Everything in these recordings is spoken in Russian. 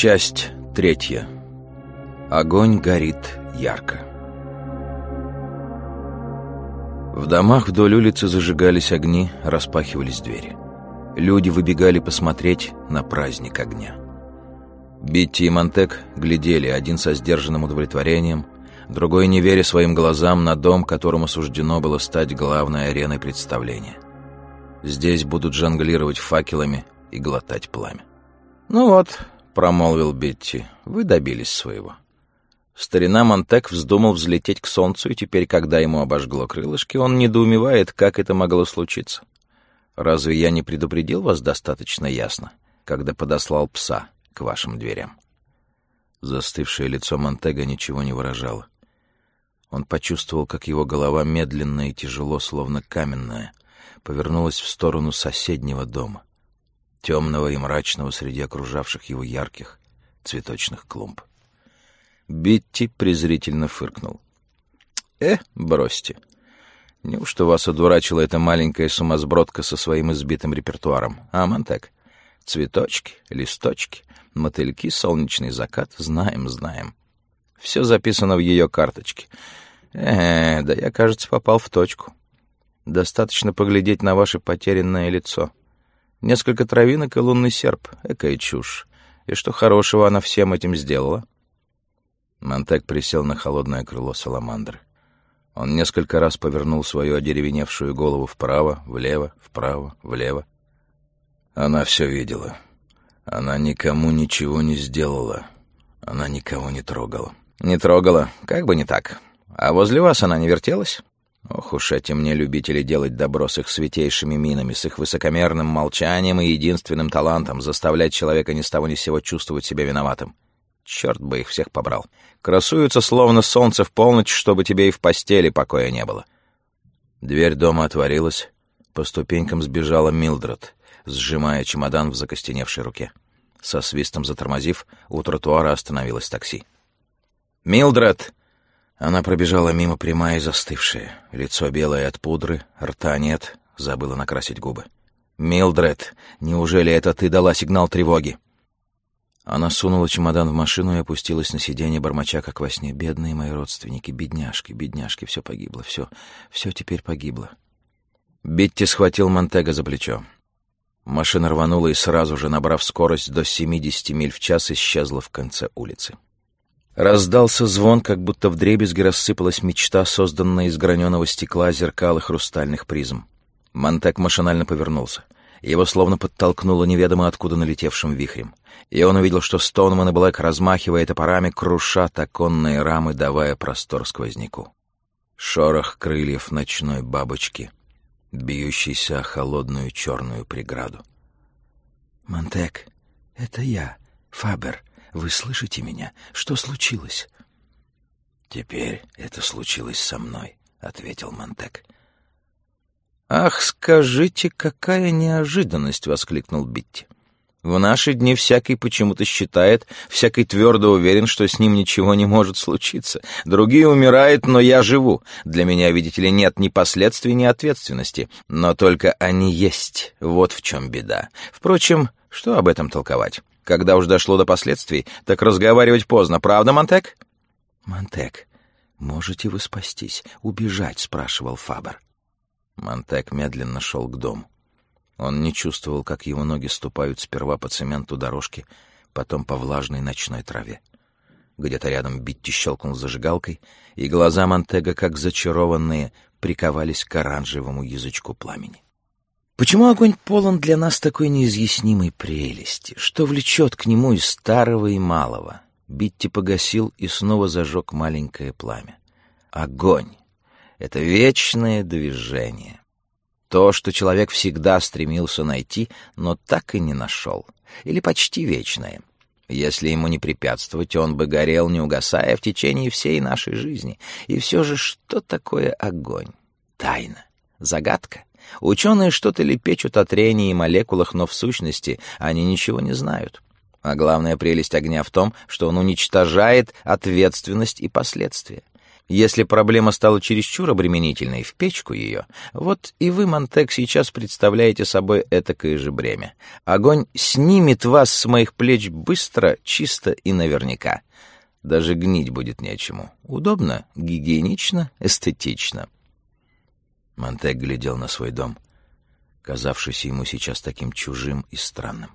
Часть третья. Огонь горит ярко. В домах вдоль улицы зажигались огни, распахивались двери. Люди выбегали посмотреть на праздник огня. Битти и Монтек глядели, один со сдержанным удовлетворением, другой, не веря своим глазам, на дом, которому суждено было стать главной ареной представления. Здесь будут жонглировать факелами и глотать пламя. «Ну вот», — промолвил Бетти, — «вы добились своего». Старина Монтек вздумал взлететь к солнцу, и теперь, когда ему обожгло крылышки, он недоумевает, как это могло случиться. Разве я не предупредил вас достаточно ясно, когда подослал пса к вашим дверям? Застывшее лицо Монтега ничего не выражало. Он почувствовал, как его голова медленно и тяжело, словно каменная, повернулась в сторону соседнего дома, темного и мрачного среди окружавших его ярких цветочных клумб. Битти презрительно фыркнул. «Э, бросьте. Неужто вас одурачила эта маленькая сумасбродка со своим избитым репертуаром? А, Монтек? Цветочки, листочки, мотыльки, солнечный закат. Знаем, знаем. Все записано в ее карточке. Э, да я, кажется, попал в точку. Достаточно поглядеть на ваше потерянное лицо. Несколько травинок и лунный серп. Экая чушь. И что хорошего она всем этим сделала?» Монтек присел на холодное крыло саламандры. Он несколько раз повернул свою одеревеневшую голову вправо, влево, вправо, влево. Она все видела. Она никому ничего не сделала. Она никого не трогала. Не трогала, как бы не так. А возле вас она не вертелась? Ох уж эти мне любители делать добро с их святейшими минами, с их высокомерным молчанием и единственным талантом заставлять человека ни с того ни с сего чувствовать себя виноватым. Черт бы их всех побрал. Красуются, словно солнце в полночь, чтобы тебе и в постели покоя не было. Дверь дома отворилась. По ступенькам сбежала Милдред, сжимая чемодан в закостеневшей руке. Со свистом затормозив, у тротуара остановилось такси. «Милдред!» Она пробежала мимо прямая и застывшая. Лицо белое от пудры, рта нет, забыла накрасить губы. «Милдред, неужели это ты дала сигнал тревоги?» Она сунула чемодан в машину и опустилась на сиденье, бормоча, как во сне. «Бедные мои родственники, бедняжки, бедняжки, все погибло, все, все теперь погибло». Битти схватил Монтега за плечо. Машина рванула и сразу же, набрав скорость до 70 миль в час, исчезла в конце улицы. Раздался звон, как будто вдребезги рассыпалась мечта, созданная из граненого стекла, зеркал и хрустальных призм. Монтек машинально повернулся — его словно подтолкнуло неведомо откуда налетевшим вихрем. И он увидел, что Стоунман и Блэк, размахивая топорами, крушат оконные рамы, давая простор сквозняку. Шорох крыльев ночной бабочки, бьющийся о холодную черную преграду. «Монтек, это я, Фабер. Вы слышите меня? Что случилось?» «Теперь это случилось со мной», — ответил Монтек. «Ах, скажите, какая неожиданность!» — воскликнул Битти. «В наши дни всякий почему-то считает, всякий твердо уверен, что с ним ничего не может случиться. Другие умирают, но я живу. Для меня, видите ли, нет ни последствий, ни ответственности. Но только они есть. Вот в чем беда. Впрочем, что об этом толковать? Когда уж дошло до последствий, так разговаривать поздно, правда, Монтек?» «Монтек, можете вы спастись, убежать?» — спрашивал Фабер. Монтек медленно шел к дому. Он не чувствовал, как его ноги ступают сперва по цементу дорожки, потом по влажной ночной траве. Где-то рядом Битти щелкнул зажигалкой, и глаза Монтега, как зачарованные, приковались к оранжевому язычку пламени. Почему огонь полон для нас такой неизъяснимой прелести? Что влечет к нему и старого, и малого? Битти погасил и снова зажег маленькое пламя. Огонь! это вечное движение. То, что человек всегда стремился найти, но так и не нашел. Или почти вечное. Если ему не препятствовать, он бы горел, не угасая, в течение всей нашей жизни. И все же, что такое огонь? Тайна. Загадка. Ученые что-то лепечут о трении и молекулах, но в сущности они ничего не знают. А главная прелесть огня в том, что он уничтожает ответственность и последствия. Если проблема стала чересчур обременительной, в печку ее. Вот и вы, Монтек, сейчас представляете собой этакое же бремя. Огонь снимет вас с моих плеч быстро, чисто и наверняка. Даже гнить будет нечему. Удобно, гигиенично, эстетично. Монтек глядел на свой дом, казавшийся ему сейчас таким чужим и странным.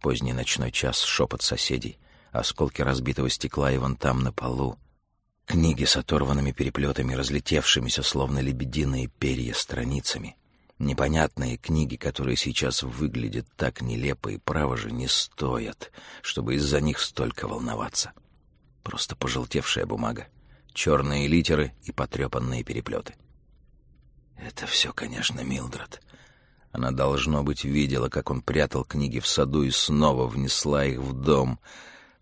Поздний ночной час, шепот соседей, осколки разбитого стекла и вон там на полу Книги с оторванными переплетами, разлетевшимися, словно лебединые перья, страницами. Непонятные книги, которые сейчас выглядят так нелепо и право же не стоят, чтобы из-за них столько волноваться. Просто пожелтевшая бумага, черные литеры и потрепанные переплеты. Это все, конечно, Милдред. Она, должно быть, видела, как он прятал книги в саду и снова внесла их в дом.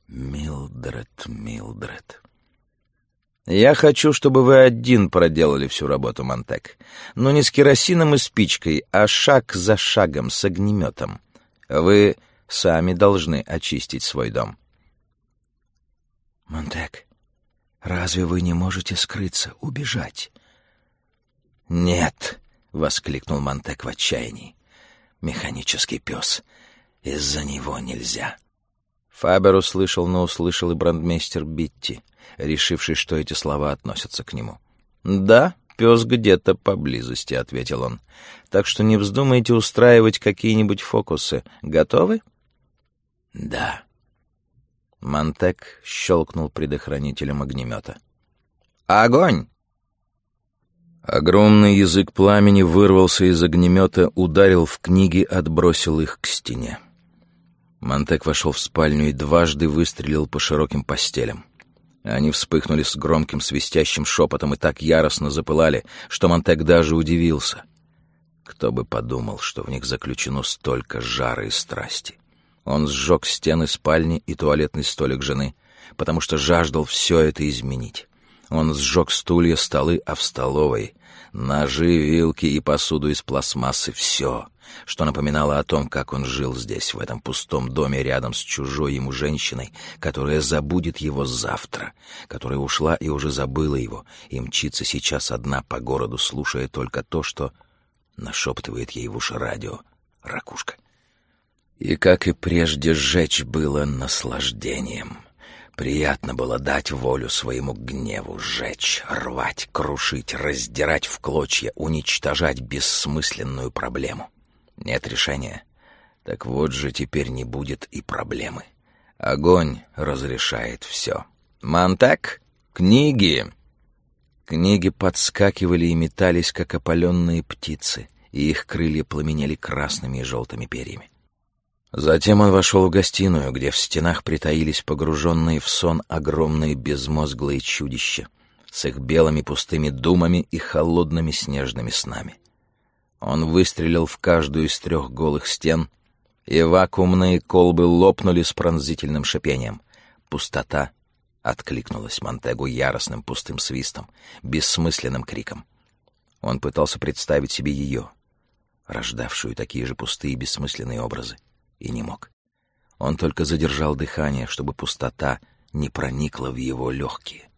Милдред, Милдред. «Я хочу, чтобы вы один проделали всю работу, Монтек. Но не с керосином и спичкой, а шаг за шагом, с огнеметом. Вы сами должны очистить свой дом». «Монтек, разве вы не можете скрыться, убежать?» «Нет!» — воскликнул Монтек в отчаянии. «Механический пес. Из-за него нельзя». Фабер услышал, но услышал и брандмейстер Битти решивший, что эти слова относятся к нему. «Да, пес где-то поблизости», — ответил он. «Так что не вздумайте устраивать какие-нибудь фокусы. Готовы?» «Да». Монтек щелкнул предохранителем огнемета. «Огонь!» Огромный язык пламени вырвался из огнемета, ударил в книги, отбросил их к стене. Монтек вошел в спальню и дважды выстрелил по широким постелям. Они вспыхнули с громким свистящим шепотом и так яростно запылали, что Монтек даже удивился. Кто бы подумал, что в них заключено столько жара и страсти. Он сжег стены спальни и туалетный столик жены, потому что жаждал все это изменить. Он сжег стулья, столы, а в столовой — ножи, вилки и посуду из пластмассы — все — что напоминало о том, как он жил здесь, в этом пустом доме рядом с чужой ему женщиной, которая забудет его завтра, которая ушла и уже забыла его, и мчится сейчас одна по городу, слушая только то, что нашептывает ей в уши радио ракушка. И, как и прежде, сжечь было наслаждением. Приятно было дать волю своему гневу, сжечь, рвать, крушить, раздирать в клочья, уничтожать бессмысленную проблему. Нет решения. Так вот же теперь не будет и проблемы. Огонь разрешает все. «Монтак! Книги!» Книги подскакивали и метались, как опаленные птицы, и их крылья пламенели красными и желтыми перьями. Затем он вошел в гостиную, где в стенах притаились погруженные в сон огромные безмозглые чудища с их белыми пустыми думами и холодными снежными снами. Он выстрелил в каждую из трех голых стен, и вакуумные колбы лопнули с пронзительным шипением. Пустота откликнулась Монтегу яростным пустым свистом, бессмысленным криком. Он пытался представить себе ее, рождавшую такие же пустые бессмысленные образы, и не мог. Он только задержал дыхание, чтобы пустота не проникла в его легкие.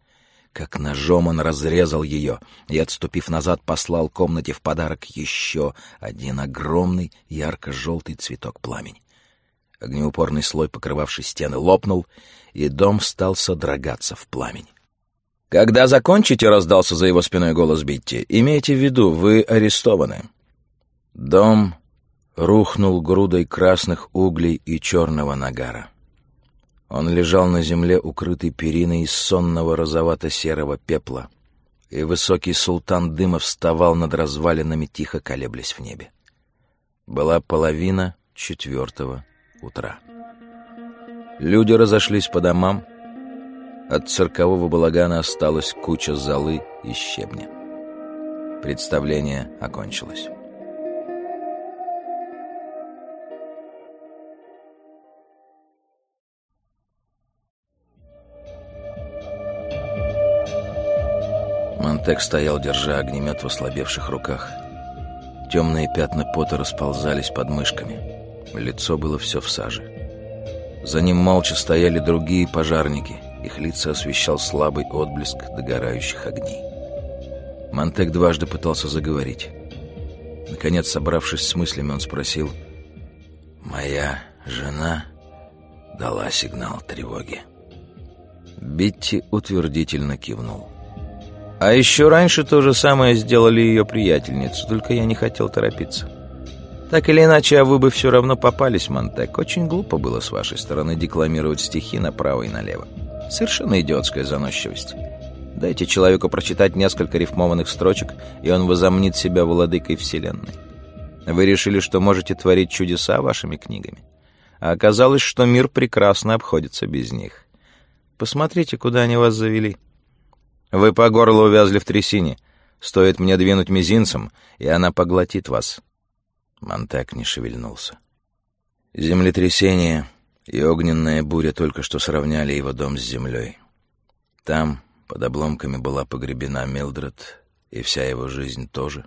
Как ножом он разрезал ее и, отступив назад, послал комнате в подарок еще один огромный ярко-желтый цветок пламени. Огнеупорный слой, покрывавший стены, лопнул, и дом стал содрогаться в пламени. «Когда закончите», — раздался за его спиной голос Битти, — «имейте в виду, вы арестованы». Дом рухнул грудой красных углей и черного нагара. Он лежал на земле, укрытый периной из сонного розовато-серого пепла, и высокий султан дыма вставал над развалинами, тихо колеблясь в небе. Была половина четвертого утра. Люди разошлись по домам. От циркового балагана осталась куча золы и щебня. Представление окончилось. Монтек стоял, держа огнемет в ослабевших руках. Темные пятна пота расползались под мышками. Лицо было все в саже. За ним молча стояли другие пожарники, Их лица освещал слабый отблеск догорающих огней. Монтек дважды пытался заговорить. Наконец, собравшись с мыслями, он спросил, «Моя жена дала сигнал тревоги». Битти утвердительно кивнул. А еще раньше то же самое сделали ее приятельницы, только я не хотел торопиться. Так или иначе, а вы бы все равно попались, Монтек. Очень глупо было с вашей стороны декламировать стихи направо и налево. Совершенно идиотская заносчивость. Дайте человеку прочитать несколько рифмованных строчек, и он возомнит себя владыкой вселенной. Вы решили, что можете творить чудеса вашими книгами. А оказалось, что мир прекрасно обходится без них. Посмотрите, куда они вас завели. Вы по горло увязли в трясине. Стоит мне двинуть мизинцем, и она поглотит вас. Монтек не шевельнулся. Землетрясение и огненная буря только что сравняли его дом с землей. Там, под обломками, была погребена Милдред, и вся его жизнь тоже,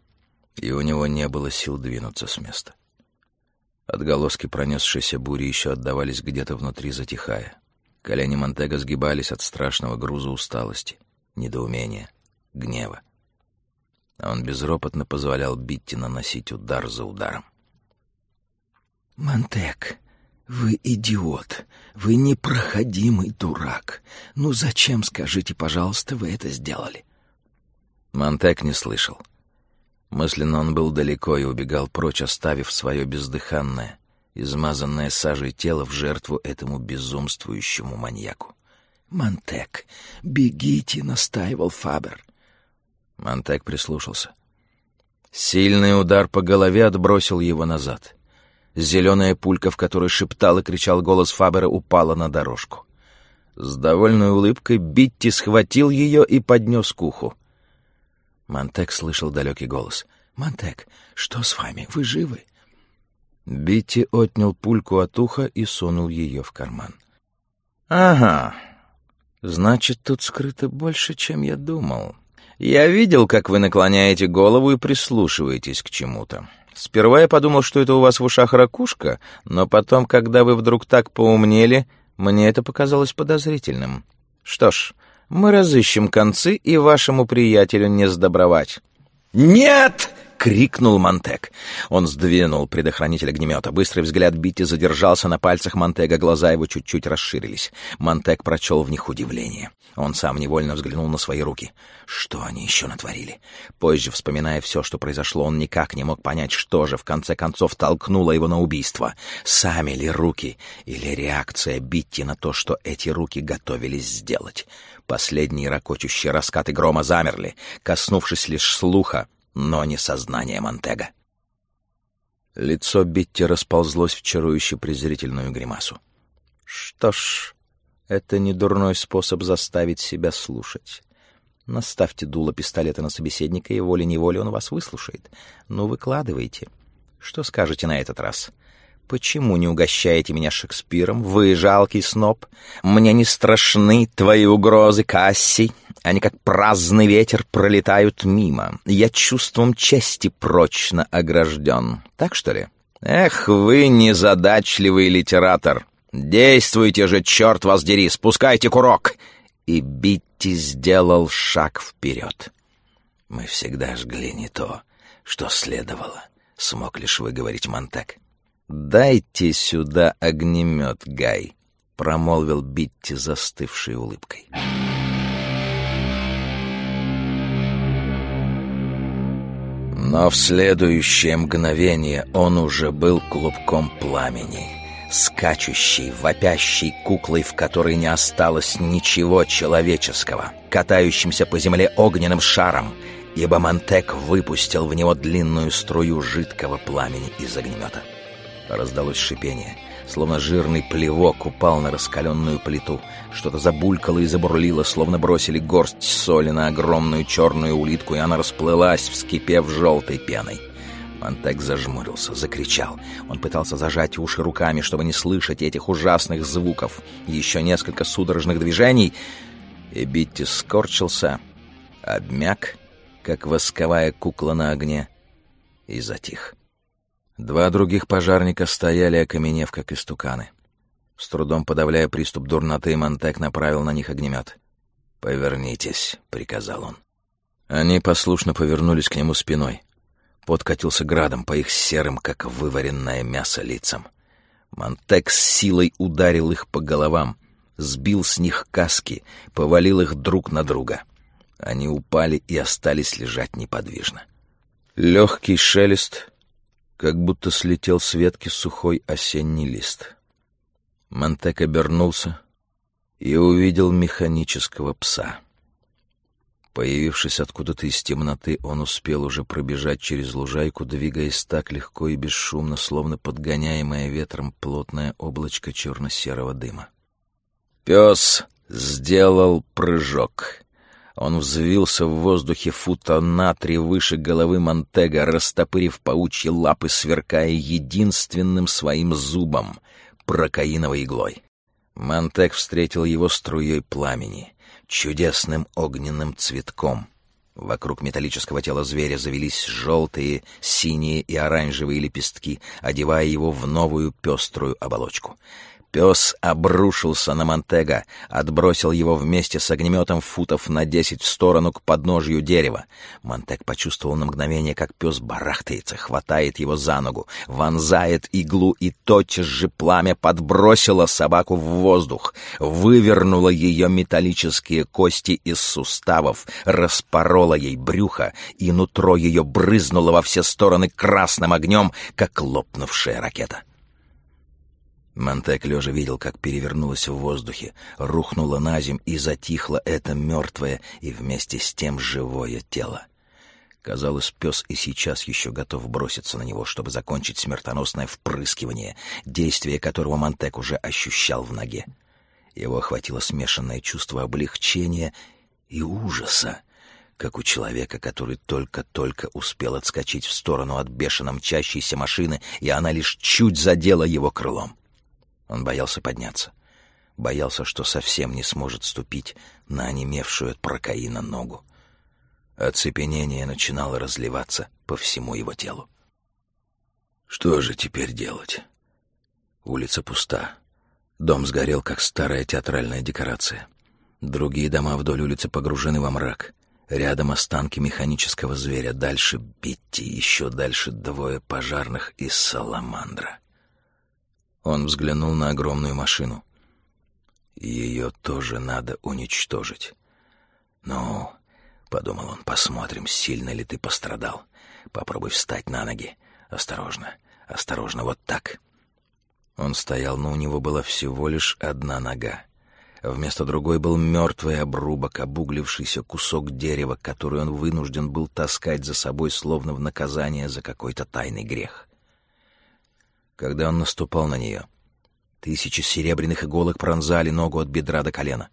и у него не было сил двинуться с места. Отголоски пронесшейся бури еще отдавались где-то внутри, затихая. Колени Монтега сгибались от страшного груза усталости, недоумения, гнева. А он безропотно позволял Битти наносить удар за ударом. «Монтек, вы идиот, вы непроходимый дурак. Ну зачем, скажите, пожалуйста, вы это сделали?» Монтек не слышал. Мысленно он был далеко и убегал прочь, оставив свое бездыханное, измазанное сажей тело в жертву этому безумствующему маньяку. «Монтек, бегите!» — настаивал Фабер. Монтек прислушался. Сильный удар по голове отбросил его назад. Зеленая пулька, в которой шептал и кричал голос Фабера, упала на дорожку. С довольной улыбкой Битти схватил ее и поднес к уху. Монтек слышал далекий голос. «Монтек, что с вами? Вы живы?» Битти отнял пульку от уха и сунул ее в карман. «Ага, значит, тут скрыто больше, чем я думал. Я видел, как вы наклоняете голову и прислушиваетесь к чему-то. Сперва я подумал, что это у вас в ушах ракушка, но потом, когда вы вдруг так поумнели, мне это показалось подозрительным. Что ж, мы разыщем концы, и вашему приятелю не сдобровать». «Нет!» — крикнул Монтек. Он сдвинул предохранитель огнемета. Быстрый взгляд Битти задержался на пальцах Монтега, глаза его чуть-чуть расширились. Монтек прочел в них удивление. Он сам невольно взглянул на свои руки. Что они еще натворили? Позже, вспоминая все, что произошло, он никак не мог понять, что же в конце концов толкнуло его на убийство. Сами ли руки или реакция Битти на то, что эти руки готовились сделать? Последние ракочущие раскаты грома замерли, коснувшись лишь слуха, но не сознание Монтега. Лицо Битти расползлось в чарующе презрительную гримасу. Что ж, это не дурной способ заставить себя слушать. Наставьте дуло пистолета на собеседника, и волей-неволей он вас выслушает. Ну, выкладывайте. Что скажете на этот раз? Почему не угощаете меня Шекспиром? Вы жалкий сноб. Мне не страшны твои угрозы, Касси. Они, как праздный ветер, пролетают мимо. Я чувством чести прочно огражден. Так что ли? Эх, вы незадачливый литератор. Действуйте же, черт вас дери, спускайте курок. И Битти сделал шаг вперед. Мы всегда жгли не то, что следовало, смог лишь выговорить Монтек. «Дайте сюда огнемет, Гай», — промолвил Битти застывшей улыбкой. Но в следующее мгновение он уже был клубком пламени, скачущей, вопящей куклой, в которой не осталось ничего человеческого, катающимся по земле огненным шаром, ибо Монтек выпустил в него длинную струю жидкого пламени из огнемета. Раздалось шипение. Словно жирный плевок упал на раскаленную плиту. Что-то забулькало и забурлило, словно бросили горсть соли на огромную черную улитку, и она расплылась, вскипев желтой пеной. Монтек зажмурился, закричал. Он пытался зажать уши руками, чтобы не слышать этих ужасных звуков. Еще несколько судорожных движений, и Битти скорчился, обмяк, как восковая кукла на огне, и затих. Два других пожарника стояли, окаменев, как истуканы. С трудом подавляя приступ дурноты, Монтек направил на них огнемет. «Повернитесь», — приказал он. Они послушно повернулись к нему спиной. Пот катился градом по их серым, как вываренное мясо, лицам. Монтек с силой ударил их по головам, сбил с них каски, повалил их друг на друга. Они упали и остались лежать неподвижно. Легкий шелест, как будто слетел с ветки сухой осенний лист. Монтек обернулся и увидел механического пса. Появившись откуда-то из темноты, он успел уже пробежать через лужайку, двигаясь так легко и бесшумно, словно подгоняемое ветром плотное облачко черно-серого дыма. Пес сделал прыжок. Он взвился в воздухе фута на три выше головы Монтега, растопырив паучьи лапы, сверкая единственным своим зубом — прокаиновой иглой. Монтек встретил его струей пламени, чудесным огненным цветком. Вокруг металлического тела зверя завелись желтые, синие и оранжевые лепестки, одевая его в новую пеструю оболочку. Пес обрушился на Монтега, отбросил его вместе с огнеметом футов на десять в сторону к подножью дерева. Монтег почувствовал на мгновение, как пес барахтается, хватает его за ногу, вонзает иглу, и тотчас же пламя подбросило собаку в воздух, вывернуло ее металлические кости из суставов, распороло ей брюхо, и нутро ее брызнуло во все стороны красным огнем, как лопнувшая ракета. Монтек лежа видел, как перевернулась в воздухе, рухнула на земь и затихло это мертвое и вместе с тем живое тело. Казалось, пес и сейчас еще готов броситься на него, чтобы закончить смертоносное впрыскивание, действие которого Монтек уже ощущал в ноге. Его охватило смешанное чувство облегчения и ужаса, как у человека, который только-только успел отскочить в сторону от бешено мчащейся машины, и она лишь чуть задела его крылом. Он боялся подняться. Боялся, что совсем не сможет ступить на онемевшую от прокаина ногу. Оцепенение начинало разливаться по всему его телу. Что же теперь делать? Улица пуста. Дом сгорел, как старая театральная декорация. Другие дома вдоль улицы погружены во мрак. Рядом останки механического зверя, дальше Битти, еще дальше двое пожарных из Саламандра. Он взглянул на огромную машину. Ее тоже надо уничтожить. «Ну, — подумал он, — посмотрим, сильно ли ты пострадал. Попробуй встать на ноги. Осторожно, осторожно, вот так». Он стоял, но у него была всего лишь одна нога. Вместо другой был мертвый обрубок, обуглившийся кусок дерева, который он вынужден был таскать за собой, словно в наказание за какой-то тайный грех когда он наступал на нее. Тысячи серебряных иголок пронзали ногу от бедра до колена.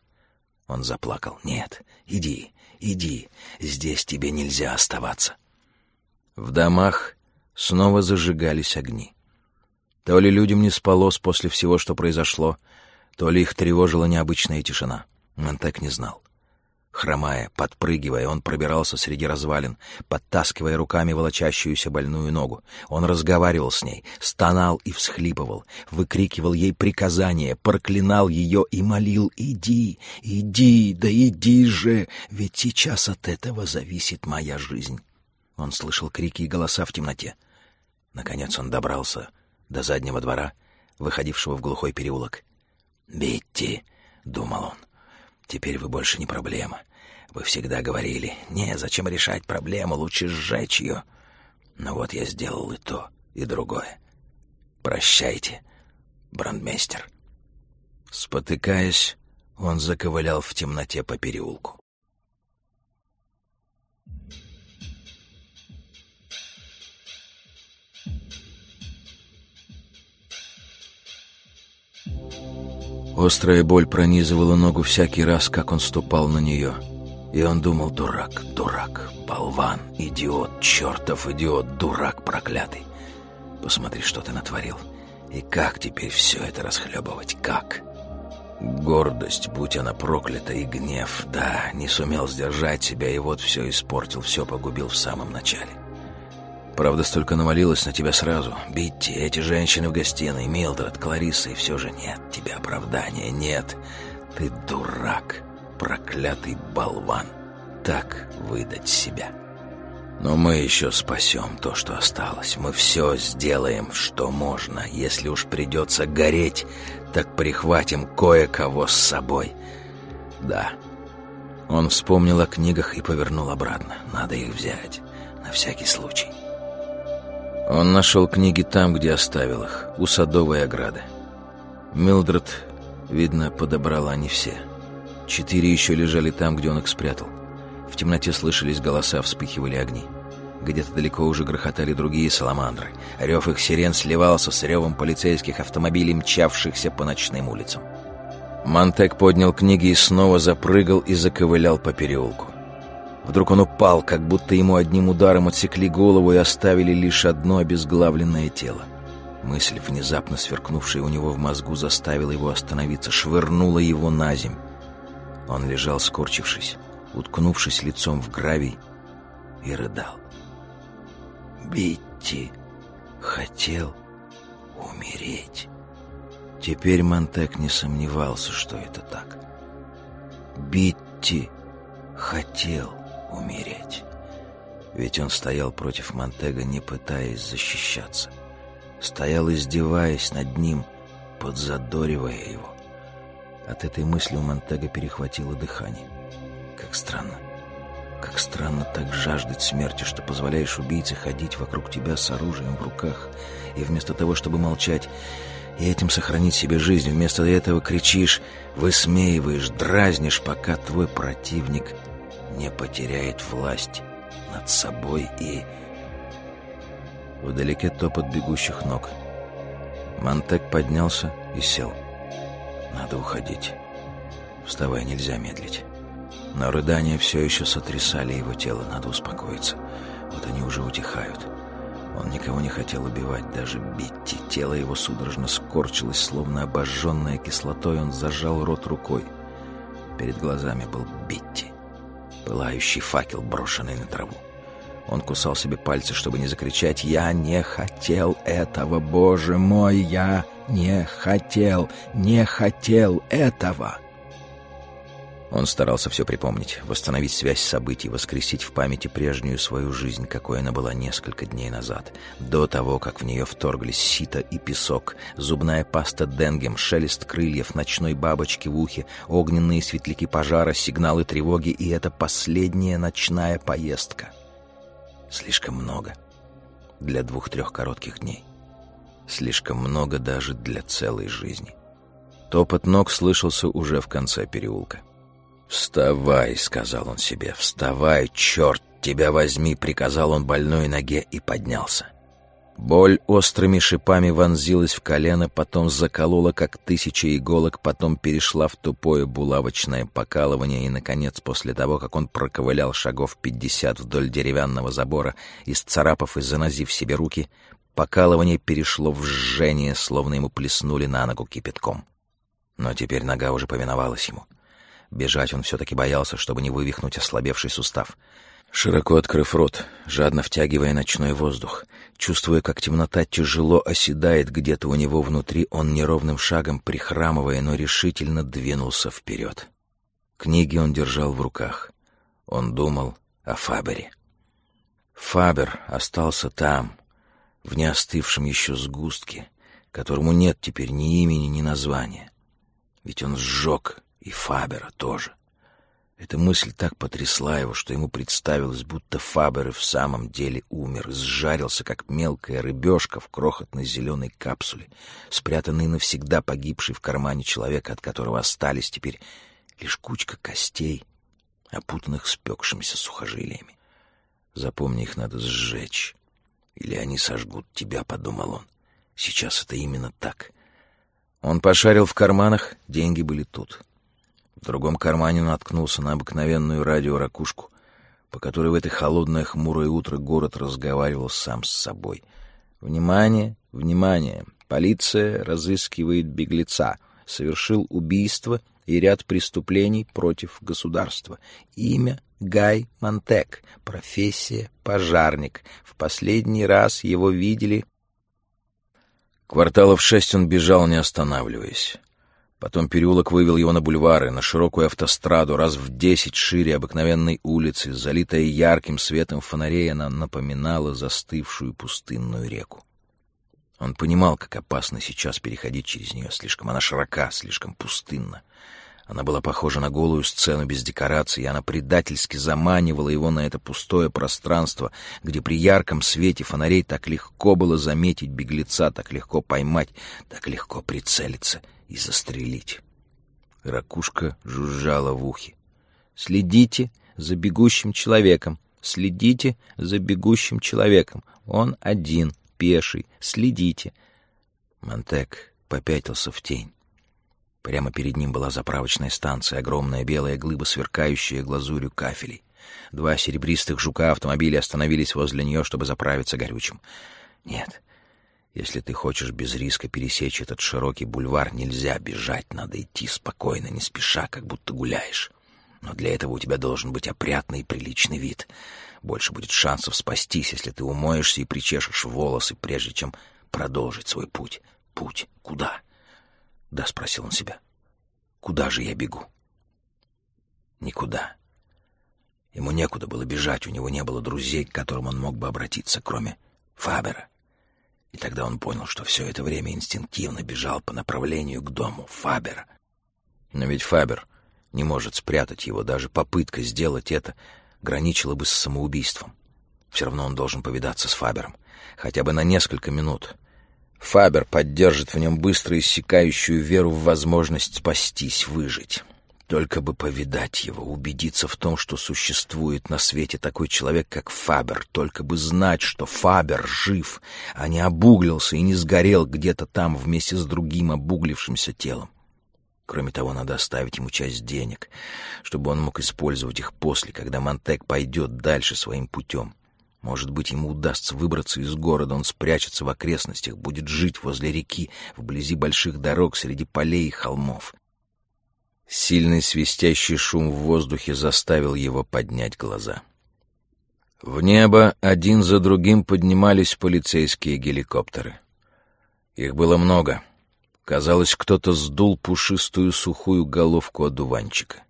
Он заплакал. «Нет, иди, иди, здесь тебе нельзя оставаться». В домах снова зажигались огни. То ли людям не спалось после всего, что произошло, то ли их тревожила необычная тишина. Монтек не знал. Хромая, подпрыгивая, он пробирался среди развалин, подтаскивая руками волочащуюся больную ногу. Он разговаривал с ней, стонал и всхлипывал, выкрикивал ей приказания, проклинал ее и молил «Иди, иди, да иди же, ведь сейчас от этого зависит моя жизнь». Он слышал крики и голоса в темноте. Наконец он добрался до заднего двора, выходившего в глухой переулок. «Бетти», — думал он, Теперь вы больше не проблема. Вы всегда говорили, не, зачем решать проблему, лучше сжечь ее. Но вот я сделал и то, и другое. Прощайте, брандмейстер. Спотыкаясь, он заковылял в темноте по переулку. Острая боль пронизывала ногу всякий раз, как он ступал на нее. И он думал, дурак, дурак, болван, идиот, чертов идиот, дурак проклятый. Посмотри, что ты натворил. И как теперь все это расхлебывать, как? Гордость, будь она проклята, и гнев, да, не сумел сдержать себя, и вот все испортил, все погубил в самом начале. Правда, столько навалилось на тебя сразу. Битти, эти женщины в гостиной, Милдред, Клариса, и все же нет тебе оправдания, нет. Ты дурак, проклятый болван. Так выдать себя. Но мы еще спасем то, что осталось. Мы все сделаем, что можно. Если уж придется гореть, так прихватим кое-кого с собой. Да. Он вспомнил о книгах и повернул обратно. Надо их взять. На всякий случай. Он нашел книги там, где оставил их, у садовой ограды. Милдред, видно, подобрала не все. Четыре еще лежали там, где он их спрятал. В темноте слышались голоса, вспыхивали огни. Где-то далеко уже грохотали другие саламандры. Рев их сирен сливался с ревом полицейских автомобилей, мчавшихся по ночным улицам. Монтек поднял книги и снова запрыгал и заковылял по переулку. Вдруг он упал, как будто ему одним ударом отсекли голову и оставили лишь одно обезглавленное тело. Мысль, внезапно сверкнувшая у него в мозгу, заставила его остановиться, швырнула его на земь. Он лежал, скорчившись, уткнувшись лицом в гравий, и рыдал. Битти хотел умереть. Теперь Монтек не сомневался, что это так. Битти хотел умереть. Ведь он стоял против Монтега, не пытаясь защищаться. Стоял, издеваясь над ним, подзадоривая его. От этой мысли у Монтега перехватило дыхание. Как странно. Как странно так жаждать смерти, что позволяешь убийце ходить вокруг тебя с оружием в руках, и вместо того, чтобы молчать и этим сохранить себе жизнь, вместо этого кричишь, высмеиваешь, дразнишь, пока твой противник не потеряет власть над собой и... Вдалеке топот бегущих ног. Монтек поднялся и сел. Надо уходить. Вставай, нельзя медлить. Но рыдания все еще сотрясали его тело, надо успокоиться. Вот они уже утихают. Он никого не хотел убивать, даже Битти. Тело его судорожно скорчилось, словно обожженное кислотой. Он зажал рот рукой. Перед глазами был Битти. Пылающий факел, брошенный на траву. Он кусал себе пальцы, чтобы не закричать «Я не хотел этого, Боже мой! Я не хотел, не хотел этого!» Он старался все припомнить, восстановить связь событий, воскресить в памяти прежнюю свою жизнь, какой она была несколько дней назад, до того, как в нее вторглись сито и песок, зубная паста денгем, шелест крыльев, ночной бабочки в ухе, огненные светляки пожара, сигналы тревоги и эта последняя ночная поездка. Слишком много для двух-трех коротких дней. Слишком много даже для целой жизни. Топот ног слышался уже в конце переулка. «Вставай», — сказал он себе, — «вставай, черт тебя возьми», — приказал он больной ноге и поднялся. Боль острыми шипами вонзилась в колено, потом заколола, как тысяча иголок, потом перешла в тупое булавочное покалывание, и, наконец, после того, как он проковылял шагов пятьдесят вдоль деревянного забора, исцарапав и занозив себе руки, покалывание перешло в жжение, словно ему плеснули на ногу кипятком. Но теперь нога уже повиновалась ему. Бежать он все-таки боялся, чтобы не вывихнуть ослабевший сустав. Широко открыв рот, жадно втягивая ночной воздух, чувствуя, как темнота тяжело оседает где-то у него внутри, он неровным шагом, прихрамывая, но решительно двинулся вперед. Книги он держал в руках. Он думал о Фабере. Фабер остался там, в неостывшем еще сгустке, которому нет теперь ни имени, ни названия. Ведь он сжег и Фабера тоже. Эта мысль так потрясла его, что ему представилось, будто Фабер и в самом деле умер, сжарился, как мелкая рыбешка в крохотной зеленой капсуле, спрятанный навсегда погибший в кармане человека, от которого остались теперь лишь кучка костей, опутанных спекшимися сухожилиями. Запомни, их надо сжечь, или они сожгут тебя, — подумал он. Сейчас это именно так. Он пошарил в карманах, деньги были тут — в другом кармане наткнулся на обыкновенную радиоракушку, по которой в это холодное хмурое утро город разговаривал сам с собой. «Внимание! Внимание! Полиция разыскивает беглеца. Совершил убийство и ряд преступлений против государства. Имя Гай Монтек, профессия пожарник. В последний раз его видели... Кварталов шесть он бежал, не останавливаясь. Потом переулок вывел его на бульвары, на широкую автостраду, раз в десять шире обыкновенной улицы, залитая ярким светом фонарей, она напоминала застывшую пустынную реку. Он понимал, как опасно сейчас переходить через нее. Слишком она широка, слишком пустынна. Она была похожа на голую сцену без декораций, и она предательски заманивала его на это пустое пространство, где при ярком свете фонарей так легко было заметить беглеца, так легко поймать, так легко прицелиться и застрелить. Ракушка жужжала в ухе. «Следите за бегущим человеком! Следите за бегущим человеком! Он один!» пеший. Следите. Монтек попятился в тень. Прямо перед ним была заправочная станция, огромная белая глыба, сверкающая глазурью кафелей. Два серебристых жука автомобиля остановились возле нее, чтобы заправиться горючим. Нет, если ты хочешь без риска пересечь этот широкий бульвар, нельзя бежать, надо идти спокойно, не спеша, как будто гуляешь. Но для этого у тебя должен быть опрятный и приличный вид. Больше будет шансов спастись, если ты умоешься и причешешь волосы, прежде чем продолжить свой путь. Путь куда? Да, спросил он себя. Куда же я бегу? Никуда. Ему некуда было бежать, у него не было друзей, к которым он мог бы обратиться, кроме Фабера. И тогда он понял, что все это время инстинктивно бежал по направлению к дому Фабера. Но ведь Фабер не может спрятать его, даже попытка сделать это граничило бы с самоубийством. Все равно он должен повидаться с Фабером. Хотя бы на несколько минут. Фабер поддержит в нем быстро иссякающую веру в возможность спастись, выжить. Только бы повидать его, убедиться в том, что существует на свете такой человек, как Фабер, только бы знать, что Фабер жив, а не обуглился и не сгорел где-то там вместе с другим обуглившимся телом. Кроме того, надо оставить ему часть денег, чтобы он мог использовать их после, когда Монтек пойдет дальше своим путем. Может быть, ему удастся выбраться из города, он спрячется в окрестностях, будет жить возле реки, вблизи больших дорог, среди полей и холмов. Сильный свистящий шум в воздухе заставил его поднять глаза. В небо один за другим поднимались полицейские геликоптеры. Их было много — Казалось, кто-то сдул пушистую сухую головку одуванчика.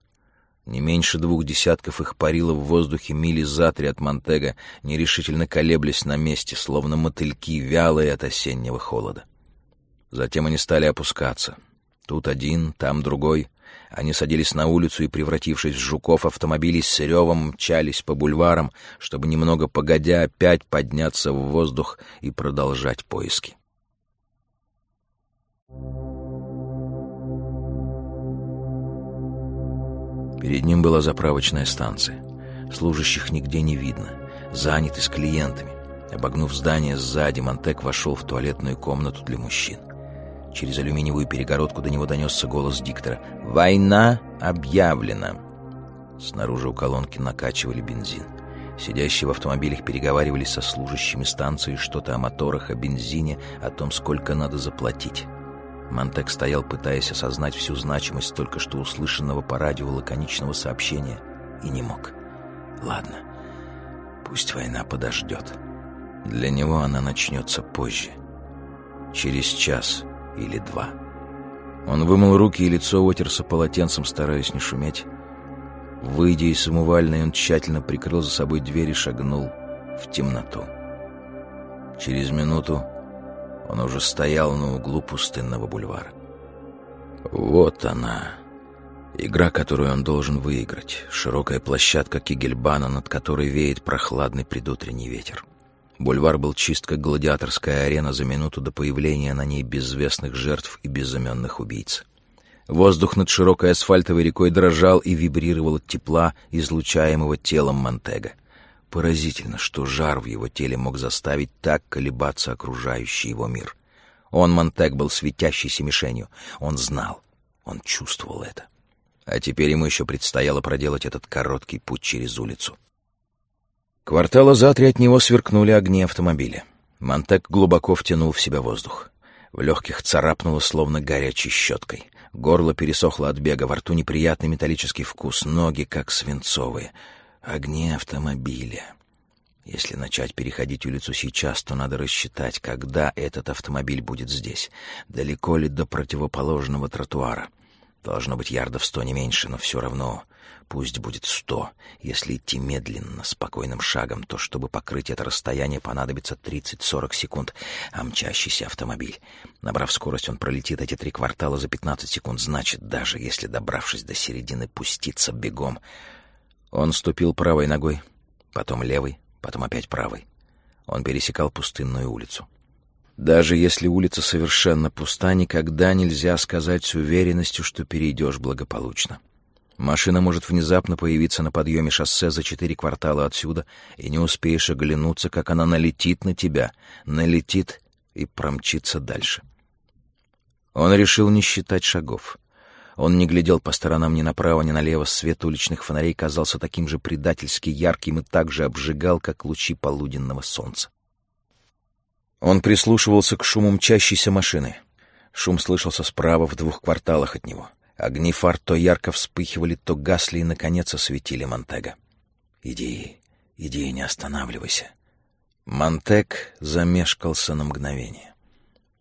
Не меньше двух десятков их парило в воздухе мили за три от Монтега, нерешительно колеблясь на месте, словно мотыльки, вялые от осеннего холода. Затем они стали опускаться. Тут один, там другой. Они садились на улицу и, превратившись в жуков, автомобили с ревом мчались по бульварам, чтобы немного погодя опять подняться в воздух и продолжать поиски. Перед ним была заправочная станция. Служащих нигде не видно. Заняты с клиентами. Обогнув здание сзади, Монтек вошел в туалетную комнату для мужчин. Через алюминиевую перегородку до него донесся голос диктора. «Война объявлена!» Снаружи у колонки накачивали бензин. Сидящие в автомобилях переговаривались со служащими станции что-то о моторах, о бензине, о том, сколько надо заплатить. Монтек стоял, пытаясь осознать всю значимость только что услышанного по радио лаконичного сообщения, и не мог. Ладно, пусть война подождет. Для него она начнется позже. Через час или два. Он вымыл руки и лицо, отерся полотенцем, стараясь не шуметь. Выйдя из умывальной, он тщательно прикрыл за собой дверь и шагнул в темноту. Через минуту он уже стоял на углу пустынного бульвара. Вот она, игра, которую он должен выиграть. Широкая площадка Кигельбана, над которой веет прохладный предутренний ветер. Бульвар был чист, как гладиаторская арена за минуту до появления на ней безвестных жертв и безыменных убийц. Воздух над широкой асфальтовой рекой дрожал и вибрировал от тепла, излучаемого телом Монтега. Поразительно, что жар в его теле мог заставить так колебаться окружающий его мир. Он, Монтек, был светящейся мишенью. Он знал, он чувствовал это. А теперь ему еще предстояло проделать этот короткий путь через улицу. Квартала за три от него сверкнули огни автомобиля. Монтек глубоко втянул в себя воздух. В легких царапнуло, словно горячей щеткой. Горло пересохло от бега, во рту неприятный металлический вкус, ноги как свинцовые. Огни автомобиля. Если начать переходить улицу сейчас, то надо рассчитать, когда этот автомобиль будет здесь. Далеко ли до противоположного тротуара. Должно быть ярдов сто, не меньше, но все равно пусть будет сто. Если идти медленно, спокойным шагом, то чтобы покрыть это расстояние, понадобится 30-40 секунд, а мчащийся автомобиль. Набрав скорость, он пролетит эти три квартала за 15 секунд. Значит, даже если, добравшись до середины, пуститься бегом. Он ступил правой ногой, потом левой, потом опять правой. Он пересекал пустынную улицу. Даже если улица совершенно пуста, никогда нельзя сказать с уверенностью, что перейдешь благополучно. Машина может внезапно появиться на подъеме шоссе за четыре квартала отсюда, и не успеешь оглянуться, как она налетит на тебя, налетит и промчится дальше. Он решил не считать шагов. Он не глядел по сторонам ни направо, ни налево. Свет уличных фонарей казался таким же предательски ярким и так же обжигал, как лучи полуденного солнца. Он прислушивался к шуму мчащейся машины. Шум слышался справа, в двух кварталах от него. Огни фар то ярко вспыхивали, то гасли и, наконец, осветили Монтега. «Иди, иди, не останавливайся». Монтег замешкался на мгновение.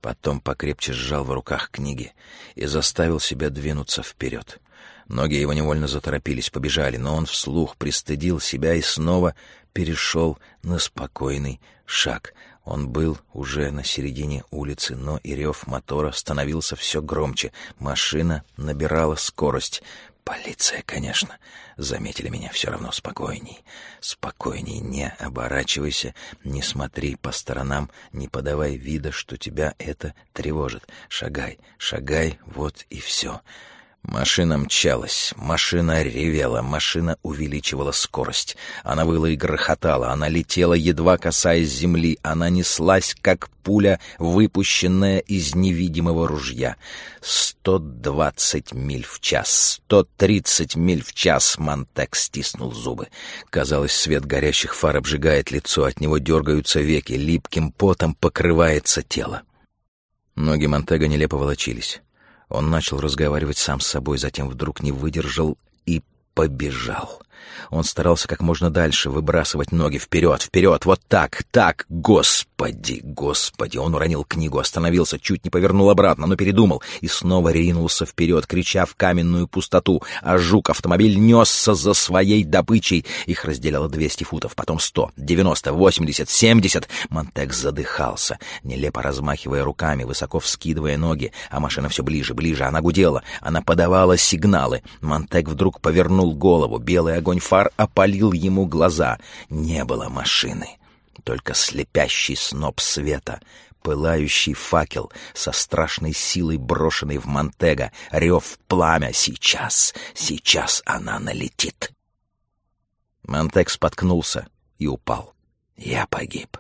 Потом покрепче сжал в руках книги и заставил себя двинуться вперед. Ноги его невольно заторопились, побежали, но он вслух пристыдил себя и снова перешел на спокойный шаг — он был уже на середине улицы, но и рев мотора становился все громче. Машина набирала скорость. «Полиция, конечно. Заметили меня все равно спокойней. Спокойней, не оборачивайся, не смотри по сторонам, не подавай вида, что тебя это тревожит. Шагай, шагай, вот и все». Машина мчалась, машина ревела, машина увеличивала скорость. Она выла и грохотала, она летела, едва касаясь земли, она неслась, как пуля, выпущенная из невидимого ружья. Сто двадцать миль в час, сто тридцать миль в час Монтек стиснул зубы. Казалось, свет горящих фар обжигает лицо, от него дергаются веки, липким потом покрывается тело. Ноги Монтега нелепо волочились. Он начал разговаривать сам с собой, затем вдруг не выдержал и побежал. Он старался как можно дальше выбрасывать ноги вперед, вперед, вот так, так, господи, господи. Он уронил книгу, остановился, чуть не повернул обратно, но передумал и снова ринулся вперед, крича в каменную пустоту, а жук-автомобиль несся за своей добычей. Их разделяло двести футов, потом сто, девяносто, восемьдесят, семьдесят. Монтек задыхался, нелепо размахивая руками, высоко вскидывая ноги, а машина все ближе, ближе, она гудела, она подавала сигналы. Монтек вдруг повернул голову, белый огонь фар опалил ему глаза. Не было машины, только слепящий сноп света, пылающий факел со страшной силой брошенный в Монтега, рев пламя. Сейчас, сейчас она налетит. Монтег споткнулся и упал. Я погиб.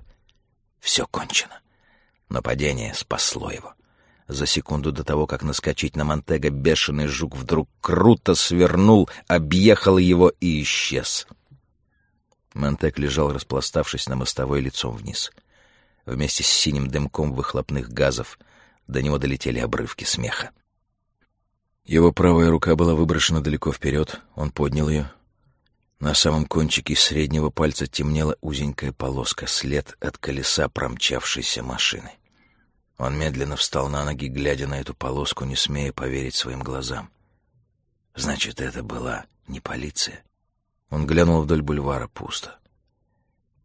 Все кончено. Но падение спасло его. За секунду до того, как наскочить на Монтега, бешеный жук вдруг круто свернул, объехал его и исчез. Монтег лежал, распластавшись на мостовой лицом вниз. Вместе с синим дымком выхлопных газов до него долетели обрывки смеха. Его правая рука была выброшена далеко вперед, он поднял ее. На самом кончике среднего пальца темнела узенькая полоска, след от колеса промчавшейся машины. Он медленно встал на ноги, глядя на эту полоску, не смея поверить своим глазам. Значит, это была не полиция. Он глянул вдоль бульвара пусто.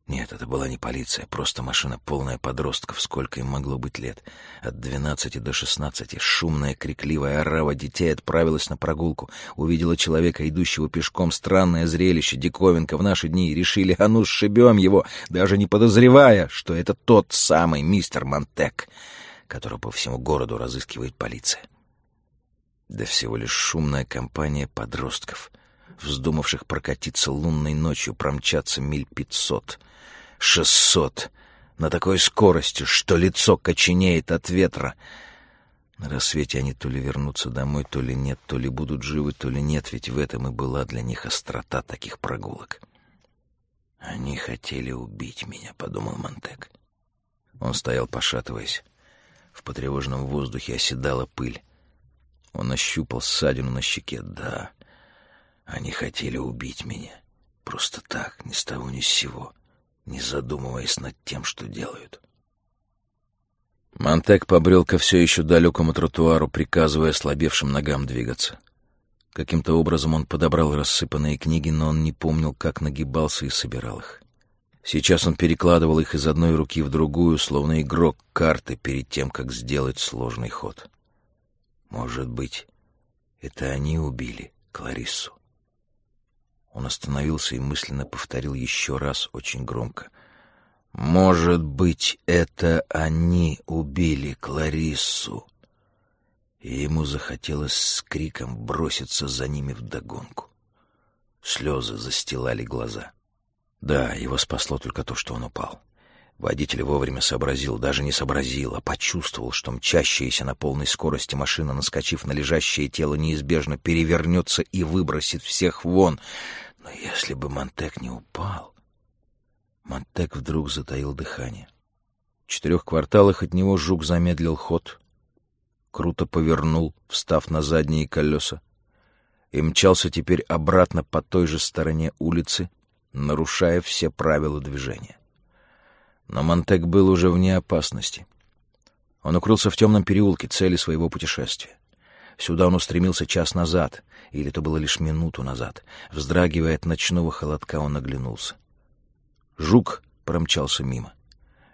Нет, это была не полиция, просто машина, полная подростков, сколько им могло быть лет. От двенадцати до шестнадцати шумная, крикливая орава детей отправилась на прогулку. Увидела человека, идущего пешком. Странное зрелище, диковинка в наши дни. Решили, а ну сшибем его, даже не подозревая, что это тот самый мистер Монтек которого по всему городу разыскивает полиция. Да всего лишь шумная компания подростков, вздумавших прокатиться лунной ночью, промчаться миль пятьсот, шестьсот, на такой скорости, что лицо коченеет от ветра. На рассвете они то ли вернутся домой, то ли нет, то ли будут живы, то ли нет, ведь в этом и была для них острота таких прогулок. «Они хотели убить меня», — подумал Монтек. Он стоял, пошатываясь. В потревоженном воздухе оседала пыль. Он ощупал ссадину на щеке. Да, они хотели убить меня. Просто так, ни с того ни с сего, не задумываясь над тем, что делают. Монтек побрел ко все еще далекому тротуару, приказывая слабевшим ногам двигаться. Каким-то образом он подобрал рассыпанные книги, но он не помнил, как нагибался и собирал их. Сейчас он перекладывал их из одной руки в другую, словно игрок карты перед тем, как сделать сложный ход. Может быть, это они убили Клариссу? Он остановился и мысленно повторил еще раз очень громко. «Может быть, это они убили Клариссу?» И ему захотелось с криком броситься за ними вдогонку. Слезы застилали глаза. Да, его спасло только то, что он упал. Водитель вовремя сообразил, даже не сообразил, а почувствовал, что мчащаяся на полной скорости машина, наскочив на лежащее тело, неизбежно перевернется и выбросит всех вон. Но если бы Монтек не упал... Монтек вдруг затаил дыхание. В четырех кварталах от него жук замедлил ход, круто повернул, встав на задние колеса, и мчался теперь обратно по той же стороне улицы, нарушая все правила движения. Но Монтек был уже вне опасности. Он укрылся в темном переулке цели своего путешествия. Сюда он устремился час назад, или это было лишь минуту назад. Вздрагивая от ночного холодка, он оглянулся. Жук промчался мимо.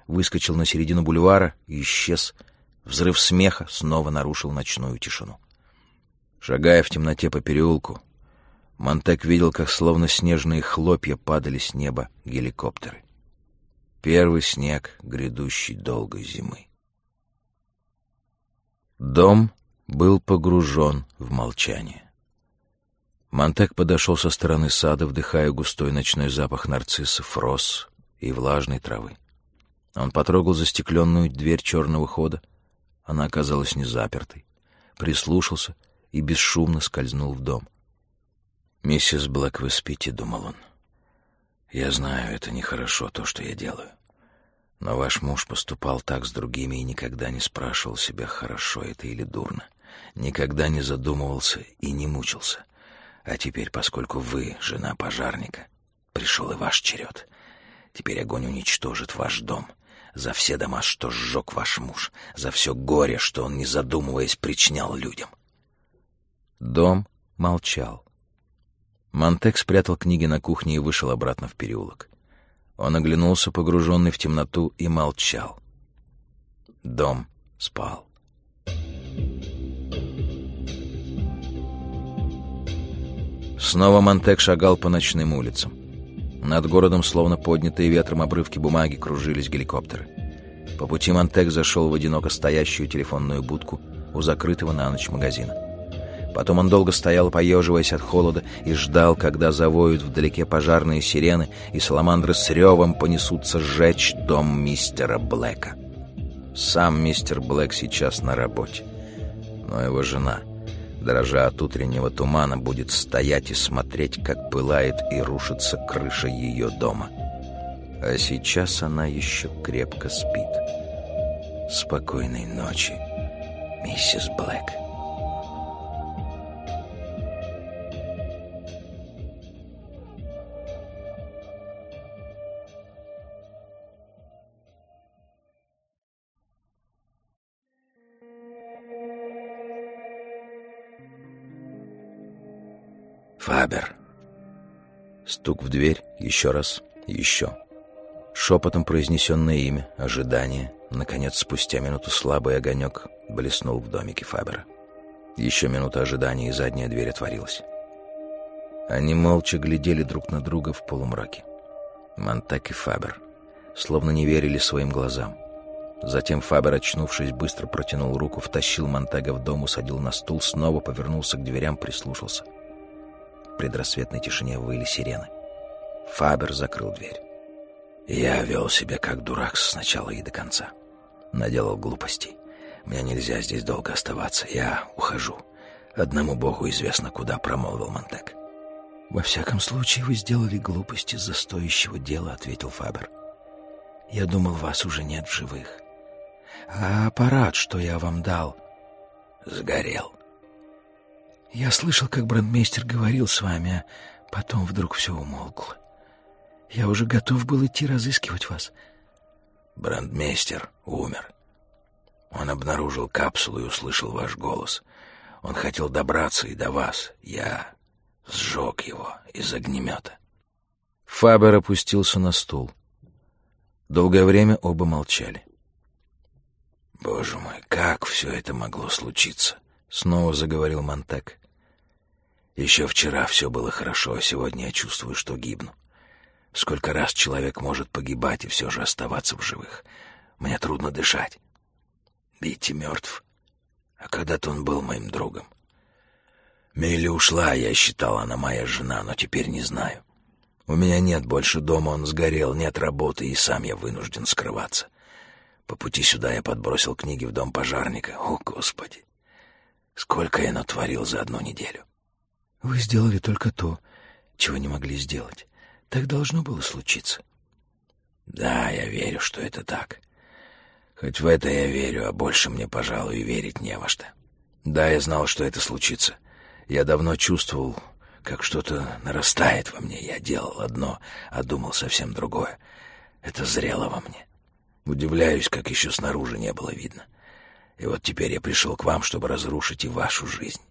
Выскочил на середину бульвара и исчез. Взрыв смеха снова нарушил ночную тишину. Шагая в темноте по переулку, Монтек видел, как словно снежные хлопья падали с неба геликоптеры. Первый снег грядущей долгой зимы. Дом был погружен в молчание. Монтек подошел со стороны сада, вдыхая густой ночной запах нарциссов, роз и влажной травы. Он потрогал застекленную дверь черного хода. Она оказалась не запертой. Прислушался и бесшумно скользнул в дом. «Миссис Блэк, вы спите», — думал он. «Я знаю, это нехорошо, то, что я делаю. Но ваш муж поступал так с другими и никогда не спрашивал себя, хорошо это или дурно. Никогда не задумывался и не мучился. А теперь, поскольку вы жена пожарника, пришел и ваш черед. Теперь огонь уничтожит ваш дом. За все дома, что сжег ваш муж. За все горе, что он, не задумываясь, причинял людям. Дом молчал. Монтек спрятал книги на кухне и вышел обратно в переулок. Он оглянулся, погруженный в темноту, и молчал. Дом спал. Снова Монтек шагал по ночным улицам. Над городом, словно поднятые ветром обрывки бумаги, кружились геликоптеры. По пути Монтек зашел в одиноко стоящую телефонную будку у закрытого на ночь магазина. Потом он долго стоял, поеживаясь от холода, и ждал, когда завоют вдалеке пожарные сирены, и саламандры с ревом понесутся сжечь дом мистера Блэка. Сам мистер Блэк сейчас на работе, но его жена, дрожа от утреннего тумана, будет стоять и смотреть, как пылает и рушится крыша ее дома. А сейчас она еще крепко спит. Спокойной ночи, миссис Блэк. Фабер. Стук в дверь, еще раз, еще. Шепотом произнесенное имя, ожидание. Наконец, спустя минуту слабый огонек блеснул в домике Фабера. Еще минута ожидания, и задняя дверь отворилась. Они молча глядели друг на друга в полумраке. Монтак и Фабер словно не верили своим глазам. Затем Фабер, очнувшись, быстро протянул руку, втащил Монтага в дом, усадил на стул, снова повернулся к дверям, прислушался — предрассветной тишине выли сирены. Фабер закрыл дверь. Я вел себя как дурак с начала и до конца. Наделал глупостей. Мне нельзя здесь долго оставаться. Я ухожу. Одному богу известно, куда промолвил Монтек. «Во всяком случае, вы сделали глупость из-за стоящего дела», — ответил Фабер. «Я думал, вас уже нет в живых. А аппарат, что я вам дал, сгорел. Я слышал, как брандмейстер говорил с вами, а потом вдруг все умолкло. Я уже готов был идти разыскивать вас. Брандмейстер умер. Он обнаружил капсулу и услышал ваш голос. Он хотел добраться и до вас. Я сжег его из огнемета. Фабер опустился на стул. Долгое время оба молчали. «Боже мой, как все это могло случиться?» — снова заговорил Монтек. «Еще вчера все было хорошо, а сегодня я чувствую, что гибну. Сколько раз человек может погибать и все же оставаться в живых. Мне трудно дышать. Битти мертв. А когда-то он был моим другом. Милли ушла, я считал, она моя жена, но теперь не знаю. У меня нет больше дома, он сгорел, нет работы, и сам я вынужден скрываться. По пути сюда я подбросил книги в дом пожарника. О, Господи! Сколько я натворил за одну неделю. Вы сделали только то, чего не могли сделать. Так должно было случиться. Да, я верю, что это так. Хоть в это я верю, а больше мне, пожалуй, верить не во что. Да, я знал, что это случится. Я давно чувствовал, как что-то нарастает во мне. Я делал одно, а думал совсем другое. Это зрело во мне. Удивляюсь, как еще снаружи не было видно. И вот теперь я пришел к вам, чтобы разрушить и вашу жизнь.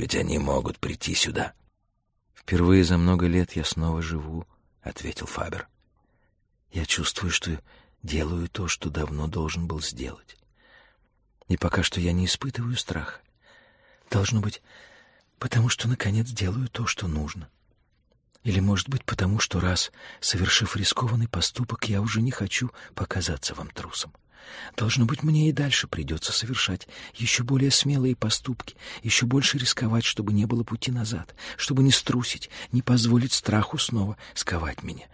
Ведь они могут прийти сюда. «Впервые за много лет я снова живу», — ответил Фабер. «Я чувствую, что делаю то, что давно должен был сделать. И пока что я не испытываю страха. Должно быть, потому что, наконец, делаю то, что нужно. Или, может быть, потому что раз, совершив рискованный поступок, я уже не хочу показаться вам трусом. Должно быть, мне и дальше придется совершать еще более смелые поступки, еще больше рисковать, чтобы не было пути назад, чтобы не струсить, не позволить страху снова сковать меня.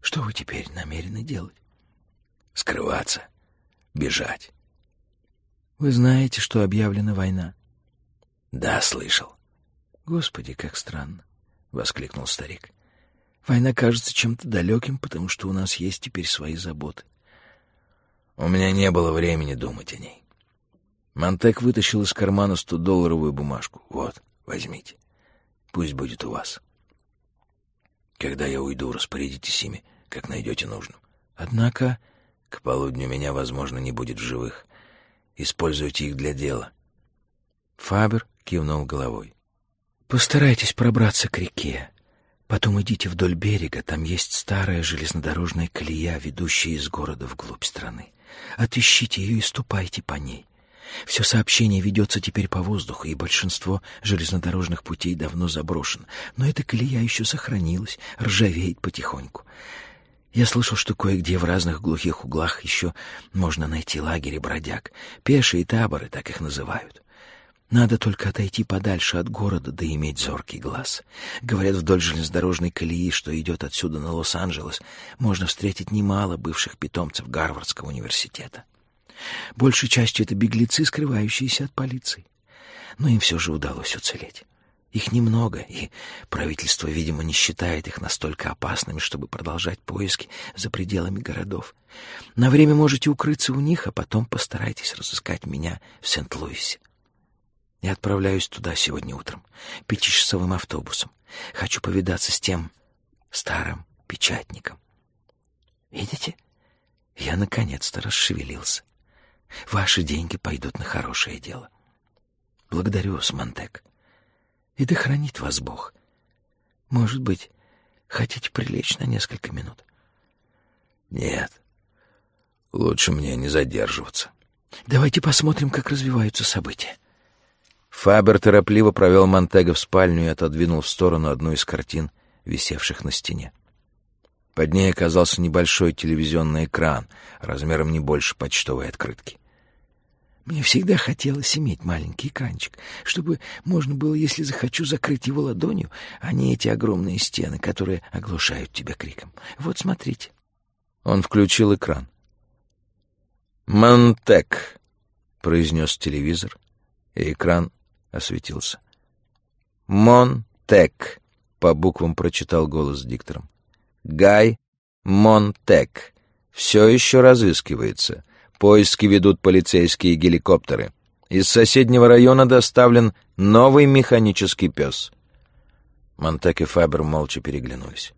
Что вы теперь намерены делать? Скрываться, бежать. Вы знаете, что объявлена война? Да, слышал. Господи, как странно, — воскликнул старик. Война кажется чем-то далеким, потому что у нас есть теперь свои заботы. У меня не было времени думать о ней. Монтек вытащил из кармана стодолларовую бумажку. Вот, возьмите. Пусть будет у вас. Когда я уйду, распорядитесь ими, как найдете нужным. Однако к полудню меня, возможно, не будет в живых. Используйте их для дела. Фабер кивнул головой. Постарайтесь пробраться к реке. Потом идите вдоль берега, там есть старая железнодорожная колея, ведущая из города вглубь страны. Отыщите ее и ступайте по ней. Все сообщение ведется теперь по воздуху, и большинство железнодорожных путей давно заброшено. Но эта колея еще сохранилась, ржавеет потихоньку. Я слышал, что кое-где в разных глухих углах еще можно найти лагерь бродяг. Пешие таборы, так их называют. Надо только отойти подальше от города, да иметь зоркий глаз. Говорят, вдоль железнодорожной колеи, что идет отсюда на Лос-Анджелес, можно встретить немало бывших питомцев Гарвардского университета. Большей частью это беглецы, скрывающиеся от полиции. Но им все же удалось уцелеть. Их немного, и правительство, видимо, не считает их настолько опасными, чтобы продолжать поиски за пределами городов. На время можете укрыться у них, а потом постарайтесь разыскать меня в Сент-Луисе. Я отправляюсь туда сегодня утром, пятичасовым автобусом. Хочу повидаться с тем старым печатником. Видите? Я наконец-то расшевелился. Ваши деньги пойдут на хорошее дело. Благодарю вас, Монтек. И да хранит вас Бог. Может быть, хотите прилечь на несколько минут? Нет. Лучше мне не задерживаться. Давайте посмотрим, как развиваются события. Фабер торопливо провел Монтега в спальню и отодвинул в сторону одну из картин, висевших на стене. Под ней оказался небольшой телевизионный экран, размером не больше почтовой открытки. Мне всегда хотелось иметь маленький экранчик, чтобы можно было, если захочу, закрыть его ладонью, а не эти огромные стены, которые оглушают тебя криком. Вот смотрите. Он включил экран. «Монтек», — произнес телевизор, и экран осветился. «Монтек», — по буквам прочитал голос с диктором. «Гай Монтек. Все еще разыскивается. Поиски ведут полицейские геликоптеры. Из соседнего района доставлен новый механический пес». Монтек и Фабер молча переглянулись.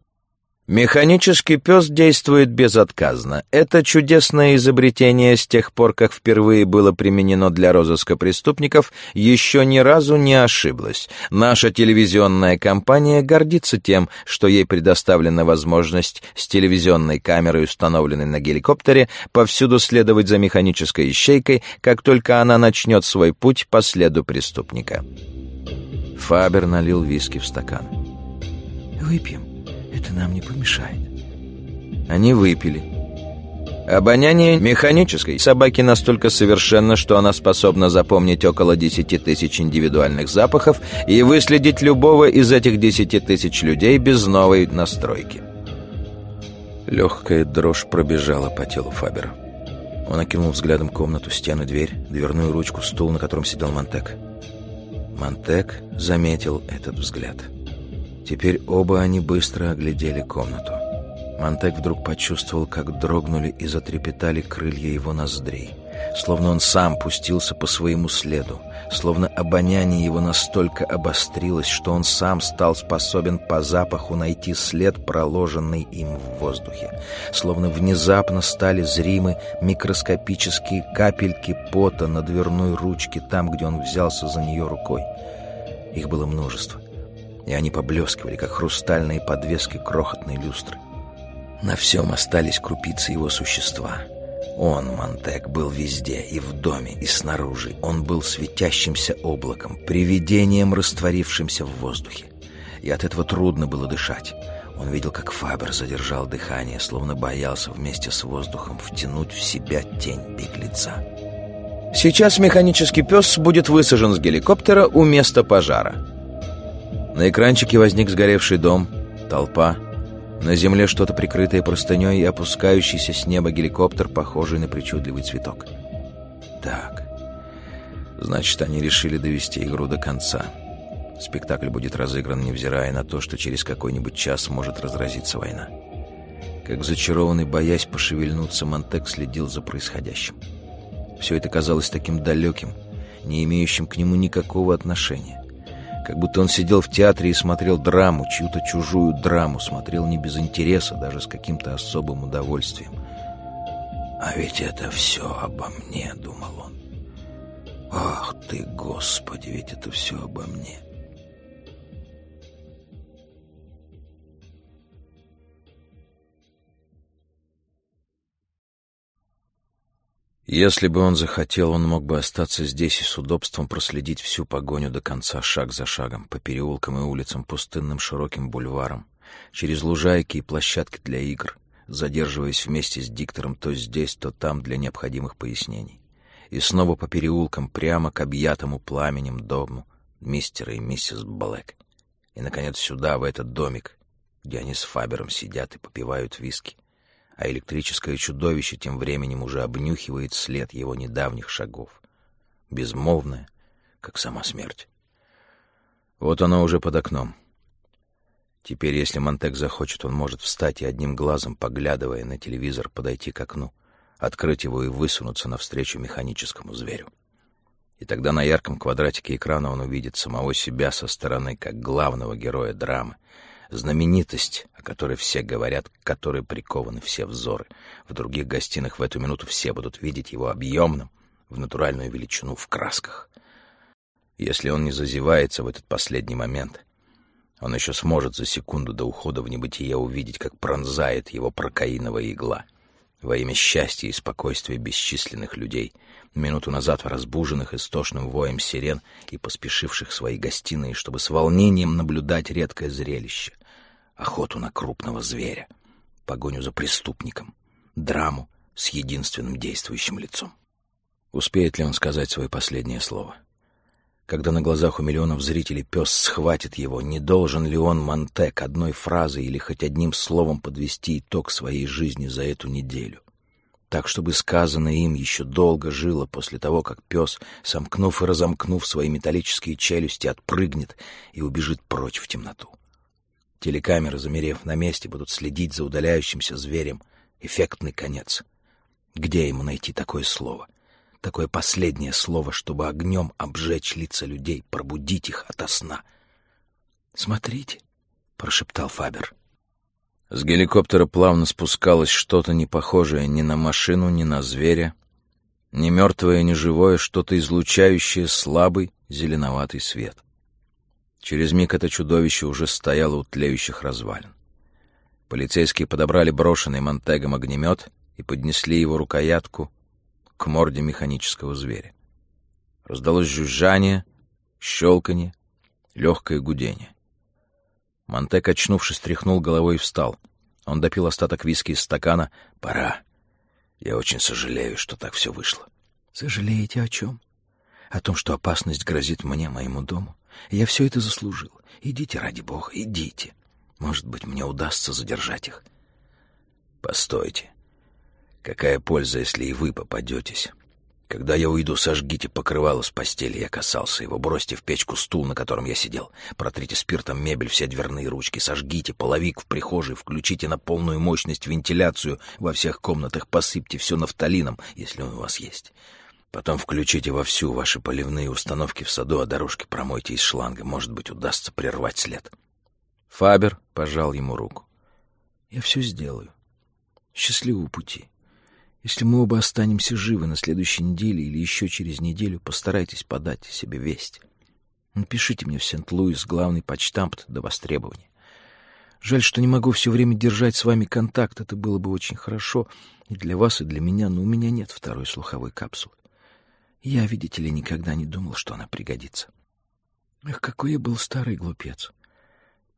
Механический пес действует безотказно. Это чудесное изобретение с тех пор, как впервые было применено для розыска преступников, еще ни разу не ошиблось. Наша телевизионная компания гордится тем, что ей предоставлена возможность с телевизионной камерой, установленной на геликоптере, повсюду следовать за механической ищейкой, как только она начнет свой путь по следу преступника. Фабер налил виски в стакан. «Выпьем». Это нам не помешает. Они выпили. Обоняние механической собаки настолько совершенно, что она способна запомнить около 10 тысяч индивидуальных запахов и выследить любого из этих 10 тысяч людей без новой настройки. Легкая дрожь пробежала по телу Фабера. Он окинул взглядом комнату, стены, дверь, дверную ручку, стул, на котором сидел Монтек. Монтек заметил этот взгляд. Теперь оба они быстро оглядели комнату. Монтек вдруг почувствовал, как дрогнули и затрепетали крылья его ноздрей. Словно он сам пустился по своему следу. Словно обоняние его настолько обострилось, что он сам стал способен по запаху найти след, проложенный им в воздухе. Словно внезапно стали зримы микроскопические капельки пота на дверной ручке там, где он взялся за нее рукой. Их было множество и они поблескивали, как хрустальные подвески крохотной люстры. На всем остались крупицы его существа. Он, Монтек, был везде, и в доме, и снаружи. Он был светящимся облаком, привидением, растворившимся в воздухе. И от этого трудно было дышать. Он видел, как Фабер задержал дыхание, словно боялся вместе с воздухом втянуть в себя тень беглеца. Сейчас механический пес будет высажен с геликоптера у места пожара. На экранчике возник сгоревший дом, толпа. На земле что-то прикрытое простыней и опускающийся с неба геликоптер, похожий на причудливый цветок. Так, значит, они решили довести игру до конца. Спектакль будет разыгран, невзирая на то, что через какой-нибудь час может разразиться война. Как зачарованный, боясь пошевельнуться, Монтек следил за происходящим. Все это казалось таким далеким, не имеющим к нему никакого отношения как будто он сидел в театре и смотрел драму, чью-то чужую драму, смотрел не без интереса, даже с каким-то особым удовольствием. «А ведь это все обо мне», — думал он. «Ах ты, Господи, ведь это все обо мне». Если бы он захотел, он мог бы остаться здесь и с удобством проследить всю погоню до конца, шаг за шагом, по переулкам и улицам, пустынным широким бульварам, через лужайки и площадки для игр, задерживаясь вместе с диктором то здесь, то там для необходимых пояснений. И снова по переулкам прямо к объятому пламенем дому мистера и миссис Блэк. И, наконец, сюда, в этот домик, где они с Фабером сидят и попивают виски — а электрическое чудовище тем временем уже обнюхивает след его недавних шагов. Безмолвное, как сама смерть. Вот оно уже под окном. Теперь, если Монтек захочет, он может встать и одним глазом, поглядывая на телевизор, подойти к окну, открыть его и высунуться навстречу механическому зверю. И тогда на ярком квадратике экрана он увидит самого себя со стороны, как главного героя драмы, знаменитость, о которой все говорят, к которой прикованы все взоры. В других гостиных в эту минуту все будут видеть его объемным, в натуральную величину, в красках. Если он не зазевается в этот последний момент, он еще сможет за секунду до ухода в небытие увидеть, как пронзает его прокаиновая игла во имя счастья и спокойствия бесчисленных людей, минуту назад разбуженных истошным воем сирен и поспешивших свои гостиные, чтобы с волнением наблюдать редкое зрелище охоту на крупного зверя, погоню за преступником, драму с единственным действующим лицом. Успеет ли он сказать свое последнее слово? Когда на глазах у миллионов зрителей пес схватит его, не должен ли он, Монтек, одной фразой или хоть одним словом подвести итог своей жизни за эту неделю? Так, чтобы сказанное им еще долго жило после того, как пес, сомкнув и разомкнув свои металлические челюсти, отпрыгнет и убежит прочь в темноту. Телекамеры, замерев на месте, будут следить за удаляющимся зверем. Эффектный конец. Где ему найти такое слово? Такое последнее слово, чтобы огнем обжечь лица людей, пробудить их ото сна. «Смотрите», — прошептал Фабер. С геликоптера плавно спускалось что-то не похожее ни на машину, ни на зверя, ни мертвое, ни живое, что-то излучающее слабый зеленоватый свет. Через миг это чудовище уже стояло у тлеющих развалин. Полицейские подобрали брошенный Монтегом огнемет и поднесли его рукоятку к морде механического зверя. Раздалось жужжание, щелканье, легкое гудение. Монтек, очнувшись, тряхнул головой и встал. Он допил остаток виски из стакана. «Пора. Я очень сожалею, что так все вышло». «Сожалеете о чем?» «О том, что опасность грозит мне, моему дому. Я все это заслужил. Идите, ради бога, идите. Может быть, мне удастся задержать их». «Постойте. Какая польза, если и вы попадетесь? Когда я уйду, сожгите покрывало с постели. Я касался его. Бросьте в печку стул, на котором я сидел. Протрите спиртом мебель, все дверные ручки. Сожгите половик в прихожей. Включите на полную мощность вентиляцию во всех комнатах. Посыпьте все нафталином, если он у вас есть. Потом включите вовсю ваши поливные установки в саду, а дорожки промойте из шланга. Может быть, удастся прервать след. Фабер пожал ему руку. «Я все сделаю. Счастливого пути». Если мы оба останемся живы на следующей неделе или еще через неделю, постарайтесь подать себе весть. Напишите мне в Сент-Луис главный почтамт до востребования. Жаль, что не могу все время держать с вами контакт. Это было бы очень хорошо и для вас, и для меня, но у меня нет второй слуховой капсулы. Я, видите ли, никогда не думал, что она пригодится. Эх, какой я был старый глупец.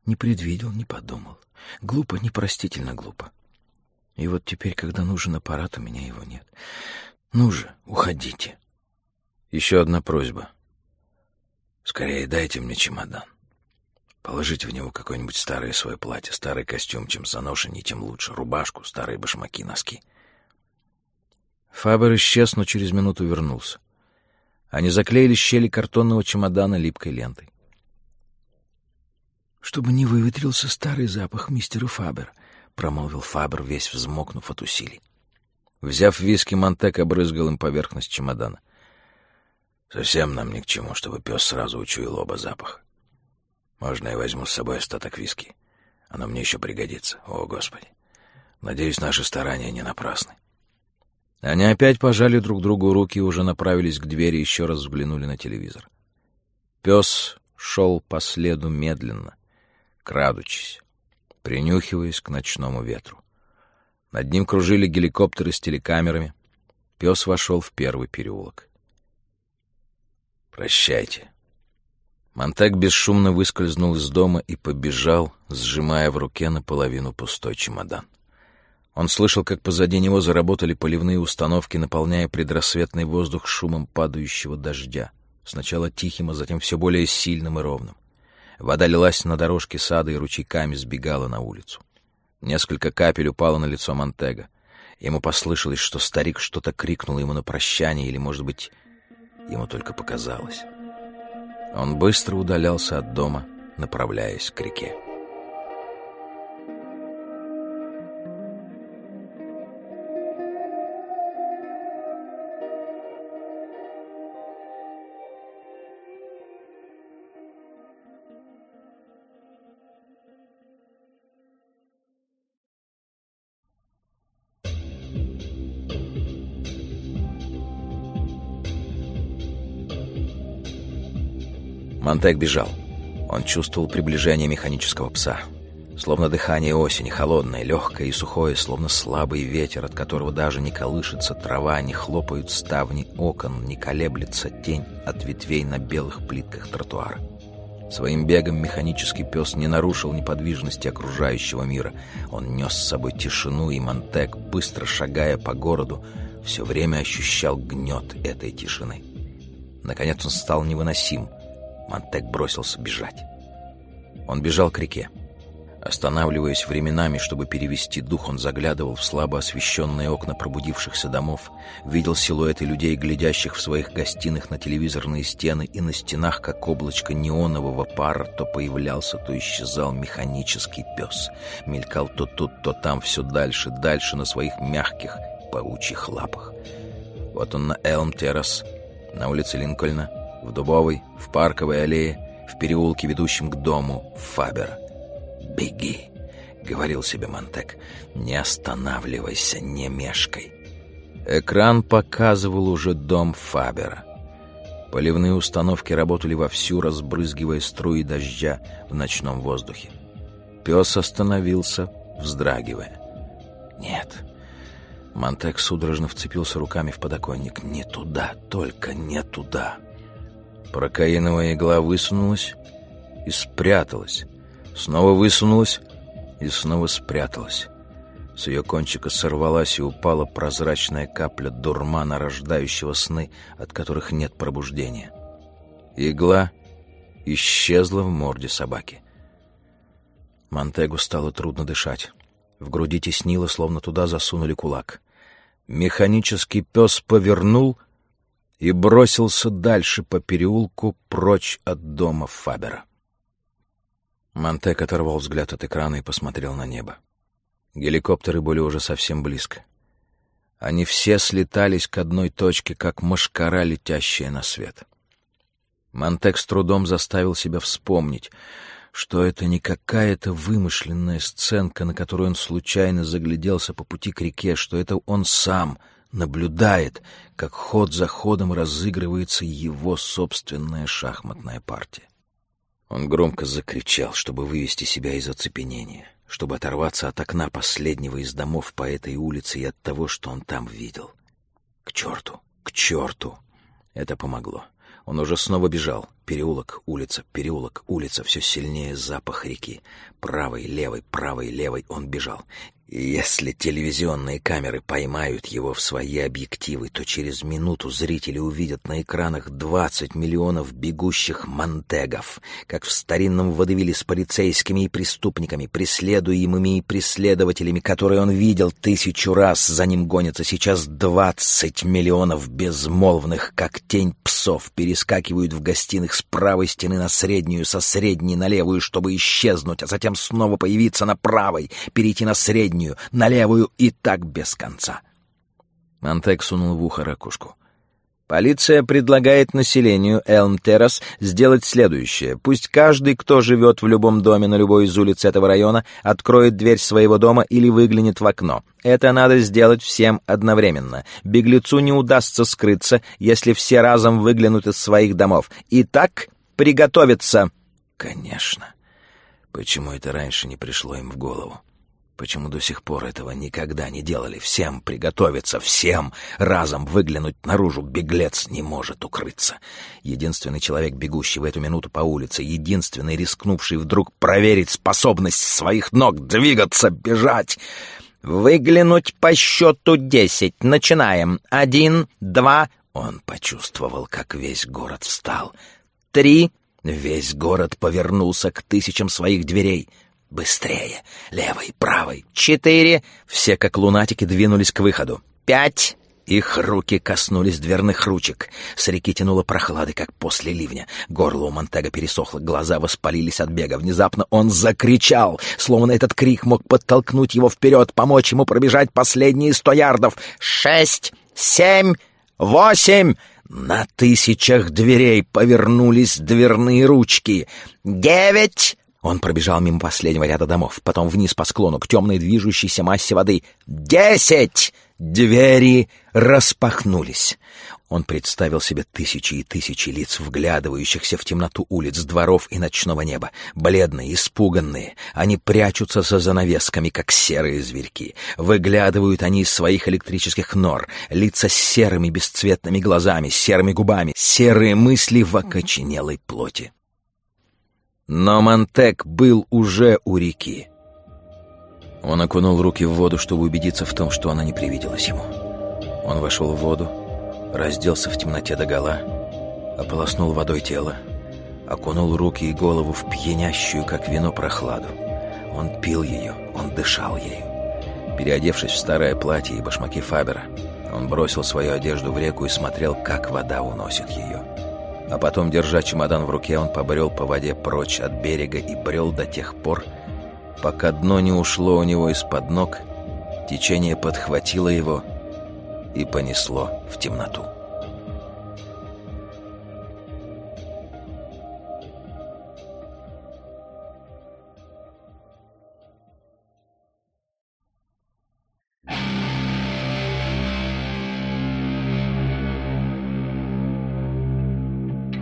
Не предвидел, не подумал. Глупо, непростительно глупо. И вот теперь, когда нужен аппарат, у меня его нет. Ну же, уходите. Еще одна просьба. Скорее дайте мне чемодан. Положите в него какое-нибудь старое свое платье, старый костюм, чем заношеннее, тем лучше, рубашку, старые башмаки, носки. Фабер исчез, но через минуту вернулся. Они заклеили щели картонного чемодана липкой лентой. «Чтобы не выветрился старый запах мистера Фабер», — промолвил Фабр, весь взмокнув от усилий. Взяв виски, Монтек обрызгал им поверхность чемодана. «Совсем нам ни к чему, чтобы пес сразу учуял оба запаха. Можно я возьму с собой остаток виски? Оно мне еще пригодится. О, Господи! Надеюсь, наши старания не напрасны». Они опять пожали друг другу руки и уже направились к двери, еще раз взглянули на телевизор. Пес шел по следу медленно, крадучись принюхиваясь к ночному ветру. Над ним кружили геликоптеры с телекамерами. Пес вошел в первый переулок. «Прощайте». Монтек бесшумно выскользнул из дома и побежал, сжимая в руке наполовину пустой чемодан. Он слышал, как позади него заработали поливные установки, наполняя предрассветный воздух шумом падающего дождя. Сначала тихим, а затем все более сильным и ровным. Вода лилась на дорожке сада и ручейками сбегала на улицу. Несколько капель упало на лицо Монтега. Ему послышалось, что старик что-то крикнул ему на прощание, или, может быть, ему только показалось. Он быстро удалялся от дома, направляясь к реке. Монтек бежал. Он чувствовал приближение механического пса. Словно дыхание осени, холодное, легкое и сухое, словно слабый ветер, от которого даже не колышется трава, не хлопают ставни окон, не колеблется тень от ветвей на белых плитках тротуара. Своим бегом механический пес не нарушил неподвижности окружающего мира. Он нес с собой тишину, и Монтек, быстро шагая по городу, все время ощущал гнет этой тишины. Наконец он стал невыносим — Монтек бросился бежать. Он бежал к реке. Останавливаясь временами, чтобы перевести дух, он заглядывал в слабо освещенные окна пробудившихся домов, видел силуэты людей, глядящих в своих гостиных на телевизорные стены, и на стенах, как облачко неонового пара, то появлялся, то исчезал механический пес. Мелькал то тут, то там, все дальше, дальше на своих мягких паучьих лапах. Вот он на Элм-террас, на улице Линкольна, в Дубовой, в Парковой аллее, в переулке, ведущем к дому Фабера. «Беги!» — говорил себе Монтек. «Не останавливайся, не мешкай!» Экран показывал уже дом Фабера. Поливные установки работали вовсю, разбрызгивая струи дождя в ночном воздухе. Пес остановился, вздрагивая. «Нет!» Монтек судорожно вцепился руками в подоконник. «Не туда, только не туда!» Прокаиновая игла высунулась и спряталась. Снова высунулась и снова спряталась. С ее кончика сорвалась и упала прозрачная капля дурмана, рождающего сны, от которых нет пробуждения. Игла исчезла в морде собаки. Монтегу стало трудно дышать. В груди теснило, словно туда засунули кулак. Механический пес повернул и бросился дальше по переулку прочь от дома Фабера. Монтек оторвал взгляд от экрана и посмотрел на небо. Геликоптеры были уже совсем близко. Они все слетались к одной точке, как мошкара, летящая на свет. Монтек с трудом заставил себя вспомнить, что это не какая-то вымышленная сценка, на которую он случайно загляделся по пути к реке, что это он сам наблюдает, как ход за ходом разыгрывается его собственная шахматная партия. Он громко закричал, чтобы вывести себя из оцепенения чтобы оторваться от окна последнего из домов по этой улице и от того, что он там видел. К черту, к черту! Это помогло. Он уже снова бежал. Переулок, улица, переулок, улица, все сильнее запах реки. Правой, левой, правой, левой он бежал. Если телевизионные камеры поймают его в свои объективы, то через минуту зрители увидят на экранах 20 миллионов бегущих мантегов, как в старинном водевиле с полицейскими и преступниками, преследуемыми и преследователями, которые он видел тысячу раз. За ним гонятся сейчас 20 миллионов безмолвных, как тень псов, перескакивают в гостиных с правой стены на среднюю, со средней на левую, чтобы исчезнуть, а затем снова появиться на правой, перейти на среднюю, переднюю, на левую и так без конца. Антек сунул в ухо ракушку. Полиция предлагает населению Элм-Террас сделать следующее. Пусть каждый, кто живет в любом доме на любой из улиц этого района, откроет дверь своего дома или выглянет в окно. Это надо сделать всем одновременно. Беглецу не удастся скрыться, если все разом выглянут из своих домов. Итак, приготовиться. Конечно. Почему это раньше не пришло им в голову? Почему до сих пор этого никогда не делали? Всем приготовиться, всем разом выглянуть наружу. Беглец не может укрыться. Единственный человек, бегущий в эту минуту по улице, единственный, рискнувший вдруг проверить способность своих ног двигаться, бежать. «Выглянуть по счету десять. Начинаем. Один, два...» Он почувствовал, как весь город встал. «Три...» Весь город повернулся к тысячам своих дверей. Быстрее! Левой, правой! Четыре! Все, как лунатики, двинулись к выходу. Пять! Их руки коснулись дверных ручек. С реки тянуло прохладой, как после ливня. Горло у Монтега пересохло, глаза воспалились от бега. Внезапно он закричал, словно этот крик мог подтолкнуть его вперед, помочь ему пробежать последние сто ярдов. «Шесть! Семь! Восемь!» На тысячах дверей повернулись дверные ручки. «Девять!» Он пробежал мимо последнего ряда домов, потом вниз по склону к темной движущейся массе воды. «Десять!» Двери распахнулись. Он представил себе тысячи и тысячи лиц, вглядывающихся в темноту улиц, дворов и ночного неба. Бледные, испуганные. Они прячутся за занавесками, как серые зверьки. Выглядывают они из своих электрических нор. Лица с серыми бесцветными глазами, серыми губами, серые мысли в окоченелой плоти. Но Монтек был уже у реки. Он окунул руки в воду, чтобы убедиться в том, что она не привиделась ему. Он вошел в воду, разделся в темноте догола, ополоснул водой тело, окунул руки и голову в пьянящую, как вино, прохладу. Он пил ее, он дышал ею. Переодевшись в старое платье и башмаки Фабера, он бросил свою одежду в реку и смотрел, как вода уносит ее. А потом, держа чемодан в руке, он побрел по воде прочь от берега и брел до тех пор, пока дно не ушло у него из-под ног, течение подхватило его и понесло в темноту.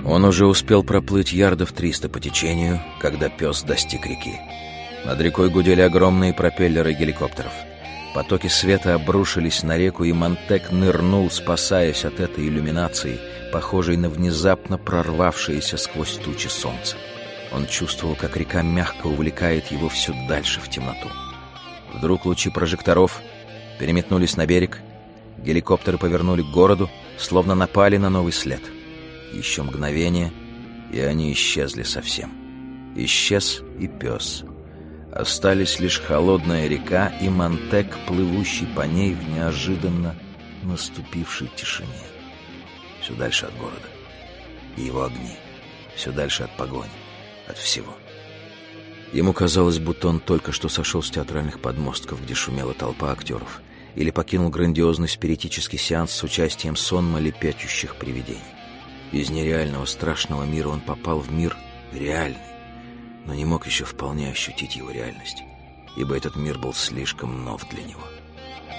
Он уже успел проплыть ярдов триста по течению, когда пес достиг реки. Над рекой гудели огромные пропеллеры геликоптеров. Потоки света обрушились на реку, и Монтек нырнул, спасаясь от этой иллюминации, похожей на внезапно прорвавшееся сквозь тучи солнце. Он чувствовал, как река мягко увлекает его все дальше в темноту. Вдруг лучи прожекторов переметнулись на берег, геликоптеры повернули к городу, словно напали на новый след — еще мгновение, и они исчезли совсем. Исчез и пес. Остались лишь холодная река и Монтек, плывущий по ней в неожиданно наступившей тишине. Все дальше от города. И его огни. Все дальше от погони. От всего. Ему казалось, будто он только что сошел с театральных подмостков, где шумела толпа актеров, или покинул грандиозный спиритический сеанс с участием сонма лепечущих привидений. Из нереального страшного мира он попал в мир реальный, но не мог еще вполне ощутить его реальность, ибо этот мир был слишком нов для него.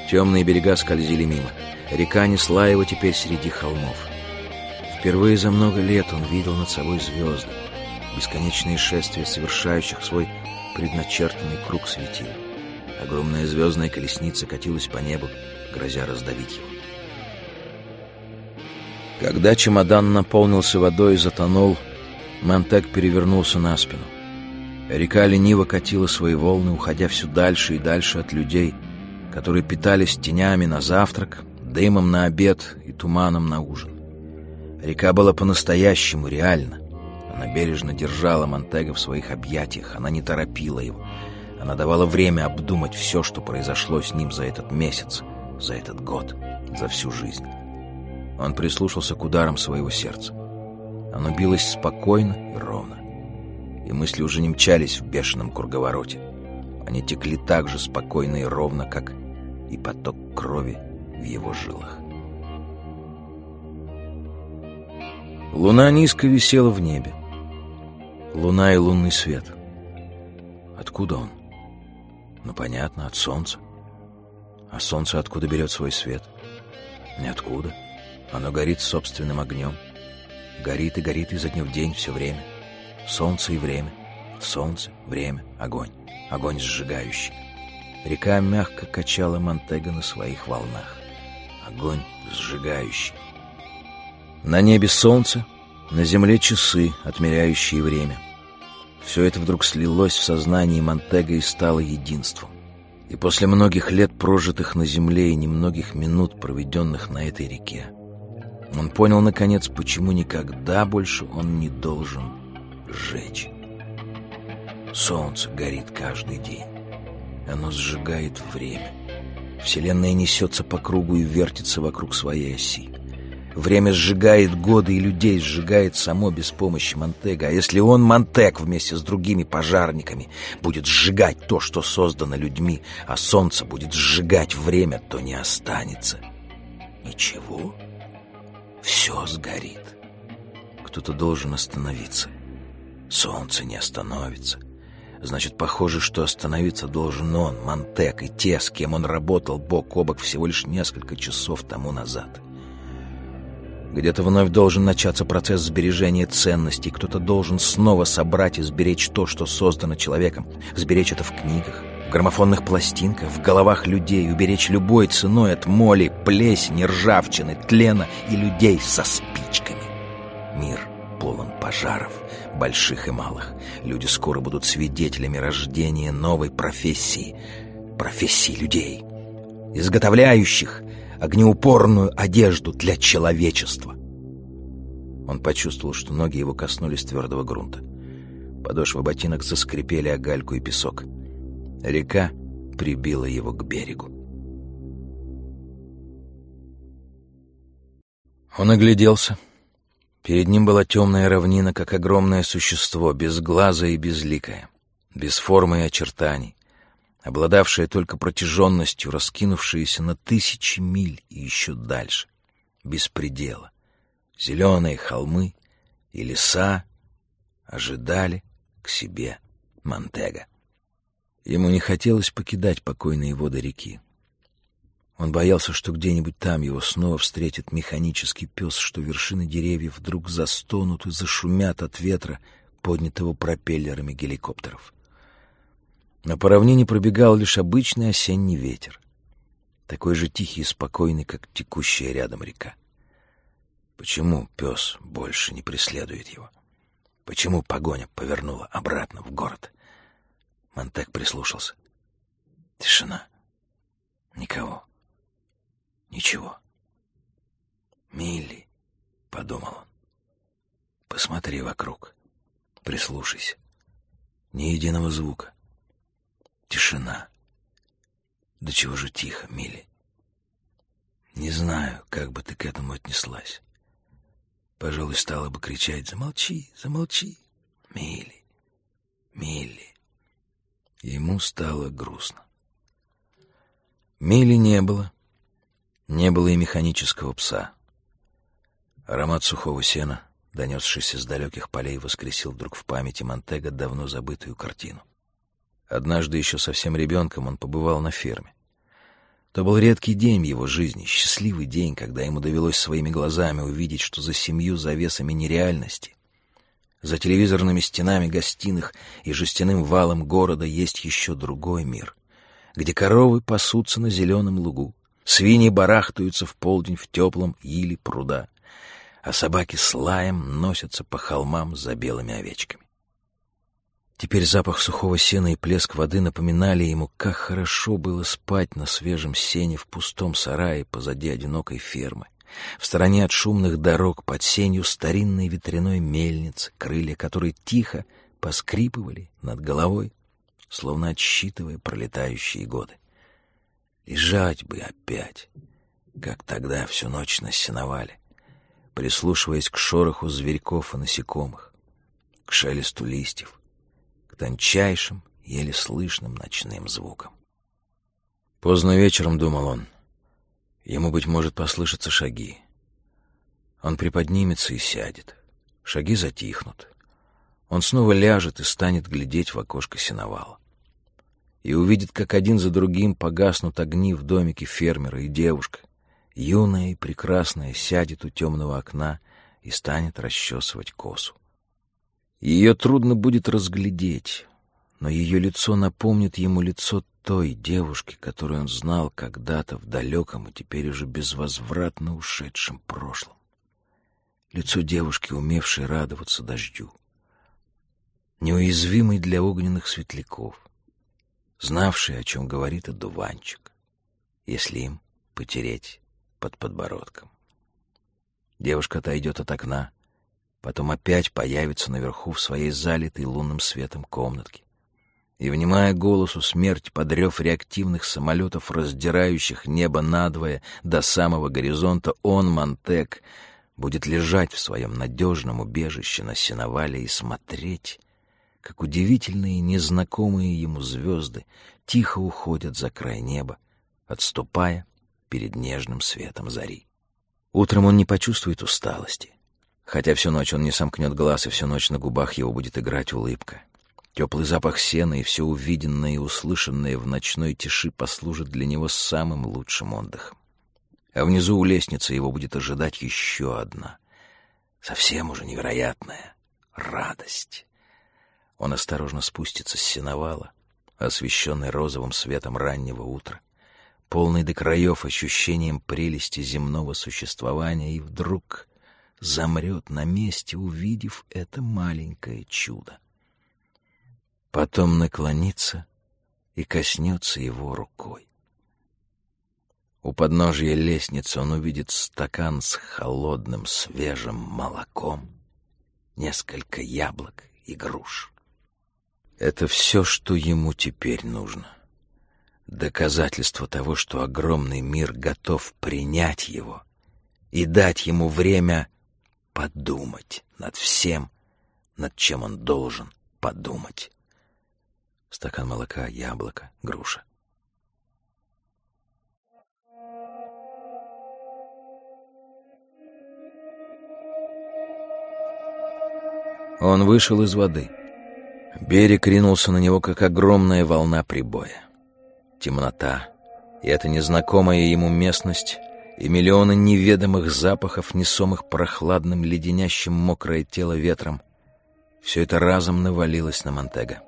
Темные берега скользили мимо. Река несла его теперь среди холмов. Впервые за много лет он видел над собой звезды, бесконечные шествия совершающих свой предначертанный круг светил. Огромная звездная колесница катилась по небу, грозя раздавить его. Когда чемодан наполнился водой и затонул, Монтек перевернулся на спину. Река лениво катила свои волны, уходя все дальше и дальше от людей, которые питались тенями на завтрак, дымом на обед и туманом на ужин. Река была по-настоящему реальна. Она бережно держала Монтега в своих объятиях, она не торопила его. Она давала время обдумать все, что произошло с ним за этот месяц, за этот год, за всю жизнь. Он прислушался к ударам своего сердца. Оно билось спокойно и ровно. И мысли уже не мчались в бешеном круговороте. Они текли так же спокойно и ровно, как и поток крови в его жилах. Луна низко висела в небе. Луна и лунный свет. Откуда он? Ну, понятно, от солнца. А солнце откуда берет свой свет? Ниоткуда. Оно горит собственным огнем. Горит и горит изо дня в день все время. Солнце и время. Солнце, время, огонь. Огонь сжигающий. Река мягко качала Монтега на своих волнах. Огонь сжигающий. На небе солнце, на земле часы, отмеряющие время. Все это вдруг слилось в сознании Монтега и стало единством. И после многих лет, прожитых на земле, и немногих минут, проведенных на этой реке, он понял, наконец, почему никогда больше он не должен жечь. Солнце горит каждый день. Оно сжигает время. Вселенная несется по кругу и вертится вокруг своей оси. Время сжигает годы, и людей сжигает само без помощи Монтега. А если он, Монтег, вместе с другими пожарниками, будет сжигать то, что создано людьми, а солнце будет сжигать время, то не останется ничего. Все сгорит. Кто-то должен остановиться. Солнце не остановится. Значит, похоже, что остановиться должен он, Монтек, и те, с кем он работал бок о бок всего лишь несколько часов тому назад. Где-то вновь должен начаться процесс сбережения ценностей. Кто-то должен снова собрать и сберечь то, что создано человеком. Сберечь это в книгах, граммофонных пластинках, в головах людей, уберечь любой ценой от моли, плесени, ржавчины, тлена и людей со спичками. Мир полон пожаров, больших и малых. Люди скоро будут свидетелями рождения новой профессии, профессии людей, изготовляющих огнеупорную одежду для человечества. Он почувствовал, что ноги его коснулись твердого грунта. Подошвы ботинок заскрипели о гальку и песок. Река прибила его к берегу. Он огляделся. Перед ним была темная равнина, как огромное существо, без глаза и безликое, без формы и очертаний. обладавшая только протяженностью, раскинувшаяся на тысячи миль и еще дальше, без предела. Зеленые холмы и леса ожидали к себе Монтега. Ему не хотелось покидать покойные воды реки. Он боялся, что где-нибудь там его снова встретит механический пес, что вершины деревьев вдруг застонут и зашумят от ветра, поднятого пропеллерами геликоптеров. На по равнине пробегал лишь обычный осенний ветер, такой же тихий и спокойный, как текущая рядом река. Почему пес больше не преследует его? Почему погоня повернула обратно в город? Монтек прислушался. Тишина. Никого. Ничего. «Милли», — подумал он, — «посмотри вокруг, прислушайся. Ни единого звука. Тишина. Да чего же тихо, Милли. Не знаю, как бы ты к этому отнеслась. Пожалуй, стала бы кричать «Замолчи, замолчи, Милли, Милли». Ему стало грустно. Милли не было, не было и механического пса. Аромат сухого сена, донесшийся с далеких полей, воскресил вдруг в памяти Монтега давно забытую картину. Однажды еще совсем ребенком он побывал на ферме. То был редкий день в его жизни, счастливый день, когда ему довелось своими глазами увидеть, что за семью завесами нереальности, за телевизорными стенами гостиных и жестяным валом города есть еще другой мир, где коровы пасутся на зеленом лугу, Свиньи барахтаются в полдень в теплом иле пруда, а собаки с лаем носятся по холмам за белыми овечками. Теперь запах сухого сена и плеск воды напоминали ему, как хорошо было спать на свежем сене в пустом сарае позади одинокой фермы, в стороне от шумных дорог под сенью старинной ветряной мельницы, крылья которой тихо поскрипывали над головой, словно отсчитывая пролетающие годы. Лежать бы опять, как тогда всю ночь на сеновале, прислушиваясь к шороху зверьков и насекомых, к шелесту листьев, к тончайшим, еле слышным ночным звукам. Поздно вечером, думал он, ему, быть может, послышатся шаги. Он приподнимется и сядет. Шаги затихнут. Он снова ляжет и станет глядеть в окошко сеновала и увидит, как один за другим погаснут огни в домике фермера, и девушка, юная и прекрасная, сядет у темного окна и станет расчесывать косу. Ее трудно будет разглядеть, но ее лицо напомнит ему лицо той девушки, которую он знал когда-то в далеком и теперь уже безвозвратно ушедшем прошлом. Лицо девушки, умевшей радоваться дождю, неуязвимой для огненных светляков — знавший, о чем говорит одуванчик, если им потереть под подбородком. Девушка отойдет от окна, потом опять появится наверху в своей залитой лунным светом комнатке. И, внимая голосу смерть подрев реактивных самолетов, раздирающих небо надвое до самого горизонта, он, Монтек, будет лежать в своем надежном убежище на сеновале и смотреть, как удивительные незнакомые ему звезды тихо уходят за край неба, отступая перед нежным светом зари. Утром он не почувствует усталости, хотя всю ночь он не сомкнет глаз, и всю ночь на губах его будет играть улыбка. Теплый запах сена и все увиденное и услышанное в ночной тиши послужит для него самым лучшим отдыхом. А внизу у лестницы его будет ожидать еще одна, совсем уже невероятная радость. Он осторожно спустится с сеновала, освещенный розовым светом раннего утра, полный до краев ощущением прелести земного существования, и вдруг замрет на месте, увидев это маленькое чудо. Потом наклонится и коснется его рукой. У подножия лестницы он увидит стакан с холодным свежим молоком, несколько яблок и груш. Это все, что ему теперь нужно. Доказательство того, что огромный мир готов принять его и дать ему время подумать над всем, над чем он должен подумать. Стакан молока, яблоко, груша. Он вышел из воды. Берег ринулся на него, как огромная волна прибоя. Темнота, и эта незнакомая ему местность, и миллионы неведомых запахов, несомых прохладным, леденящим мокрое тело ветром, все это разом навалилось на Монтега.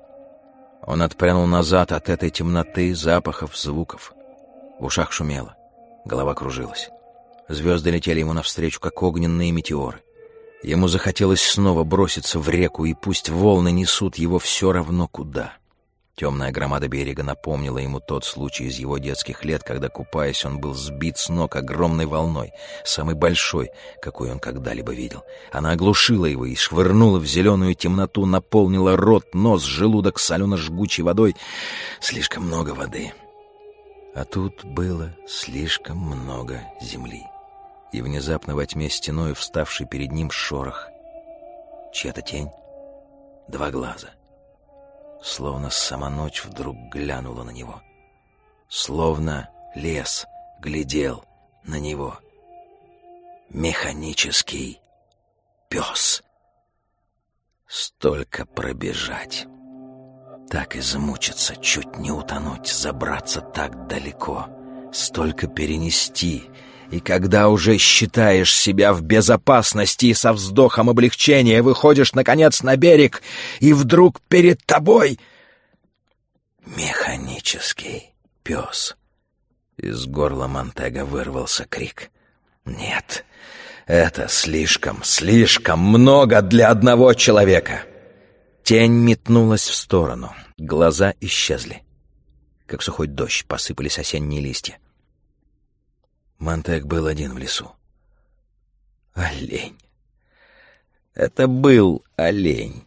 Он отпрянул назад от этой темноты, запахов, звуков. В ушах шумело, голова кружилась. Звезды летели ему навстречу, как огненные метеоры. Ему захотелось снова броситься в реку, и пусть волны несут его все равно куда. Темная громада берега напомнила ему тот случай из его детских лет, когда, купаясь, он был сбит с ног огромной волной, самой большой, какой он когда-либо видел. Она оглушила его и швырнула в зеленую темноту, наполнила рот, нос, желудок солено-жгучей водой. Слишком много воды. А тут было слишком много земли и внезапно во тьме стеной вставший перед ним шорох. Чья-то тень, два глаза. Словно сама ночь вдруг глянула на него. Словно лес глядел на него. Механический пес. Столько пробежать. Так и замучиться, чуть не утонуть, забраться так далеко. Столько перенести — и когда уже считаешь себя в безопасности и со вздохом облегчения выходишь, наконец, на берег, и вдруг перед тобой механический пес. Из горла Монтега вырвался крик. «Нет, это слишком, слишком много для одного человека!» Тень метнулась в сторону, глаза исчезли. Как сухой дождь посыпались осенние листья. Монтек был один в лесу. Олень. Это был олень.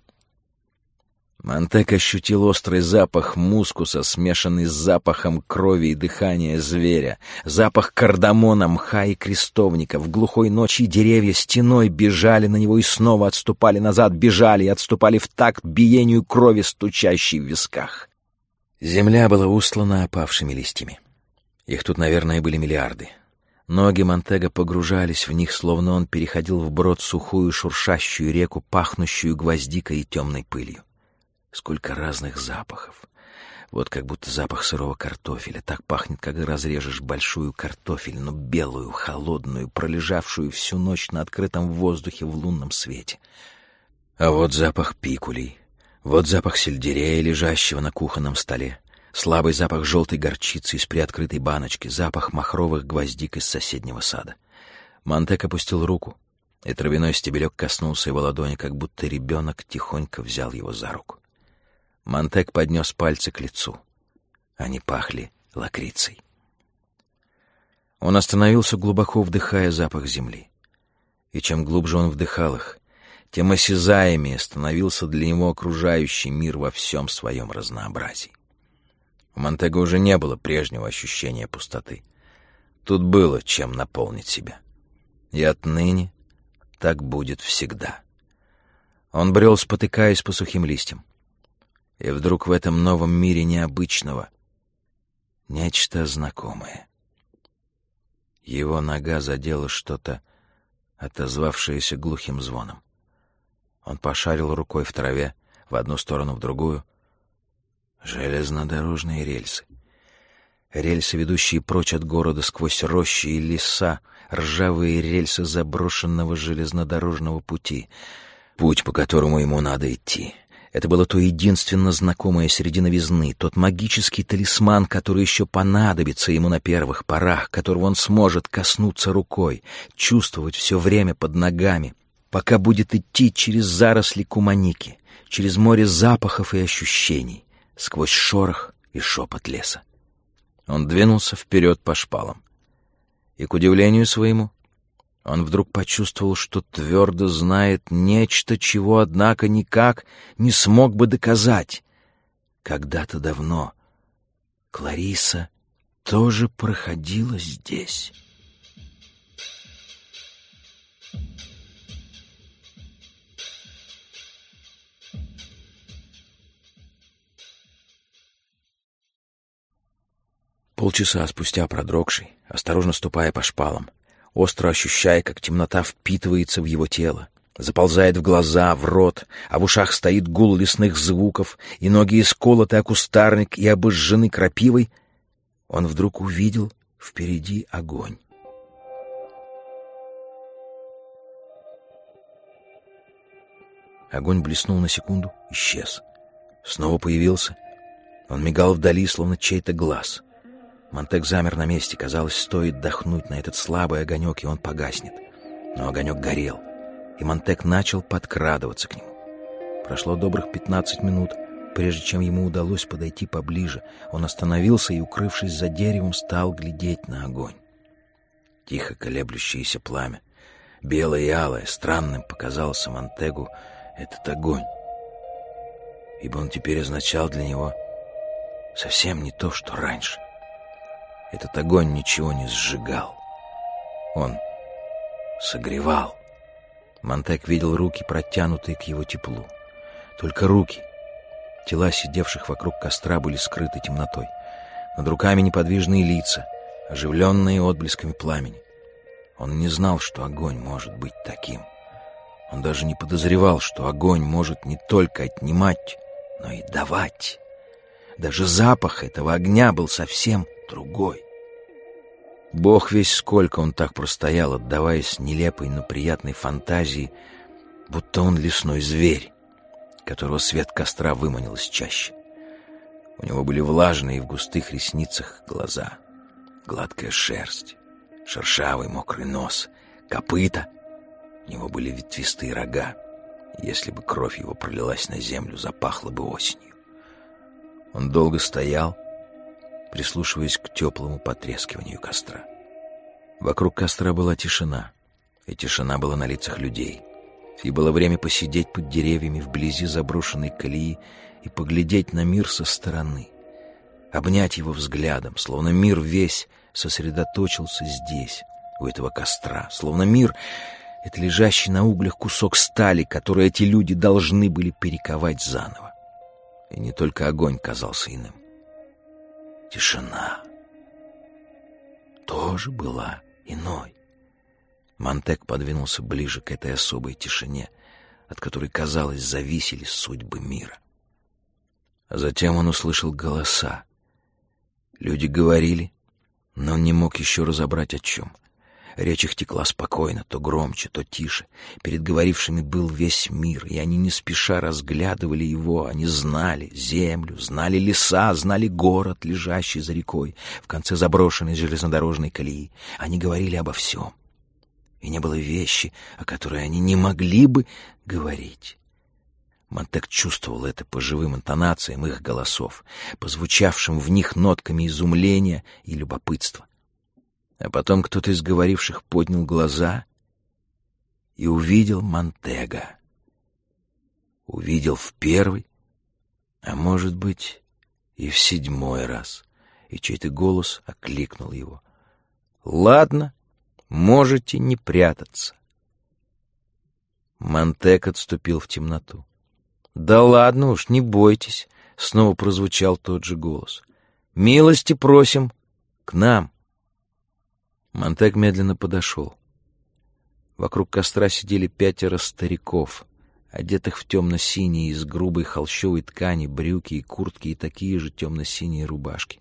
Монтек ощутил острый запах мускуса, смешанный с запахом крови и дыхания зверя, запах кардамона, мха и крестовника. В глухой ночи деревья стеной бежали на него и снова отступали назад, бежали и отступали в такт биению крови, стучащей в висках. Земля была устлана опавшими листьями. Их тут, наверное, были миллиарды. Ноги Монтега погружались в них, словно он переходил вброд сухую шуршащую реку, пахнущую гвоздикой и темной пылью. Сколько разных запахов. Вот как будто запах сырого картофеля. Так пахнет, когда разрежешь большую картофельну, белую, холодную, пролежавшую всю ночь на открытом воздухе в лунном свете. А вот запах пикулей. Вот запах сельдерея, лежащего на кухонном столе. Слабый запах желтой горчицы из приоткрытой баночки, запах махровых гвоздик из соседнего сада. Монтек опустил руку, и травяной стебелек коснулся его ладони, как будто ребенок тихонько взял его за руку. Монтек поднес пальцы к лицу. Они пахли лакрицей. Он остановился, глубоко вдыхая запах земли. И чем глубже он вдыхал их, тем осязаемее становился для него окружающий мир во всем своем разнообразии. У Монтега уже не было прежнего ощущения пустоты. Тут было чем наполнить себя. И отныне так будет всегда. Он брел, спотыкаясь по сухим листьям. И вдруг в этом новом мире необычного нечто знакомое. Его нога задела что-то, отозвавшееся глухим звоном. Он пошарил рукой в траве, в одну сторону, в другую — Железнодорожные рельсы. Рельсы, ведущие прочь от города сквозь рощи и леса, ржавые рельсы заброшенного железнодорожного пути. Путь, по которому ему надо идти. Это было то единственно знакомое среди новизны, тот магический талисман, который еще понадобится ему на первых порах, которого он сможет коснуться рукой, чувствовать все время под ногами, пока будет идти через заросли куманики, через море запахов и ощущений сквозь шорох и шепот леса. Он двинулся вперед по шпалам. И, к удивлению своему, он вдруг почувствовал, что твердо знает нечто, чего, однако, никак не смог бы доказать. Когда-то давно Клариса тоже проходила здесь. Полчаса спустя продрогший, осторожно ступая по шпалам, остро ощущая, как темнота впитывается в его тело, заползает в глаза, в рот, а в ушах стоит гул лесных звуков, и ноги исколоты о кустарник и обожжены крапивой, он вдруг увидел впереди огонь. Огонь блеснул на секунду, исчез. Снова появился. Он мигал вдали, словно чей-то глаз. Монтек замер на месте. Казалось, стоит дохнуть на этот слабый огонек, и он погаснет. Но огонек горел, и Монтек начал подкрадываться к нему. Прошло добрых пятнадцать минут, прежде чем ему удалось подойти поближе. Он остановился и, укрывшись за деревом, стал глядеть на огонь. Тихо колеблющееся пламя, белое и алое, странным показался Монтегу этот огонь, ибо он теперь означал для него совсем не то, что раньше. Этот огонь ничего не сжигал. Он согревал. Монтек видел руки, протянутые к его теплу. Только руки. Тела сидевших вокруг костра были скрыты темнотой. Над руками неподвижные лица, оживленные отблесками пламени. Он не знал, что огонь может быть таким. Он даже не подозревал, что огонь может не только отнимать, но и давать. Даже запах этого огня был совсем другой. Бог весь сколько он так простоял, отдаваясь нелепой, но приятной фантазии, будто он лесной зверь, которого свет костра выманил из чаще. У него были влажные в густых ресницах глаза, гладкая шерсть, шершавый мокрый нос, копыта. У него были ветвистые рога. Если бы кровь его пролилась на землю, запахло бы осенью. Он долго стоял, прислушиваясь к теплому потрескиванию костра. Вокруг костра была тишина, и тишина была на лицах людей. И было время посидеть под деревьями вблизи заброшенной колеи и поглядеть на мир со стороны, обнять его взглядом, словно мир весь сосредоточился здесь, у этого костра, словно мир — это лежащий на углях кусок стали, который эти люди должны были перековать заново. И не только огонь казался иным. Тишина тоже была иной. Монтек подвинулся ближе к этой особой тишине, от которой, казалось, зависели судьбы мира. А затем он услышал голоса. Люди говорили, но он не мог еще разобрать о чем — Речь их текла спокойно, то громче, то тише. Перед говорившими был весь мир, и они не спеша разглядывали его. Они знали землю, знали леса, знали город, лежащий за рекой, в конце заброшенной железнодорожной колеи. Они говорили обо всем. И не было вещи, о которой они не могли бы говорить. Монтек чувствовал это по живым интонациям их голосов, по звучавшим в них нотками изумления и любопытства. А потом кто-то из говоривших поднял глаза и увидел Монтега. Увидел в первый, а может быть и в седьмой раз, и чей-то голос окликнул его. «Ладно, можете не прятаться». Монтек отступил в темноту. «Да ладно уж, не бойтесь», — снова прозвучал тот же голос. «Милости просим к нам». Монтек медленно подошел. Вокруг костра сидели пятеро стариков, одетых в темно-синие из грубой холщовой ткани брюки и куртки и такие же темно-синие рубашки.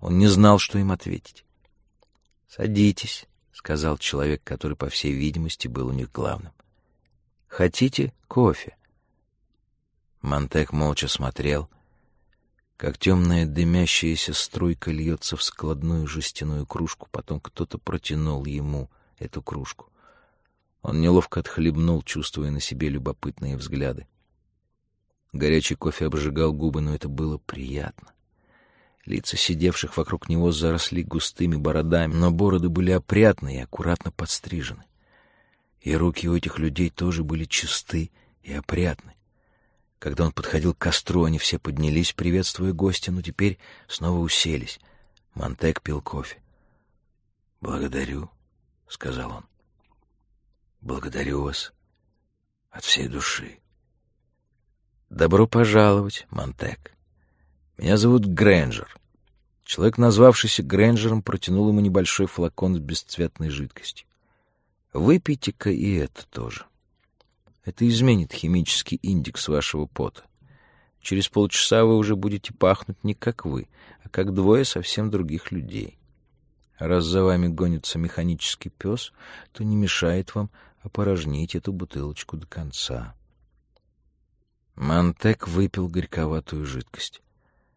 Он не знал, что им ответить. «Садитесь», — сказал человек, который, по всей видимости, был у них главным. «Хотите кофе?» Монтек молча смотрел, как темная дымящаяся струйка льется в складную жестяную кружку, потом кто-то протянул ему эту кружку. Он неловко отхлебнул, чувствуя на себе любопытные взгляды. Горячий кофе обжигал губы, но это было приятно. Лица сидевших вокруг него заросли густыми бородами, но бороды были опрятны и аккуратно подстрижены. И руки у этих людей тоже были чисты и опрятны. Когда он подходил к костру, они все поднялись, приветствуя гостя, но теперь снова уселись. Монтек пил кофе. «Благодарю», — сказал он. «Благодарю вас от всей души». «Добро пожаловать, Монтек. Меня зовут Грэнджер. Человек, назвавшийся Грэнджером, протянул ему небольшой флакон с бесцветной жидкостью. Выпейте-ка и это тоже. Это изменит химический индекс вашего пота. Через полчаса вы уже будете пахнуть не как вы, а как двое совсем других людей. раз за вами гонится механический пес, то не мешает вам опорожнить эту бутылочку до конца. Монтек выпил горьковатую жидкость.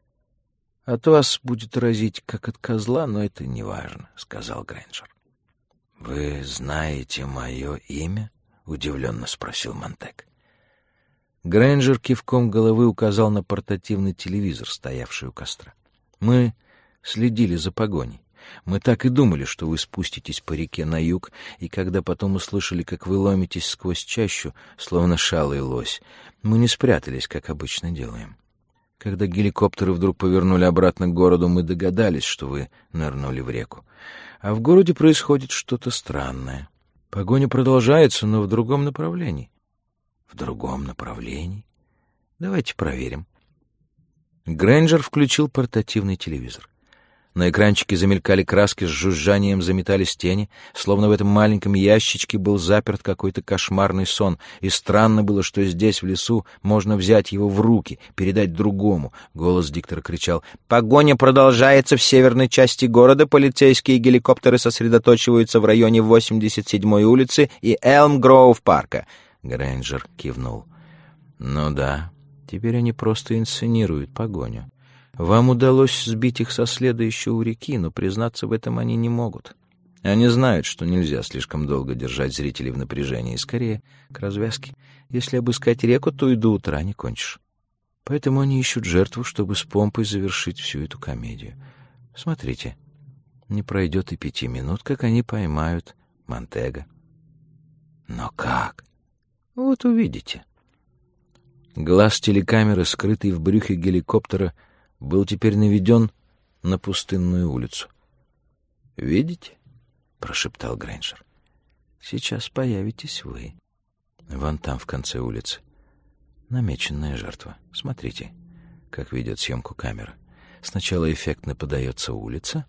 — От вас будет разить, как от козла, но это не важно, — сказал Грэнджер. — Вы знаете мое имя? — удивленно спросил Монтек. Грэнджер кивком головы указал на портативный телевизор, стоявший у костра. — Мы следили за погоней. Мы так и думали, что вы спуститесь по реке на юг, и когда потом услышали, как вы ломитесь сквозь чащу, словно шалый лось, мы не спрятались, как обычно делаем. Когда геликоптеры вдруг повернули обратно к городу, мы догадались, что вы нырнули в реку. А в городе происходит что-то странное. Погоня продолжается, но в другом направлении. В другом направлении? Давайте проверим. Грэнджер включил портативный телевизор. На экранчике замелькали краски, с жужжанием заметались тени, словно в этом маленьком ящичке был заперт какой-то кошмарный сон, и странно было, что здесь, в лесу, можно взять его в руки, передать другому. Голос диктора кричал «Погоня продолжается в северной части города, полицейские геликоптеры сосредоточиваются в районе 87-й улицы и Элм-Гроув парка». Грэнджер кивнул. «Ну да, теперь они просто инсценируют погоню». Вам удалось сбить их со следа еще у реки, но признаться в этом они не могут. Они знают, что нельзя слишком долго держать зрителей в напряжении. Скорее, к развязке. Если обыскать реку, то и до утра не кончишь. Поэтому они ищут жертву, чтобы с помпой завершить всю эту комедию. Смотрите, не пройдет и пяти минут, как они поймают Монтега. Но как? Вот увидите. Глаз телекамеры, скрытый в брюхе геликоптера, — был теперь наведен на пустынную улицу. «Видите?» — прошептал Грэнджер. «Сейчас появитесь вы. Вон там, в конце улицы. Намеченная жертва. Смотрите, как ведет съемку камера. Сначала эффектно подается улица,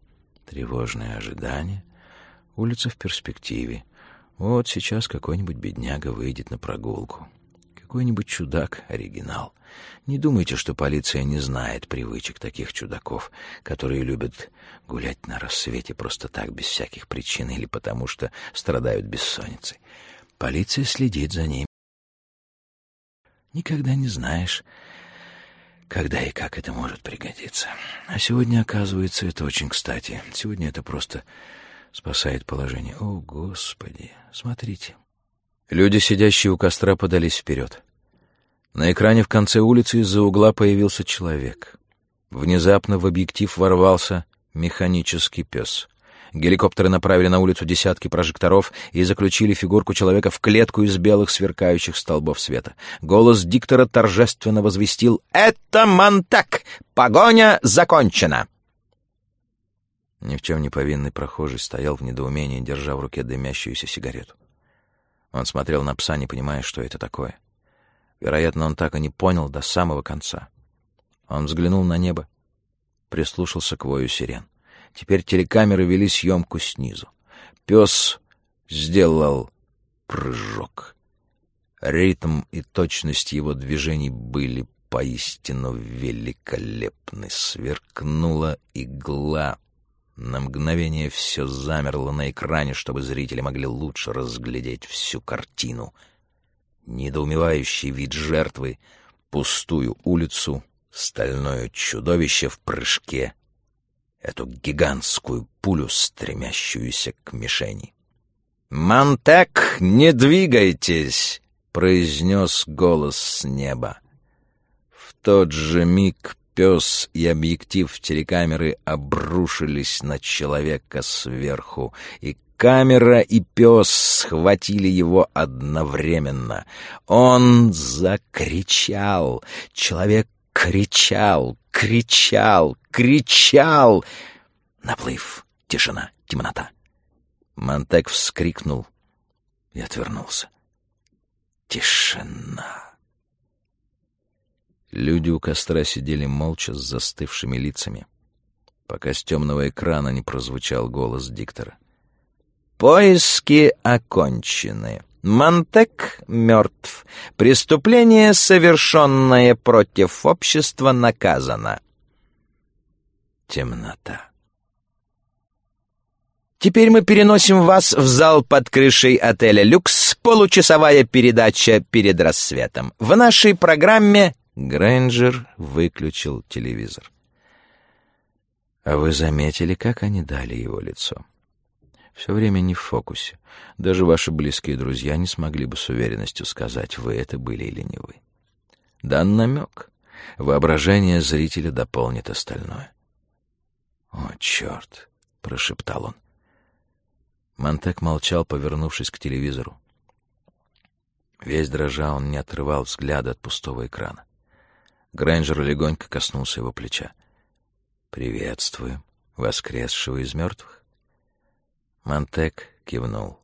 тревожное ожидание, улица в перспективе. Вот сейчас какой-нибудь бедняга выйдет на прогулку. Какой-нибудь чудак, оригинал. Не думайте, что полиция не знает привычек таких чудаков, которые любят гулять на рассвете просто так, без всяких причин, или потому что страдают бессонницей. Полиция следит за ними. Никогда не знаешь, когда и как это может пригодиться. А сегодня, оказывается, это очень кстати. Сегодня это просто спасает положение. О, Господи! Смотрите. Люди, сидящие у костра, подались вперед. На экране в конце улицы из-за угла появился человек. Внезапно в объектив ворвался механический пес. Геликоптеры направили на улицу десятки прожекторов и заключили фигурку человека в клетку из белых сверкающих столбов света. Голос диктора торжественно возвестил «Это Монтак! Погоня закончена!» Ни в чем не повинный прохожий стоял в недоумении, держа в руке дымящуюся сигарету. Он смотрел на пса, не понимая, что это такое — Вероятно, он так и не понял до самого конца. Он взглянул на небо, прислушался к вою сирен. Теперь телекамеры вели съемку снизу. Пес сделал прыжок. Ритм и точность его движений были поистину великолепны. Сверкнула игла. На мгновение все замерло на экране, чтобы зрители могли лучше разглядеть всю картину — недоумевающий вид жертвы, пустую улицу, стальное чудовище в прыжке, эту гигантскую пулю, стремящуюся к мишени. «Монтек, не двигайтесь!» — произнес голос с неба. В тот же миг пес и объектив телекамеры обрушились на человека сверху, и камера и пес схватили его одновременно. Он закричал. Человек кричал, кричал, кричал. Наплыв, тишина, темнота. Монтек вскрикнул и отвернулся. Тишина. Люди у костра сидели молча с застывшими лицами. пока с темного экрана не прозвучал голос диктора. «Поиски окончены. Монтек мертв. Преступление, совершенное против общества, наказано». Темнота. Теперь мы переносим вас в зал под крышей отеля «Люкс». Получасовая передача перед рассветом. В нашей программе Грэнджер выключил телевизор. А вы заметили, как они дали его лицо? Все время не в фокусе. Даже ваши близкие друзья не смогли бы с уверенностью сказать, вы это были или не вы. Дан намек. Воображение зрителя дополнит остальное. «О, черт!» — прошептал он. Монтек молчал, повернувшись к телевизору. Весь дрожа, он не отрывал взгляда от пустого экрана. Грэнджер легонько коснулся его плеча. «Приветствуем, воскресшего из мертвых». Монтек кивнул.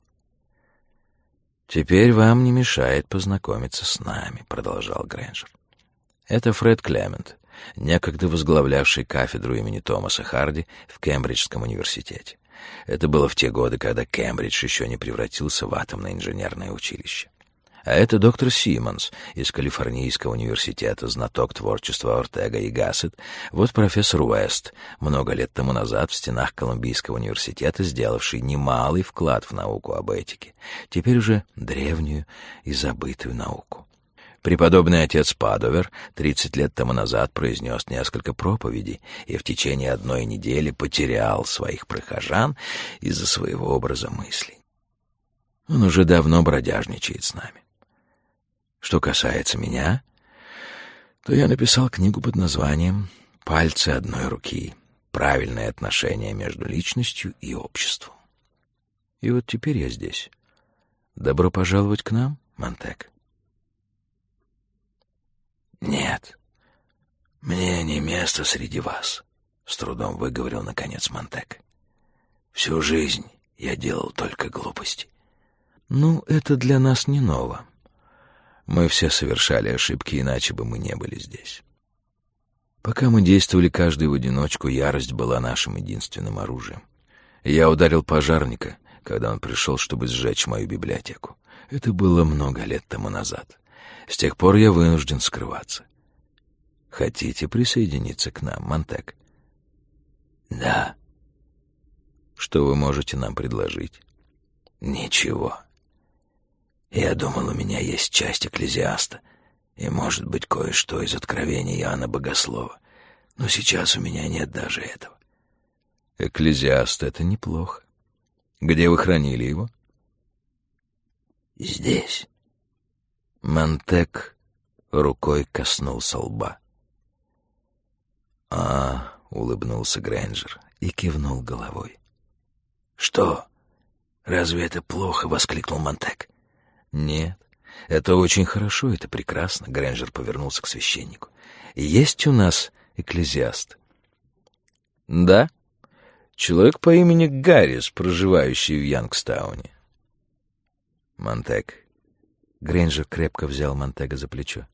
«Теперь вам не мешает познакомиться с нами», — продолжал Грэнджер. «Это Фред Клемент, некогда возглавлявший кафедру имени Томаса Харди в Кембриджском университете. Это было в те годы, когда Кембридж еще не превратился в атомное инженерное училище. А это доктор Симмонс из Калифорнийского университета, знаток творчества Ортега и Гассет. Вот профессор Уэст, много лет тому назад в стенах Колумбийского университета, сделавший немалый вклад в науку об этике, теперь уже древнюю и забытую науку. Преподобный отец Падовер 30 лет тому назад произнес несколько проповедей и в течение одной недели потерял своих прихожан из-за своего образа мыслей. Он уже давно бродяжничает с нами. Что касается меня, то я написал книгу под названием «Пальцы одной руки. Правильное отношение между личностью и обществом». И вот теперь я здесь. Добро пожаловать к нам, Монтек. «Нет, мне не место среди вас», — с трудом выговорил, наконец, Монтек. «Всю жизнь я делал только глупости». «Ну, это для нас не ново. Мы все совершали ошибки, иначе бы мы не были здесь. Пока мы действовали каждый в одиночку, ярость была нашим единственным оружием. Я ударил пожарника, когда он пришел, чтобы сжечь мою библиотеку. Это было много лет тому назад. С тех пор я вынужден скрываться. Хотите присоединиться к нам, Монтек? Да. Что вы можете нам предложить? Ничего. Я думал, у меня есть часть экклезиаста, и, может быть, кое-что из откровений Иоанна Богослова. Но сейчас у меня нет даже этого. Экклезиаст — это неплохо. Где вы хранили его? Здесь. Монтек рукой коснулся лба. «А, — улыбнулся Грэнджер и кивнул головой. «Что? Разве это плохо?» — воскликнул Монтек. «Нет, это очень хорошо, это прекрасно», — Грэнджер повернулся к священнику. «Есть у нас экклезиаст?» «Да, человек по имени Гаррис, проживающий в Янгстауне». «Монтек, Грейнджер крепко взял Монтега за плечо.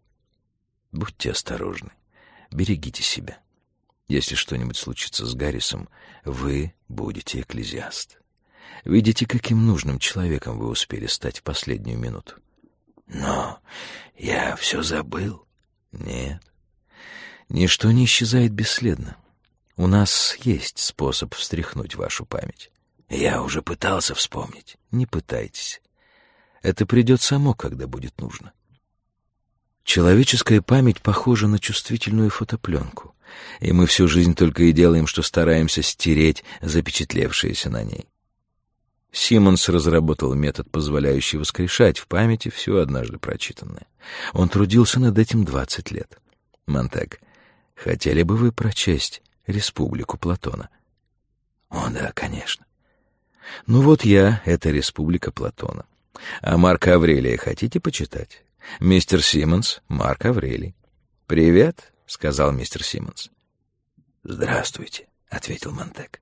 «Будьте осторожны. Берегите себя. Если что-нибудь случится с Гаррисом, вы будете экклезиаст. Видите, каким нужным человеком вы успели стать в последнюю минуту. Но я все забыл. Нет. Ничто не исчезает бесследно. У нас есть способ встряхнуть вашу память. Я уже пытался вспомнить. Не пытайтесь. Это придет само, когда будет нужно. Человеческая память похожа на чувствительную фотопленку, и мы всю жизнь только и делаем, что стараемся стереть запечатлевшееся на ней. Симмонс разработал метод, позволяющий воскрешать в памяти все однажды прочитанное. Он трудился над этим двадцать лет. Монтек, хотели бы вы прочесть «Республику Платона»? О, да, конечно. Ну вот я — это «Республика Платона». А Марка Аврелия хотите почитать? Мистер Симмонс, Марк Аврелий. «Привет», — сказал мистер Симмонс. «Здравствуйте», — ответил Монтек.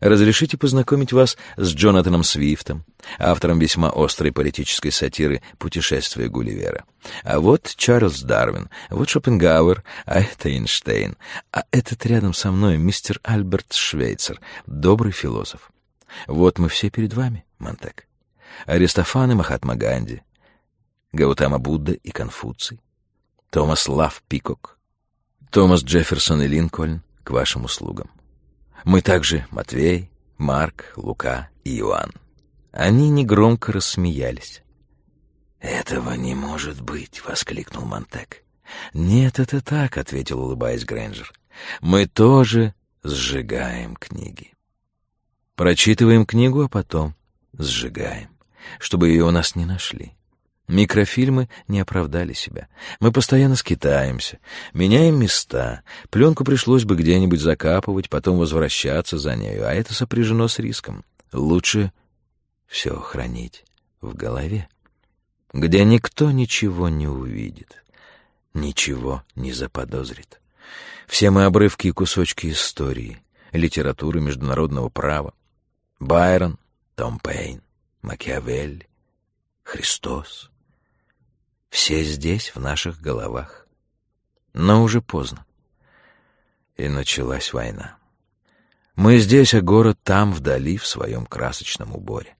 Разрешите познакомить вас с Джонатаном Свифтом, автором весьма острой политической сатиры «Путешествие Гулливера». А вот Чарльз Дарвин, вот Шопенгауэр, а это Эйнштейн, а этот рядом со мной мистер Альберт Швейцер, добрый философ. Вот мы все перед вами, Монтек. Аристофан и Махатма Ганди, Гаутама Будда и Конфуций, Томас Лав Пикок, Томас Джефферсон и Линкольн к вашим услугам. Мы также Матвей, Марк, Лука и Иоанн. Они негромко рассмеялись. «Этого не может быть!» — воскликнул Монтек. «Нет, это так», — ответил, улыбаясь Грэнджер. «Мы тоже сжигаем книги. Прочитываем книгу, а потом сжигаем, чтобы ее у нас не нашли. Микрофильмы не оправдали себя. Мы постоянно скитаемся, меняем места. Пленку пришлось бы где-нибудь закапывать, потом возвращаться за нею, а это сопряжено с риском. Лучше все хранить в голове, где никто ничего не увидит, ничего не заподозрит. Все мы обрывки и кусочки истории, литературы международного права. Байрон, Том Пейн, Макиавелли, Христос — все здесь, в наших головах. Но уже поздно. И началась война. Мы здесь, а город там, вдали, в своем красочном уборе.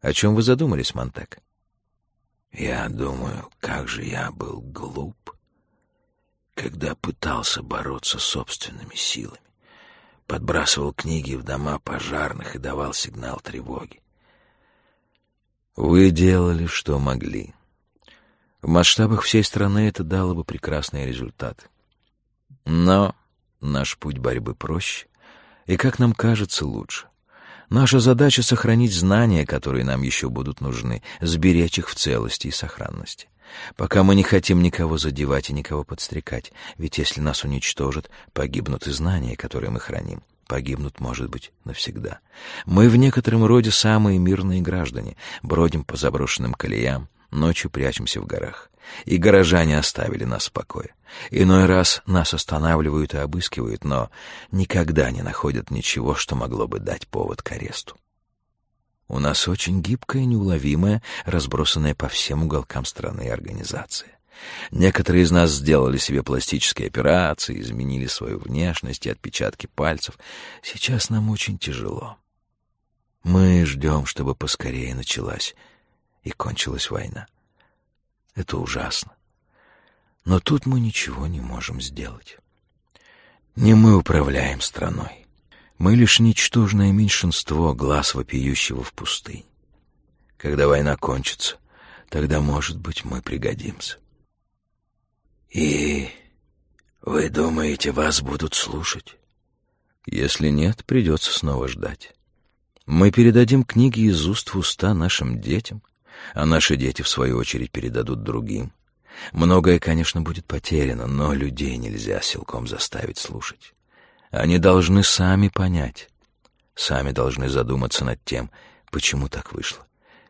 О чем вы задумались, Монтек? Я думаю, как же я был глуп, когда пытался бороться собственными силами. Подбрасывал книги в дома пожарных и давал сигнал тревоги. Вы делали, что могли. В масштабах всей страны это дало бы прекрасный результат. Но наш путь борьбы проще, и, как нам кажется, лучше. Наша задача — сохранить знания, которые нам еще будут нужны, сберечь их в целости и сохранности. Пока мы не хотим никого задевать и никого подстрекать, ведь если нас уничтожат, погибнут и знания, которые мы храним. Погибнут, может быть, навсегда. Мы в некотором роде самые мирные граждане, бродим по заброшенным колеям, Ночью прячемся в горах. И горожане оставили нас в покое. Иной раз нас останавливают и обыскивают, но никогда не находят ничего, что могло бы дать повод к аресту. У нас очень гибкая, неуловимая, разбросанная по всем уголкам страны организация. Некоторые из нас сделали себе пластические операции, изменили свою внешность и отпечатки пальцев. Сейчас нам очень тяжело. Мы ждем, чтобы поскорее началась и кончилась война. Это ужасно. Но тут мы ничего не можем сделать. Не мы управляем страной. Мы лишь ничтожное меньшинство глаз вопиющего в пустынь. Когда война кончится, тогда, может быть, мы пригодимся. И вы думаете, вас будут слушать? Если нет, придется снова ждать. Мы передадим книги из уст в уста нашим детям — а наши дети, в свою очередь, передадут другим. Многое, конечно, будет потеряно, но людей нельзя силком заставить слушать. Они должны сами понять, сами должны задуматься над тем, почему так вышло,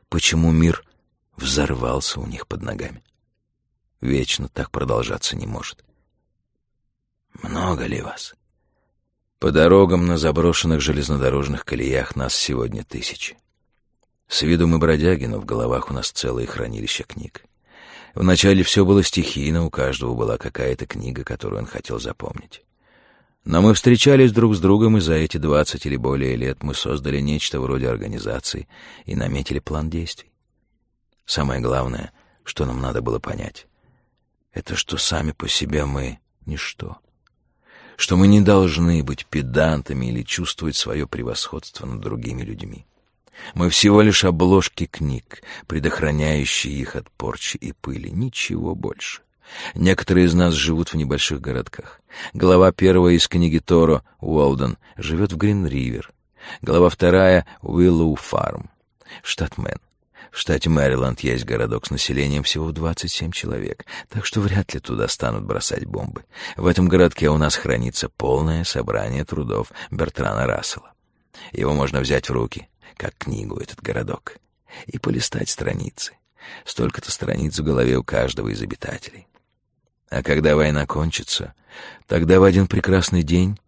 почему мир взорвался у них под ногами. Вечно так продолжаться не может. Много ли вас? По дорогам на заброшенных железнодорожных колеях нас сегодня тысячи. С виду мы бродяги, но в головах у нас целое хранилище книг. Вначале все было стихийно, у каждого была какая-то книга, которую он хотел запомнить. Но мы встречались друг с другом, и за эти двадцать или более лет мы создали нечто вроде организации и наметили план действий. Самое главное, что нам надо было понять, это что сами по себе мы — ничто. Что мы не должны быть педантами или чувствовать свое превосходство над другими людьми. Мы всего лишь обложки книг, предохраняющие их от порчи и пыли, ничего больше. Некоторые из нас живут в небольших городках. Глава первая из книги Торо, Уолден, живет в Грин-Ривер. Глава вторая — Уиллоу Фарм, штат Мэн. В штате Мэриленд есть городок с населением всего в 27 человек, так что вряд ли туда станут бросать бомбы. В этом городке у нас хранится полное собрание трудов Бертрана Рассела. Его можно взять в руки, как книгу этот городок, и полистать страницы. Столько-то страниц в голове у каждого из обитателей. А когда война кончится, тогда в один прекрасный день,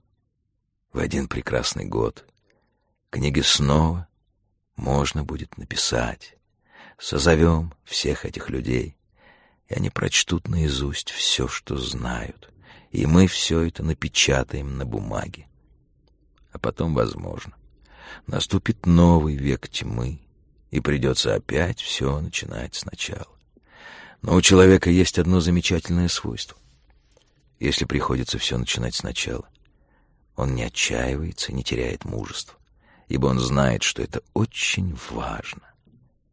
в один прекрасный год, Книги снова можно будет написать. Созовем всех этих людей, и они прочтут наизусть все, что знают, и мы все это напечатаем на бумаге. А потом, возможно, наступит новый век тьмы, и придется опять все начинать сначала. Но у человека есть одно замечательное свойство. Если приходится все начинать сначала, он не отчаивается, не теряет мужества, ибо он знает, что это очень важно,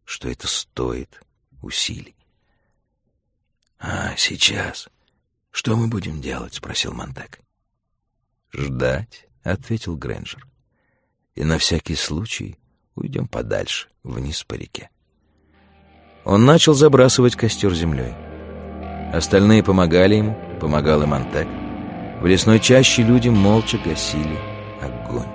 что это стоит усилий. «А сейчас что мы будем делать?» — спросил Монтек. «Ждать», — ответил Грэнджер. «И на всякий случай уйдем подальше, вниз по реке». Он начал забрасывать костер землей. Остальные помогали ему, помогал и Монтек. В лесной чаще люди молча гасили огонь.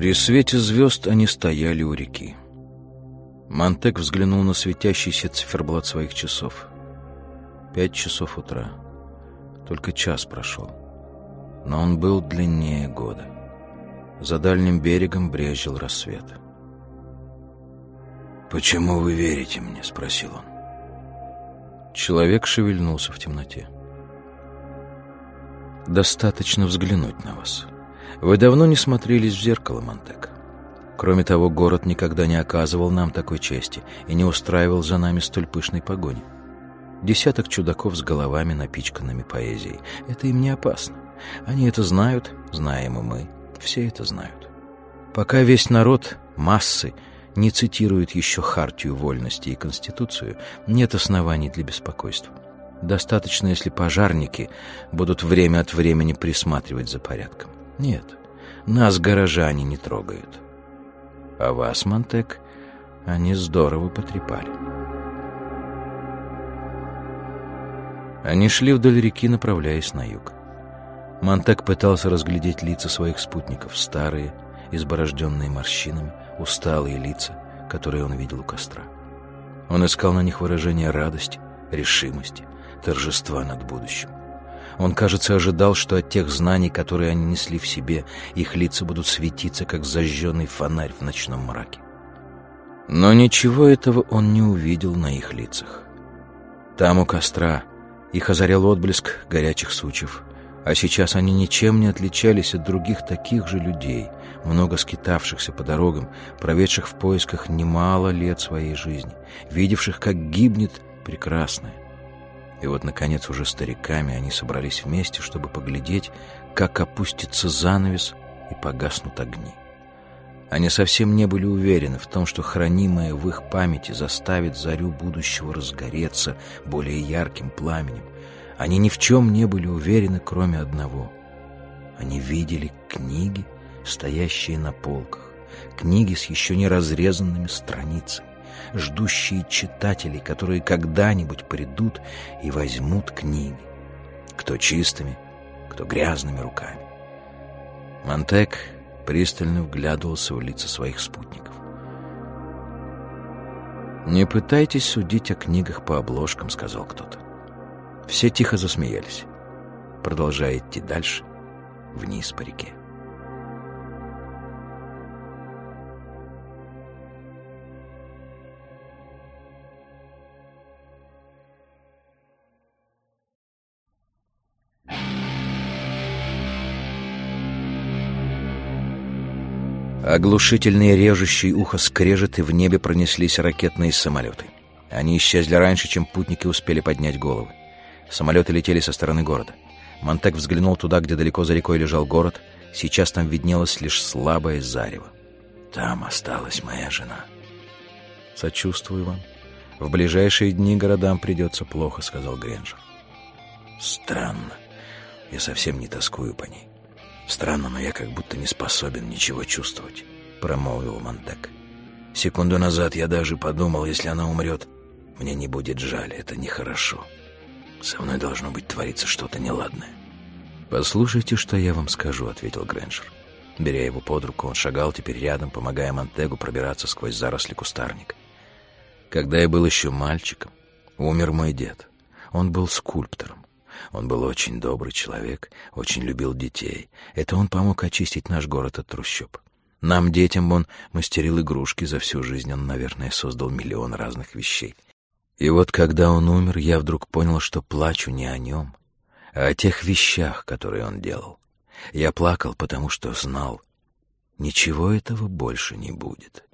При свете звезд они стояли у реки. Монтек взглянул на светящийся циферблат своих часов. Пять часов утра. Только час прошел. Но он был длиннее года. За дальним берегом брезжил рассвет. «Почему вы верите мне?» — спросил он. Человек шевельнулся в темноте. «Достаточно взглянуть на вас. Вы давно не смотрелись в зеркало, Монтек. Кроме того, город никогда не оказывал нам такой чести и не устраивал за нами столь пышной погони. Десяток чудаков с головами, напичканными поэзией. Это им не опасно. Они это знают, знаем и мы. Все это знают. Пока весь народ, массы, не цитирует еще Хартию вольности и Конституцию, нет оснований для беспокойства. Достаточно, если пожарники будут время от времени присматривать за порядком. Нет, нас горожане не трогают. А вас, Монтек, они здорово потрепали. Они шли вдоль реки, направляясь на юг. Монтек пытался разглядеть лица своих спутников, старые, изборожденные морщинами, усталые лица, которые он видел у костра. Он искал на них выражение радости, решимости, торжества над будущим. Он, кажется, ожидал, что от тех знаний, которые они несли в себе, их лица будут светиться, как зажженный фонарь в ночном мраке. Но ничего этого он не увидел на их лицах. Там у костра их озарял отблеск горячих сучьев, а сейчас они ничем не отличались от других таких же людей, много скитавшихся по дорогам, проведших в поисках немало лет своей жизни, видевших, как гибнет прекрасное, и вот, наконец, уже стариками они собрались вместе, чтобы поглядеть, как опустится занавес и погаснут огни. Они совсем не были уверены в том, что хранимое в их памяти заставит зарю будущего разгореться более ярким пламенем. Они ни в чем не были уверены, кроме одного. Они видели книги, стоящие на полках, книги с еще не разрезанными страницами ждущие читателей, которые когда-нибудь придут и возьмут книги. Кто чистыми, кто грязными руками. Монтек пристально вглядывался в лица своих спутников. «Не пытайтесь судить о книгах по обложкам», — сказал кто-то. Все тихо засмеялись, продолжая идти дальше, вниз по реке. Оглушительные режущие ухо скрежеты в небе пронеслись ракетные самолеты. Они исчезли раньше, чем путники успели поднять головы. Самолеты летели со стороны города. Монтек взглянул туда, где далеко за рекой лежал город. Сейчас там виднелось лишь слабое зарево. «Там осталась моя жена». «Сочувствую вам. В ближайшие дни городам придется плохо», — сказал Гренджер. «Странно. Я совсем не тоскую по ней. «Странно, но я как будто не способен ничего чувствовать», — промолвил Монтек. «Секунду назад я даже подумал, если она умрет, мне не будет жаль, это нехорошо. Со мной должно быть твориться что-то неладное». «Послушайте, что я вам скажу», — ответил Грэнджер. Беря его под руку, он шагал теперь рядом, помогая Монтегу пробираться сквозь заросли кустарника. Когда я был еще мальчиком, умер мой дед. Он был скульптором. Он был очень добрый человек, очень любил детей. Это он помог очистить наш город от трущоб. Нам, детям, он мастерил игрушки. За всю жизнь он, наверное, создал миллион разных вещей. И вот когда он умер, я вдруг понял, что плачу не о нем, а о тех вещах, которые он делал. Я плакал, потому что знал, ничего этого больше не будет.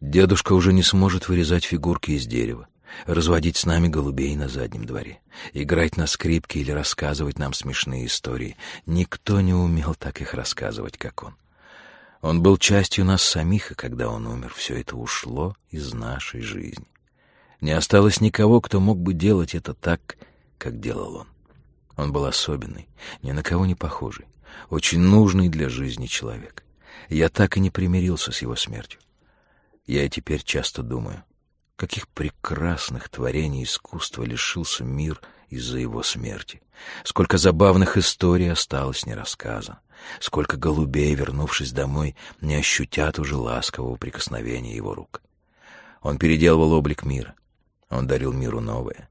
Дедушка уже не сможет вырезать фигурки из дерева разводить с нами голубей на заднем дворе, играть на скрипке или рассказывать нам смешные истории. Никто не умел так их рассказывать, как он. Он был частью нас самих, и когда он умер, все это ушло из нашей жизни. Не осталось никого, кто мог бы делать это так, как делал он. Он был особенный, ни на кого не похожий, очень нужный для жизни человек. Я так и не примирился с его смертью. Я и теперь часто думаю, Каких прекрасных творений искусства лишился мир из-за его смерти. Сколько забавных историй осталось нерассказано. Сколько голубей, вернувшись домой, не ощутят уже ласкового прикосновения его рук. Он переделывал облик мира. Он дарил миру новое.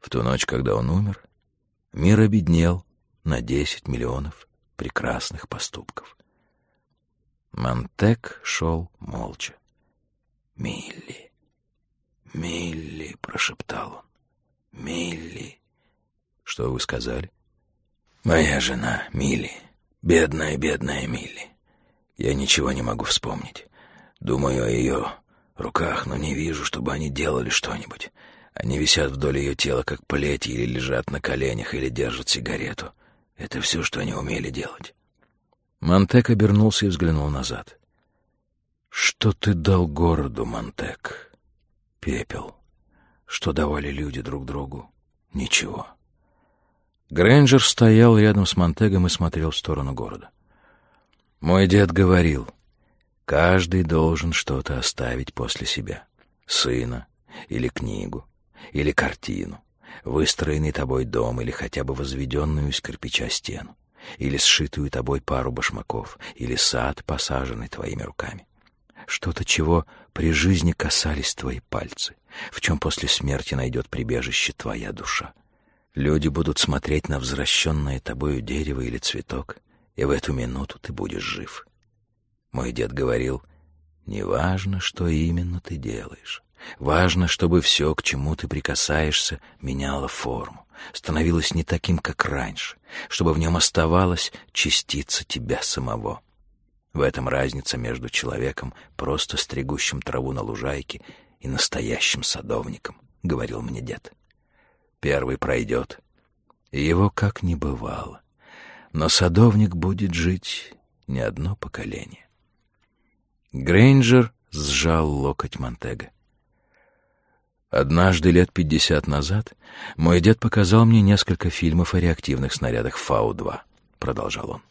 В ту ночь, когда он умер, мир обеднел на десять миллионов прекрасных поступков. Монтек шел молча. Милли. «Милли», — прошептал он, — «Милли». «Что вы сказали?» «Моя жена, Милли. Бедная, бедная Милли. Я ничего не могу вспомнить. Думаю о ее руках, но не вижу, чтобы они делали что-нибудь. Они висят вдоль ее тела, как плети, или лежат на коленях, или держат сигарету. Это все, что они умели делать». Монтек обернулся и взглянул назад. «Что ты дал городу, Монтек?» Пепел. Что давали люди друг другу? Ничего. Грэнджер стоял рядом с Монтегом и смотрел в сторону города. Мой дед говорил, каждый должен что-то оставить после себя. Сына, или книгу, или картину, выстроенный тобой дом, или хотя бы возведенную из кирпича стену, или сшитую тобой пару башмаков, или сад, посаженный твоими руками что-то, чего при жизни касались твои пальцы, в чем после смерти найдет прибежище твоя душа. Люди будут смотреть на возвращенное тобою дерево или цветок, и в эту минуту ты будешь жив. Мой дед говорил, неважно, что именно ты делаешь, важно, чтобы все, к чему ты прикасаешься, меняло форму, становилось не таким, как раньше, чтобы в нем оставалась частица тебя самого. В этом разница между человеком, просто стригущим траву на лужайке, и настоящим садовником, — говорил мне дед. Первый пройдет, и его как не бывало. Но садовник будет жить не одно поколение. Грейнджер сжал локоть Монтега. Однажды, лет пятьдесят назад, мой дед показал мне несколько фильмов о реактивных снарядах Фау-2, — продолжал он.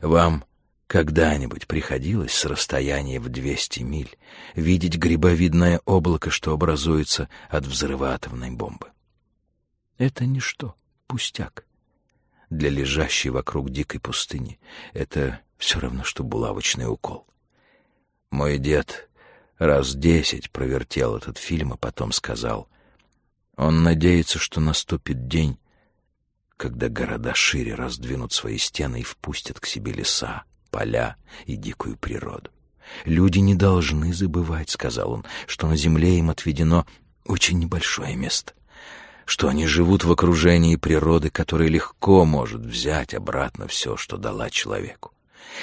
Вам когда-нибудь приходилось с расстояния в 200 миль видеть грибовидное облако, что образуется от взрыва бомбы? Это ничто, пустяк. Для лежащей вокруг дикой пустыни это все равно, что булавочный укол. Мой дед раз десять провертел этот фильм, а потом сказал, он надеется, что наступит день, когда города шире раздвинут свои стены и впустят к себе леса, поля и дикую природу. «Люди не должны забывать», — сказал он, — «что на земле им отведено очень небольшое место, что они живут в окружении природы, которая легко может взять обратно все, что дала человеку.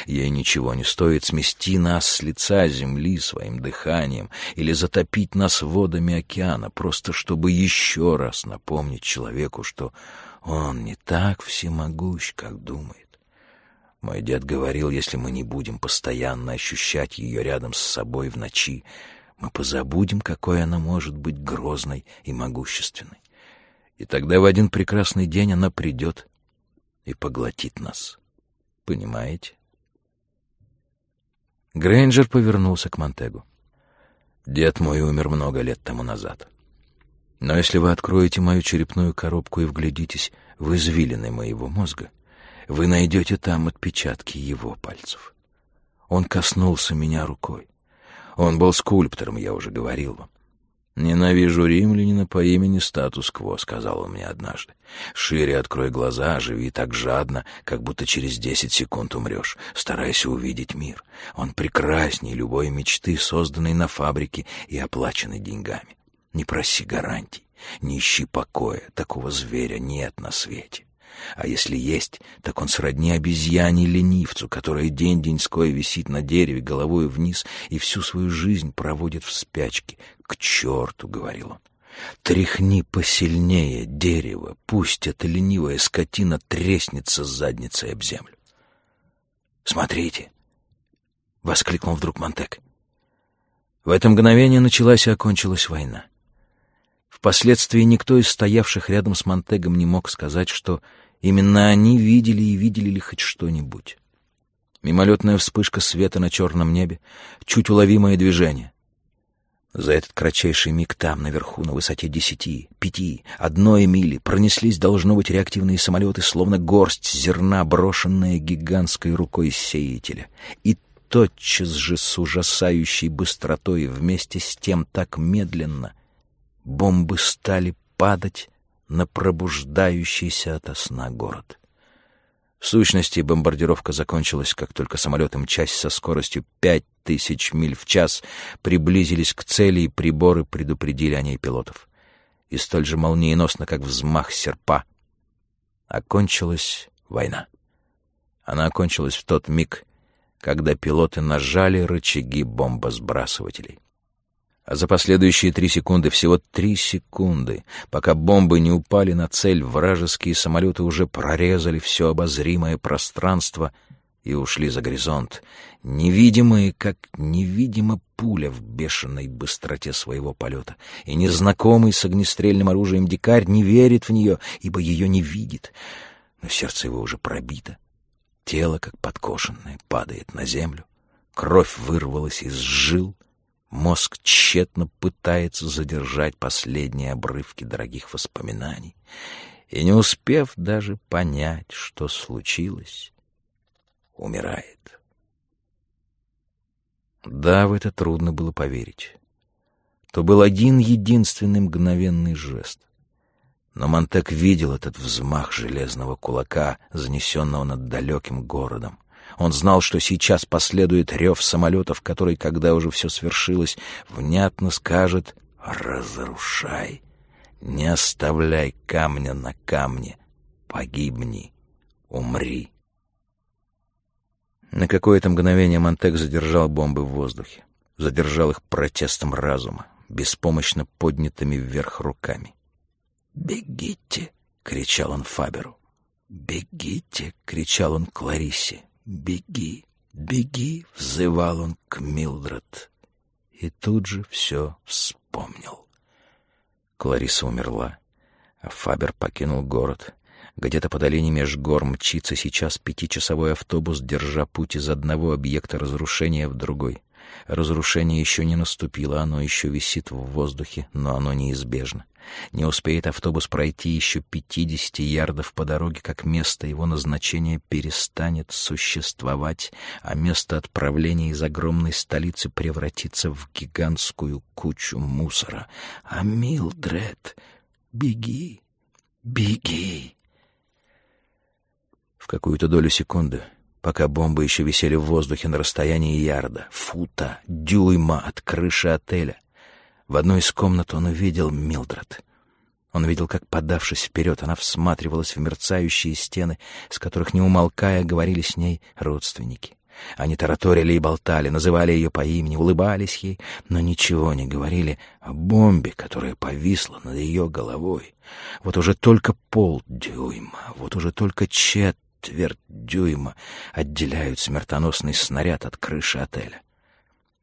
Ей ничего не стоит смести нас с лица земли своим дыханием или затопить нас водами океана, просто чтобы еще раз напомнить человеку, что он не так всемогущ, как думает. Мой дед говорил, если мы не будем постоянно ощущать ее рядом с собой в ночи, мы позабудем, какой она может быть грозной и могущественной. И тогда в один прекрасный день она придет и поглотит нас. Понимаете? Грейнджер повернулся к Монтегу. Дед мой умер много лет тому назад. Но если вы откроете мою черепную коробку и вглядитесь в извилины моего мозга — вы найдете там отпечатки его пальцев. Он коснулся меня рукой. Он был скульптором, я уже говорил вам. «Ненавижу римлянина по имени статус-кво», — сказал он мне однажды. «Шире открой глаза, живи так жадно, как будто через десять секунд умрешь. Старайся увидеть мир. Он прекрасней любой мечты, созданной на фабрике и оплаченной деньгами. Не проси гарантий, не ищи покоя, такого зверя нет на свете. А если есть, так он сродни обезьяне-ленивцу, которая день-деньской висит на дереве головой вниз и всю свою жизнь проводит в спячке. «К черту!» — говорил он. «Тряхни посильнее дерево, пусть эта ленивая скотина треснется с задницей об землю». «Смотрите!» — воскликнул вдруг Монтек. В это мгновение началась и окончилась война. Впоследствии никто из стоявших рядом с Монтегом не мог сказать, что Именно они видели и видели ли хоть что-нибудь. Мимолетная вспышка света на черном небе, чуть уловимое движение. За этот кратчайший миг там, наверху, на высоте десяти, пяти, одной мили, пронеслись, должно быть, реактивные самолеты, словно горсть зерна, брошенная гигантской рукой сеятеля. И тотчас же с ужасающей быстротой, вместе с тем так медленно, бомбы стали падать на пробуждающийся ото сна город. В сущности, бомбардировка закончилась, как только самолеты, мчась со скоростью пять тысяч миль в час, приблизились к цели, и приборы предупредили о ней пилотов. И столь же молниеносно, как взмах серпа, окончилась война. Она окончилась в тот миг, когда пилоты нажали рычаги бомбосбрасывателей. А за последующие три секунды, всего три секунды, пока бомбы не упали на цель, вражеские самолеты уже прорезали все обозримое пространство и ушли за горизонт, невидимые, как невидима пуля в бешеной быстроте своего полета. И незнакомый с огнестрельным оружием дикарь не верит в нее, ибо ее не видит. Но сердце его уже пробито. Тело, как подкошенное, падает на землю. Кровь вырвалась из жил, Мозг тщетно пытается задержать последние обрывки дорогих воспоминаний. И не успев даже понять, что случилось, умирает. Да, в это трудно было поверить. То был один единственный мгновенный жест. Но Монтек видел этот взмах железного кулака, занесенного над далеким городом. Он знал, что сейчас последует рев самолетов, который, когда уже все свершилось, внятно скажет «Разрушай, не оставляй камня на камне, погибни, умри». На какое-то мгновение Монтек задержал бомбы в воздухе, задержал их протестом разума, беспомощно поднятыми вверх руками. «Бегите!» — кричал он Фаберу. «Бегите!» — кричал он Клариссе. «Беги, беги!» — взывал он к Милдред. И тут же все вспомнил. Клариса умерла, а Фабер покинул город. Где-то по долине меж гор мчится сейчас пятичасовой автобус, держа путь из одного объекта разрушения в другой. Разрушение еще не наступило, оно еще висит в воздухе, но оно неизбежно. Не успеет автобус пройти еще пятидесяти ярдов по дороге, как место его назначения перестанет существовать, а место отправления из огромной столицы превратится в гигантскую кучу мусора. А Милдред, беги, беги! В какую-то долю секунды пока бомбы еще висели в воздухе на расстоянии ярда, фута, дюйма от крыши отеля. В одной из комнат он увидел Милдред. Он видел, как, подавшись вперед, она всматривалась в мерцающие стены, с которых, не умолкая, говорили с ней родственники. Они тараторили и болтали, называли ее по имени, улыбались ей, но ничего не говорили о бомбе, которая повисла над ее головой. Вот уже только полдюйма, вот уже только чет четверть дюйма отделяют смертоносный снаряд от крыши отеля.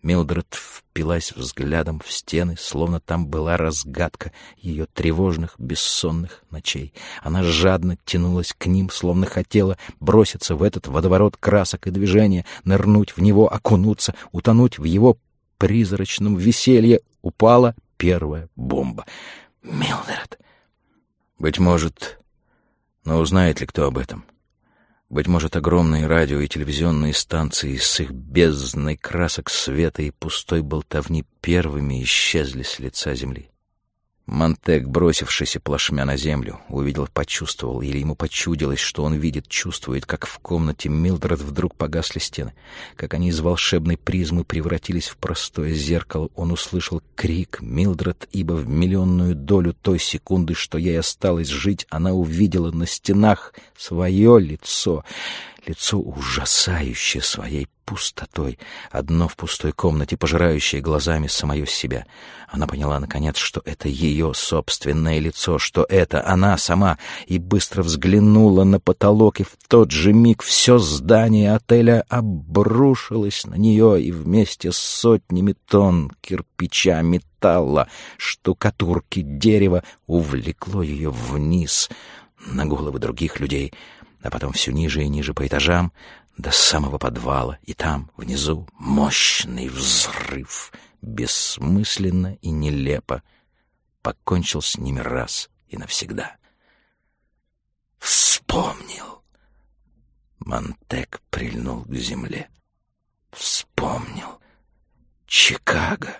Милдред впилась взглядом в стены, словно там была разгадка ее тревожных, бессонных ночей. Она жадно тянулась к ним, словно хотела броситься в этот водоворот красок и движения, нырнуть в него, окунуться, утонуть в его призрачном веселье. Упала первая бомба. Милдред! Быть может, но узнает ли кто об этом? Быть может, огромные радио и телевизионные станции с их бездной красок света и пустой болтовни первыми исчезли с лица земли. Монтек, бросившийся плашмя на землю, увидел, почувствовал, или ему почудилось, что он видит, чувствует, как в комнате Милдред вдруг погасли стены, как они из волшебной призмы превратились в простое зеркало. Он услышал крик Милдред, ибо в миллионную долю той секунды, что ей осталось жить, она увидела на стенах свое лицо — лицо ужасающее своей пустотой, одно в пустой комнате, пожирающее глазами самое себя. Она поняла, наконец, что это ее собственное лицо, что это она сама, и быстро взглянула на потолок, и в тот же миг все здание отеля обрушилось на нее, и вместе с сотнями тонн кирпича, металла, штукатурки, дерева увлекло ее вниз на головы других людей — а потом все ниже и ниже по этажам, до самого подвала, и там, внизу, мощный взрыв, бессмысленно и нелепо, покончил с ними раз и навсегда. Вспомнил. Монтек прильнул к земле. Вспомнил. Чикаго.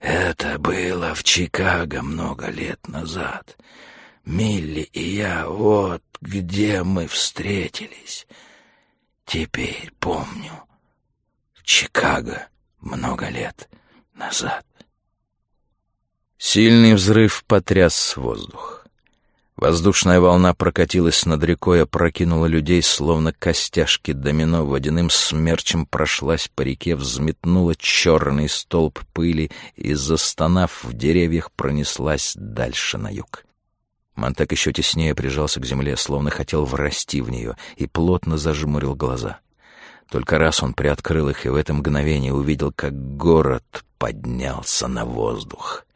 Это было в Чикаго много лет назад. Милли и я, вот где мы встретились. Теперь помню. Чикаго много лет назад. Сильный взрыв потряс воздух. Воздушная волна прокатилась над рекой, опрокинула людей, словно костяшки домино, водяным смерчем прошлась по реке, взметнула черный столб пыли и, застонав в деревьях, пронеслась дальше на юг. Монтек еще теснее прижался к земле, словно хотел врасти в нее, и плотно зажмурил глаза. Только раз он приоткрыл их и в это мгновение увидел, как город поднялся на воздух.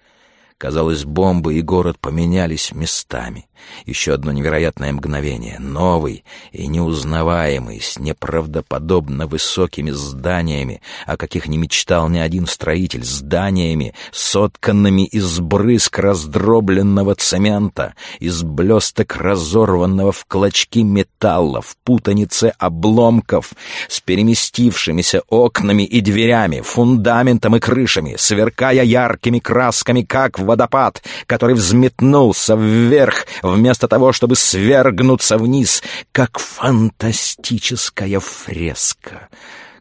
Казалось, бомбы и город поменялись местами. Еще одно невероятное мгновение, новый и неузнаваемый, с неправдоподобно высокими зданиями, о каких не мечтал ни один строитель, зданиями, сотканными из брызг раздробленного цемента, из блесток разорванного в клочки металла, в путанице обломков, с переместившимися окнами и дверями, фундаментом и крышами, сверкая яркими красками, как водопад, который взметнулся вверх, вместо того, чтобы свергнуться вниз, как фантастическая фреска.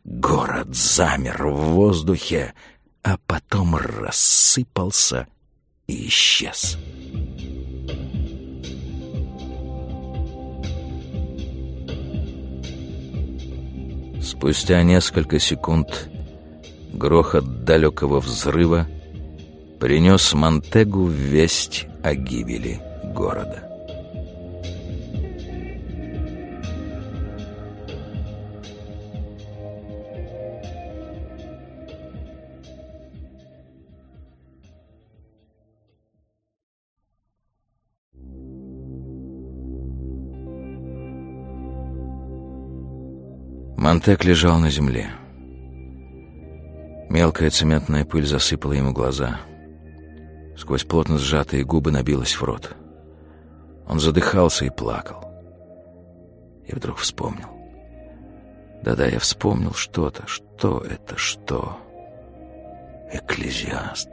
Город замер в воздухе, а потом рассыпался и исчез. Спустя несколько секунд грохот далекого взрыва принес Монтегу весть о гибели города. Монтек лежал на земле. Мелкая цементная пыль засыпала ему глаза. Сквозь плотно сжатые губы набилась в рот. Он задыхался и плакал. И вдруг вспомнил. Да-да, я вспомнил что-то. Что это, что? Экклезиаст.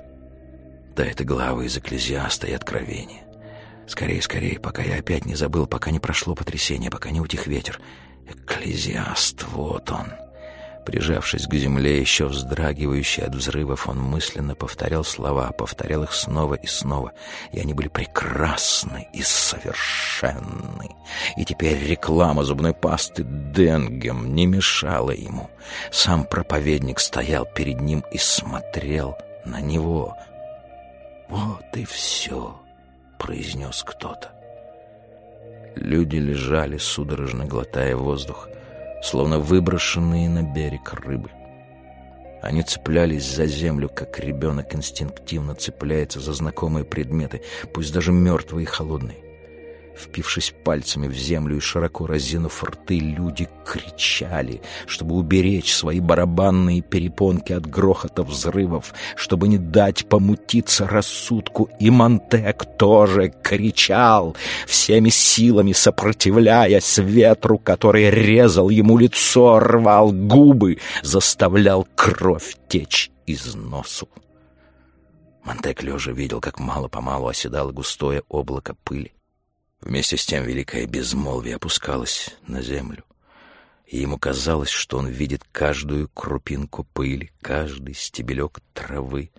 Да, это главы из Экклезиаста и Откровения. Скорее, скорее, пока я опять не забыл, пока не прошло потрясение, пока не утих ветер. Экклезиаст, вот он. Прижавшись к земле, еще вздрагивающий от взрывов, он мысленно повторял слова, повторял их снова и снова, и они были прекрасны и совершенны. И теперь реклама зубной пасты Денгем не мешала ему. Сам проповедник стоял перед ним и смотрел на него. «Вот и все», — произнес кто-то. Люди лежали, судорожно глотая воздух, словно выброшенные на берег рыбы. Они цеплялись за землю, как ребенок инстинктивно цепляется за знакомые предметы, пусть даже мертвые и холодные. Впившись пальцами в землю и широко разинув рты, люди кричали, чтобы уберечь свои барабанные перепонки от грохота взрывов, чтобы не дать помутиться рассудку. И Монтек тоже кричал, всеми силами сопротивляясь ветру, который резал ему лицо, рвал губы, заставлял кровь течь из носу. Монтек лежа видел, как мало-помалу оседало густое облако пыли. Вместе с тем великое безмолвие опускалось на землю, и ему казалось, что он видит каждую крупинку пыли, каждый стебелек травы,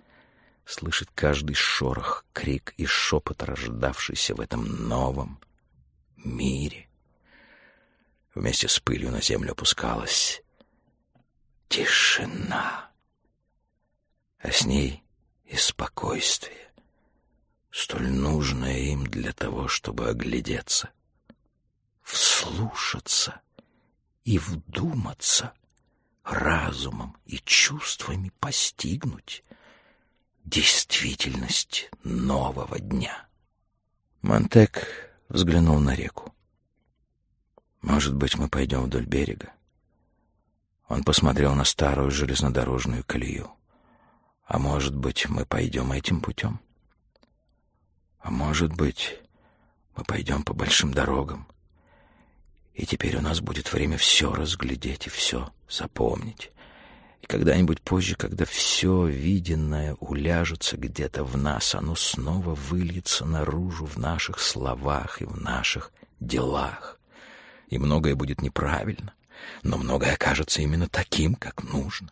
слышит каждый шорох, крик и шепот, рождавшийся в этом новом мире. Вместе с пылью на землю опускалась тишина, а с ней и спокойствие, столь нужное им для того, чтобы оглядеться, вслушаться и вдуматься, разумом и чувствами постигнуть действительность нового дня. Монтек взглянул на реку. «Может быть, мы пойдем вдоль берега?» Он посмотрел на старую железнодорожную колею. А может быть, мы пойдем этим путем? А может быть, мы пойдем по большим дорогам. И теперь у нас будет время все разглядеть и все запомнить. И когда-нибудь позже, когда все виденное уляжется где-то в нас, оно снова выльется наружу в наших словах и в наших делах. И многое будет неправильно, но многое окажется именно таким, как нужно.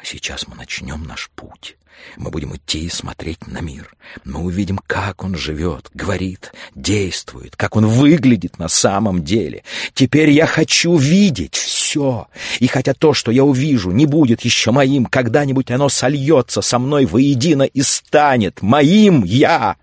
А сейчас мы начнем наш путь. Мы будем идти и смотреть на мир. Мы увидим, как он живет, говорит, действует, как он выглядит на самом деле. Теперь я хочу видеть все. И хотя то, что я увижу, не будет еще моим, когда-нибудь оно сольется со мной воедино и станет моим я.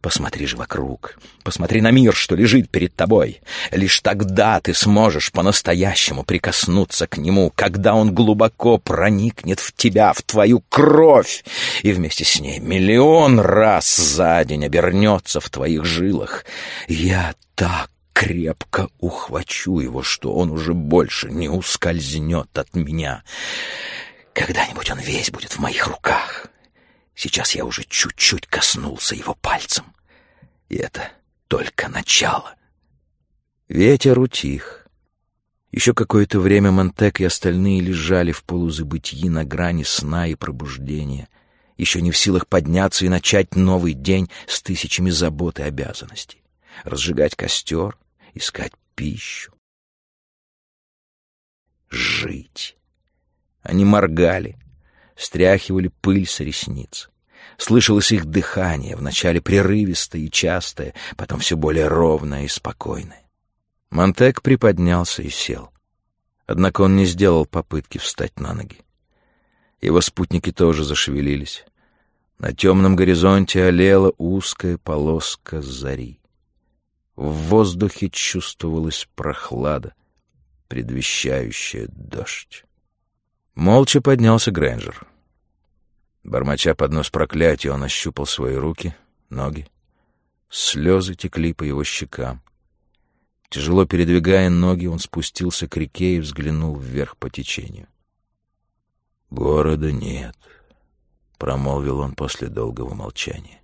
Посмотри же вокруг, посмотри на мир, что лежит перед тобой. Лишь тогда ты сможешь по-настоящему прикоснуться к нему, когда он глубоко проникнет в тебя, в твою кровь, и вместе с ней миллион раз за день обернется в твоих жилах. Я так крепко ухвачу его, что он уже больше не ускользнет от меня. Когда-нибудь он весь будет в моих руках. Сейчас я уже чуть-чуть коснулся его пальцем. И это только начало. Ветер утих. Еще какое-то время Монтек и остальные лежали в полузабытии на грани сна и пробуждения, еще не в силах подняться и начать новый день с тысячами забот и обязанностей. Разжигать костер, искать пищу. Жить. Они моргали, стряхивали пыль с ресниц. Слышалось их дыхание, вначале прерывистое и частое, потом все более ровное и спокойное. Монтек приподнялся и сел. Однако он не сделал попытки встать на ноги. Его спутники тоже зашевелились. На темном горизонте олела узкая полоска зари. В воздухе чувствовалась прохлада, предвещающая дождь. Молча поднялся Грэнджер. Бормоча под нос проклятия, он ощупал свои руки, ноги. Слезы текли по его щекам. Тяжело передвигая ноги, он спустился к реке и взглянул вверх по течению. «Города нет», — промолвил он после долгого молчания.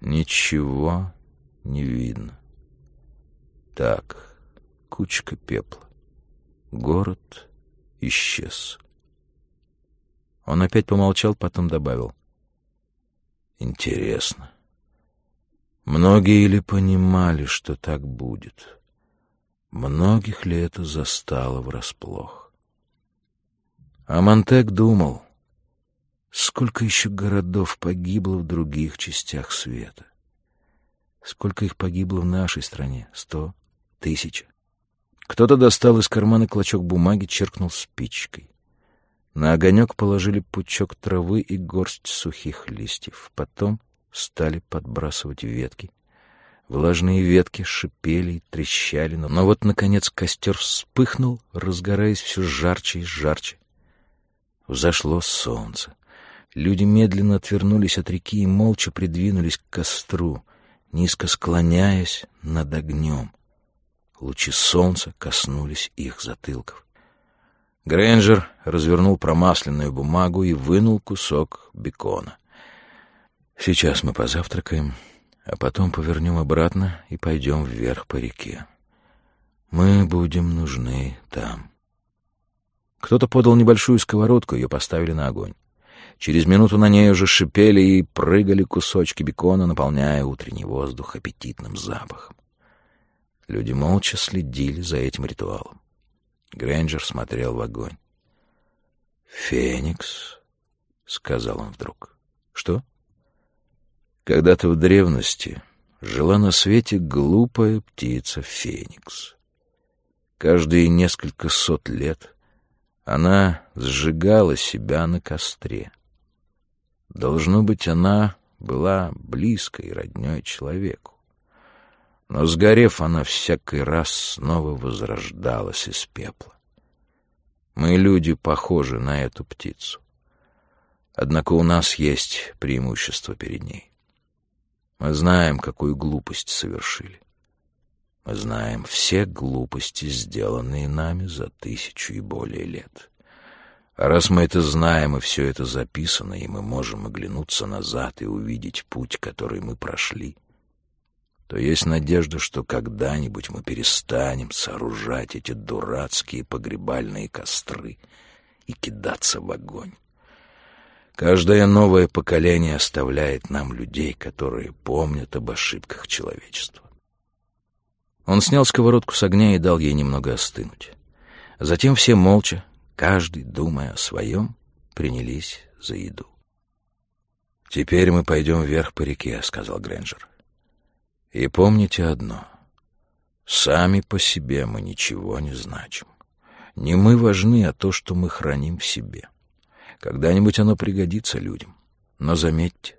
«Ничего не видно. Так, кучка пепла. Город исчез. Он опять помолчал, потом добавил. Интересно. Многие ли понимали, что так будет? Многих ли это застало врасплох? А Монтек думал, сколько еще городов погибло в других частях света. Сколько их погибло в нашей стране? Сто? Тысяча? Кто-то достал из кармана клочок бумаги, черкнул спичкой. На огонек положили пучок травы и горсть сухих листьев. Потом стали подбрасывать ветки. Влажные ветки шипели и трещали, но вот, наконец, костер вспыхнул, разгораясь все жарче и жарче. Взошло солнце. Люди медленно отвернулись от реки и молча придвинулись к костру, низко склоняясь над огнем. Лучи солнца коснулись их затылков. Грэнджер развернул промасленную бумагу и вынул кусок бекона. «Сейчас мы позавтракаем, а потом повернем обратно и пойдем вверх по реке. Мы будем нужны там». Кто-то подал небольшую сковородку, ее поставили на огонь. Через минуту на ней уже шипели и прыгали кусочки бекона, наполняя утренний воздух аппетитным запахом. Люди молча следили за этим ритуалом. Грэнджер смотрел в огонь. «Феникс», — сказал он вдруг. «Что?» «Когда-то в древности жила на свете глупая птица Феникс. Каждые несколько сот лет она сжигала себя на костре. Должно быть, она была близкой роднёй человеку. Но, сгорев, она всякий раз снова возрождалась из пепла. Мы, люди, похожи на эту птицу. Однако у нас есть преимущество перед ней. Мы знаем, какую глупость совершили. Мы знаем все глупости, сделанные нами за тысячу и более лет. А раз мы это знаем, и все это записано, и мы можем оглянуться назад и увидеть путь, который мы прошли, то есть надежда, что когда-нибудь мы перестанем сооружать эти дурацкие погребальные костры и кидаться в огонь. Каждое новое поколение оставляет нам людей, которые помнят об ошибках человечества. Он снял сковородку с огня и дал ей немного остынуть. Затем все молча, каждый, думая о своем, принялись за еду. «Теперь мы пойдем вверх по реке», — сказал Грэнджер. «И помните одно. Сами по себе мы ничего не значим. Не мы важны, а то, что мы храним в себе. Когда-нибудь оно пригодится людям. Но заметьте,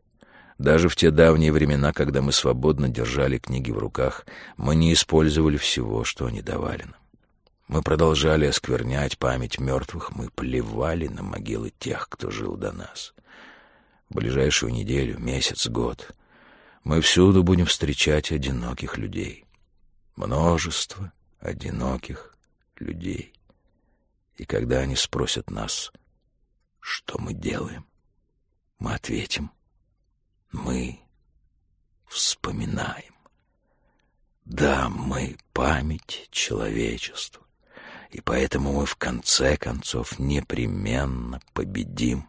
даже в те давние времена, когда мы свободно держали книги в руках, мы не использовали всего, что они давали нам. Мы продолжали осквернять память мертвых, мы плевали на могилы тех, кто жил до нас. В ближайшую неделю, месяц, год мы всюду будем встречать одиноких людей. Множество одиноких людей. И когда они спросят нас, что мы делаем, мы ответим — мы вспоминаем. Да, мы память человечества, и поэтому мы в конце концов непременно победим.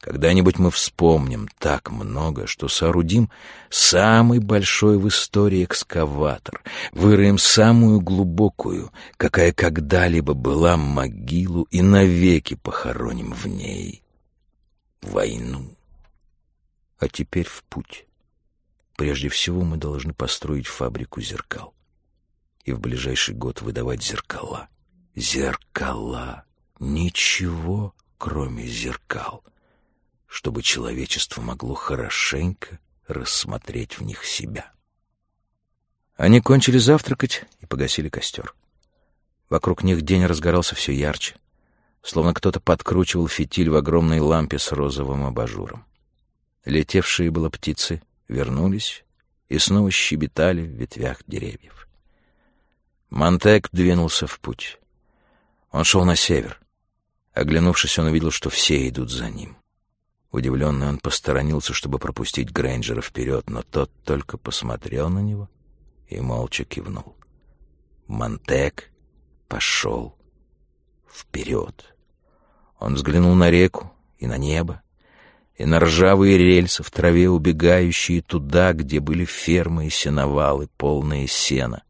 Когда-нибудь мы вспомним так много, что соорудим самый большой в истории экскаватор, выроем самую глубокую, какая когда-либо была могилу, и навеки похороним в ней войну. А теперь в путь. Прежде всего мы должны построить фабрику зеркал. И в ближайший год выдавать зеркала. Зеркала. Ничего, кроме зеркал. Чтобы человечество могло хорошенько рассмотреть в них себя. Они кончили завтракать и погасили костер. Вокруг них день разгорался все ярче, словно кто-то подкручивал фитиль в огромной лампе с розовым абажуром. Летевшие было птицы вернулись и снова щебетали в ветвях деревьев. Монтек двинулся в путь. Он шел на север. Оглянувшись, он увидел, что все идут за ним. Удивленный он посторонился, чтобы пропустить Грейнджера вперед, но тот только посмотрел на него и молча кивнул. Монтек пошел вперед. Он взглянул на реку и на небо, и на ржавые рельсы в траве, убегающие туда, где были фермы и сеновалы, полные сена,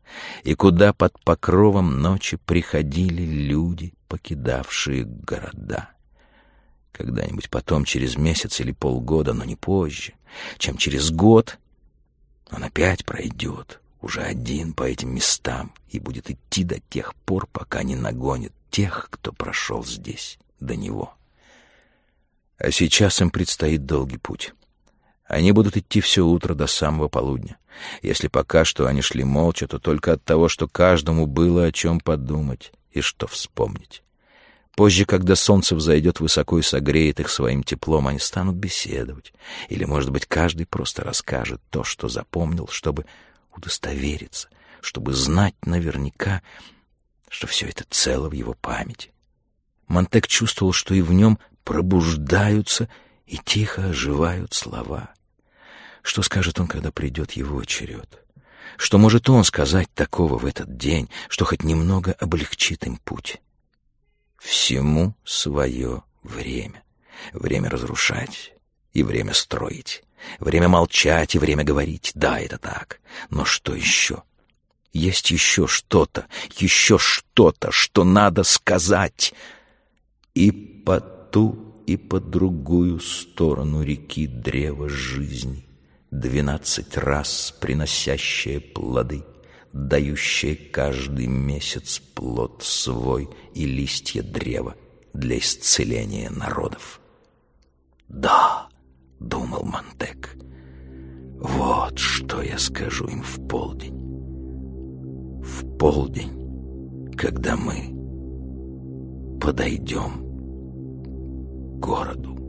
и куда под покровом ночи приходили люди, покидавшие города. Когда-нибудь потом, через месяц или полгода, но не позже, чем через год, он опять пройдет, уже один по этим местам, и будет идти до тех пор, пока не нагонит тех, кто прошел здесь до него. А сейчас им предстоит долгий путь. Они будут идти все утро до самого полудня. Если пока что они шли молча, то только от того, что каждому было о чем подумать и что вспомнить. Позже, когда солнце взойдет высоко и согреет их своим теплом, они станут беседовать. Или, может быть, каждый просто расскажет то, что запомнил, чтобы удостовериться, чтобы знать наверняка, что все это цело в его памяти. Монтек чувствовал, что и в нем пробуждаются и тихо оживают слова. Что скажет он, когда придет его черед? Что может он сказать такого в этот день, что хоть немного облегчит им путь? Всему свое время. Время разрушать и время строить. Время молчать и время говорить. Да, это так. Но что еще? Есть еще что-то, еще что-то, что надо сказать. И по ту, и по другую сторону реки древа жизни, двенадцать раз приносящее плоды, дающее каждый месяц плод свой и листья древа для исцеления народов. «Да», — думал Монтек, — «вот что я скажу им в полдень. В полдень, когда мы подойдем к городу».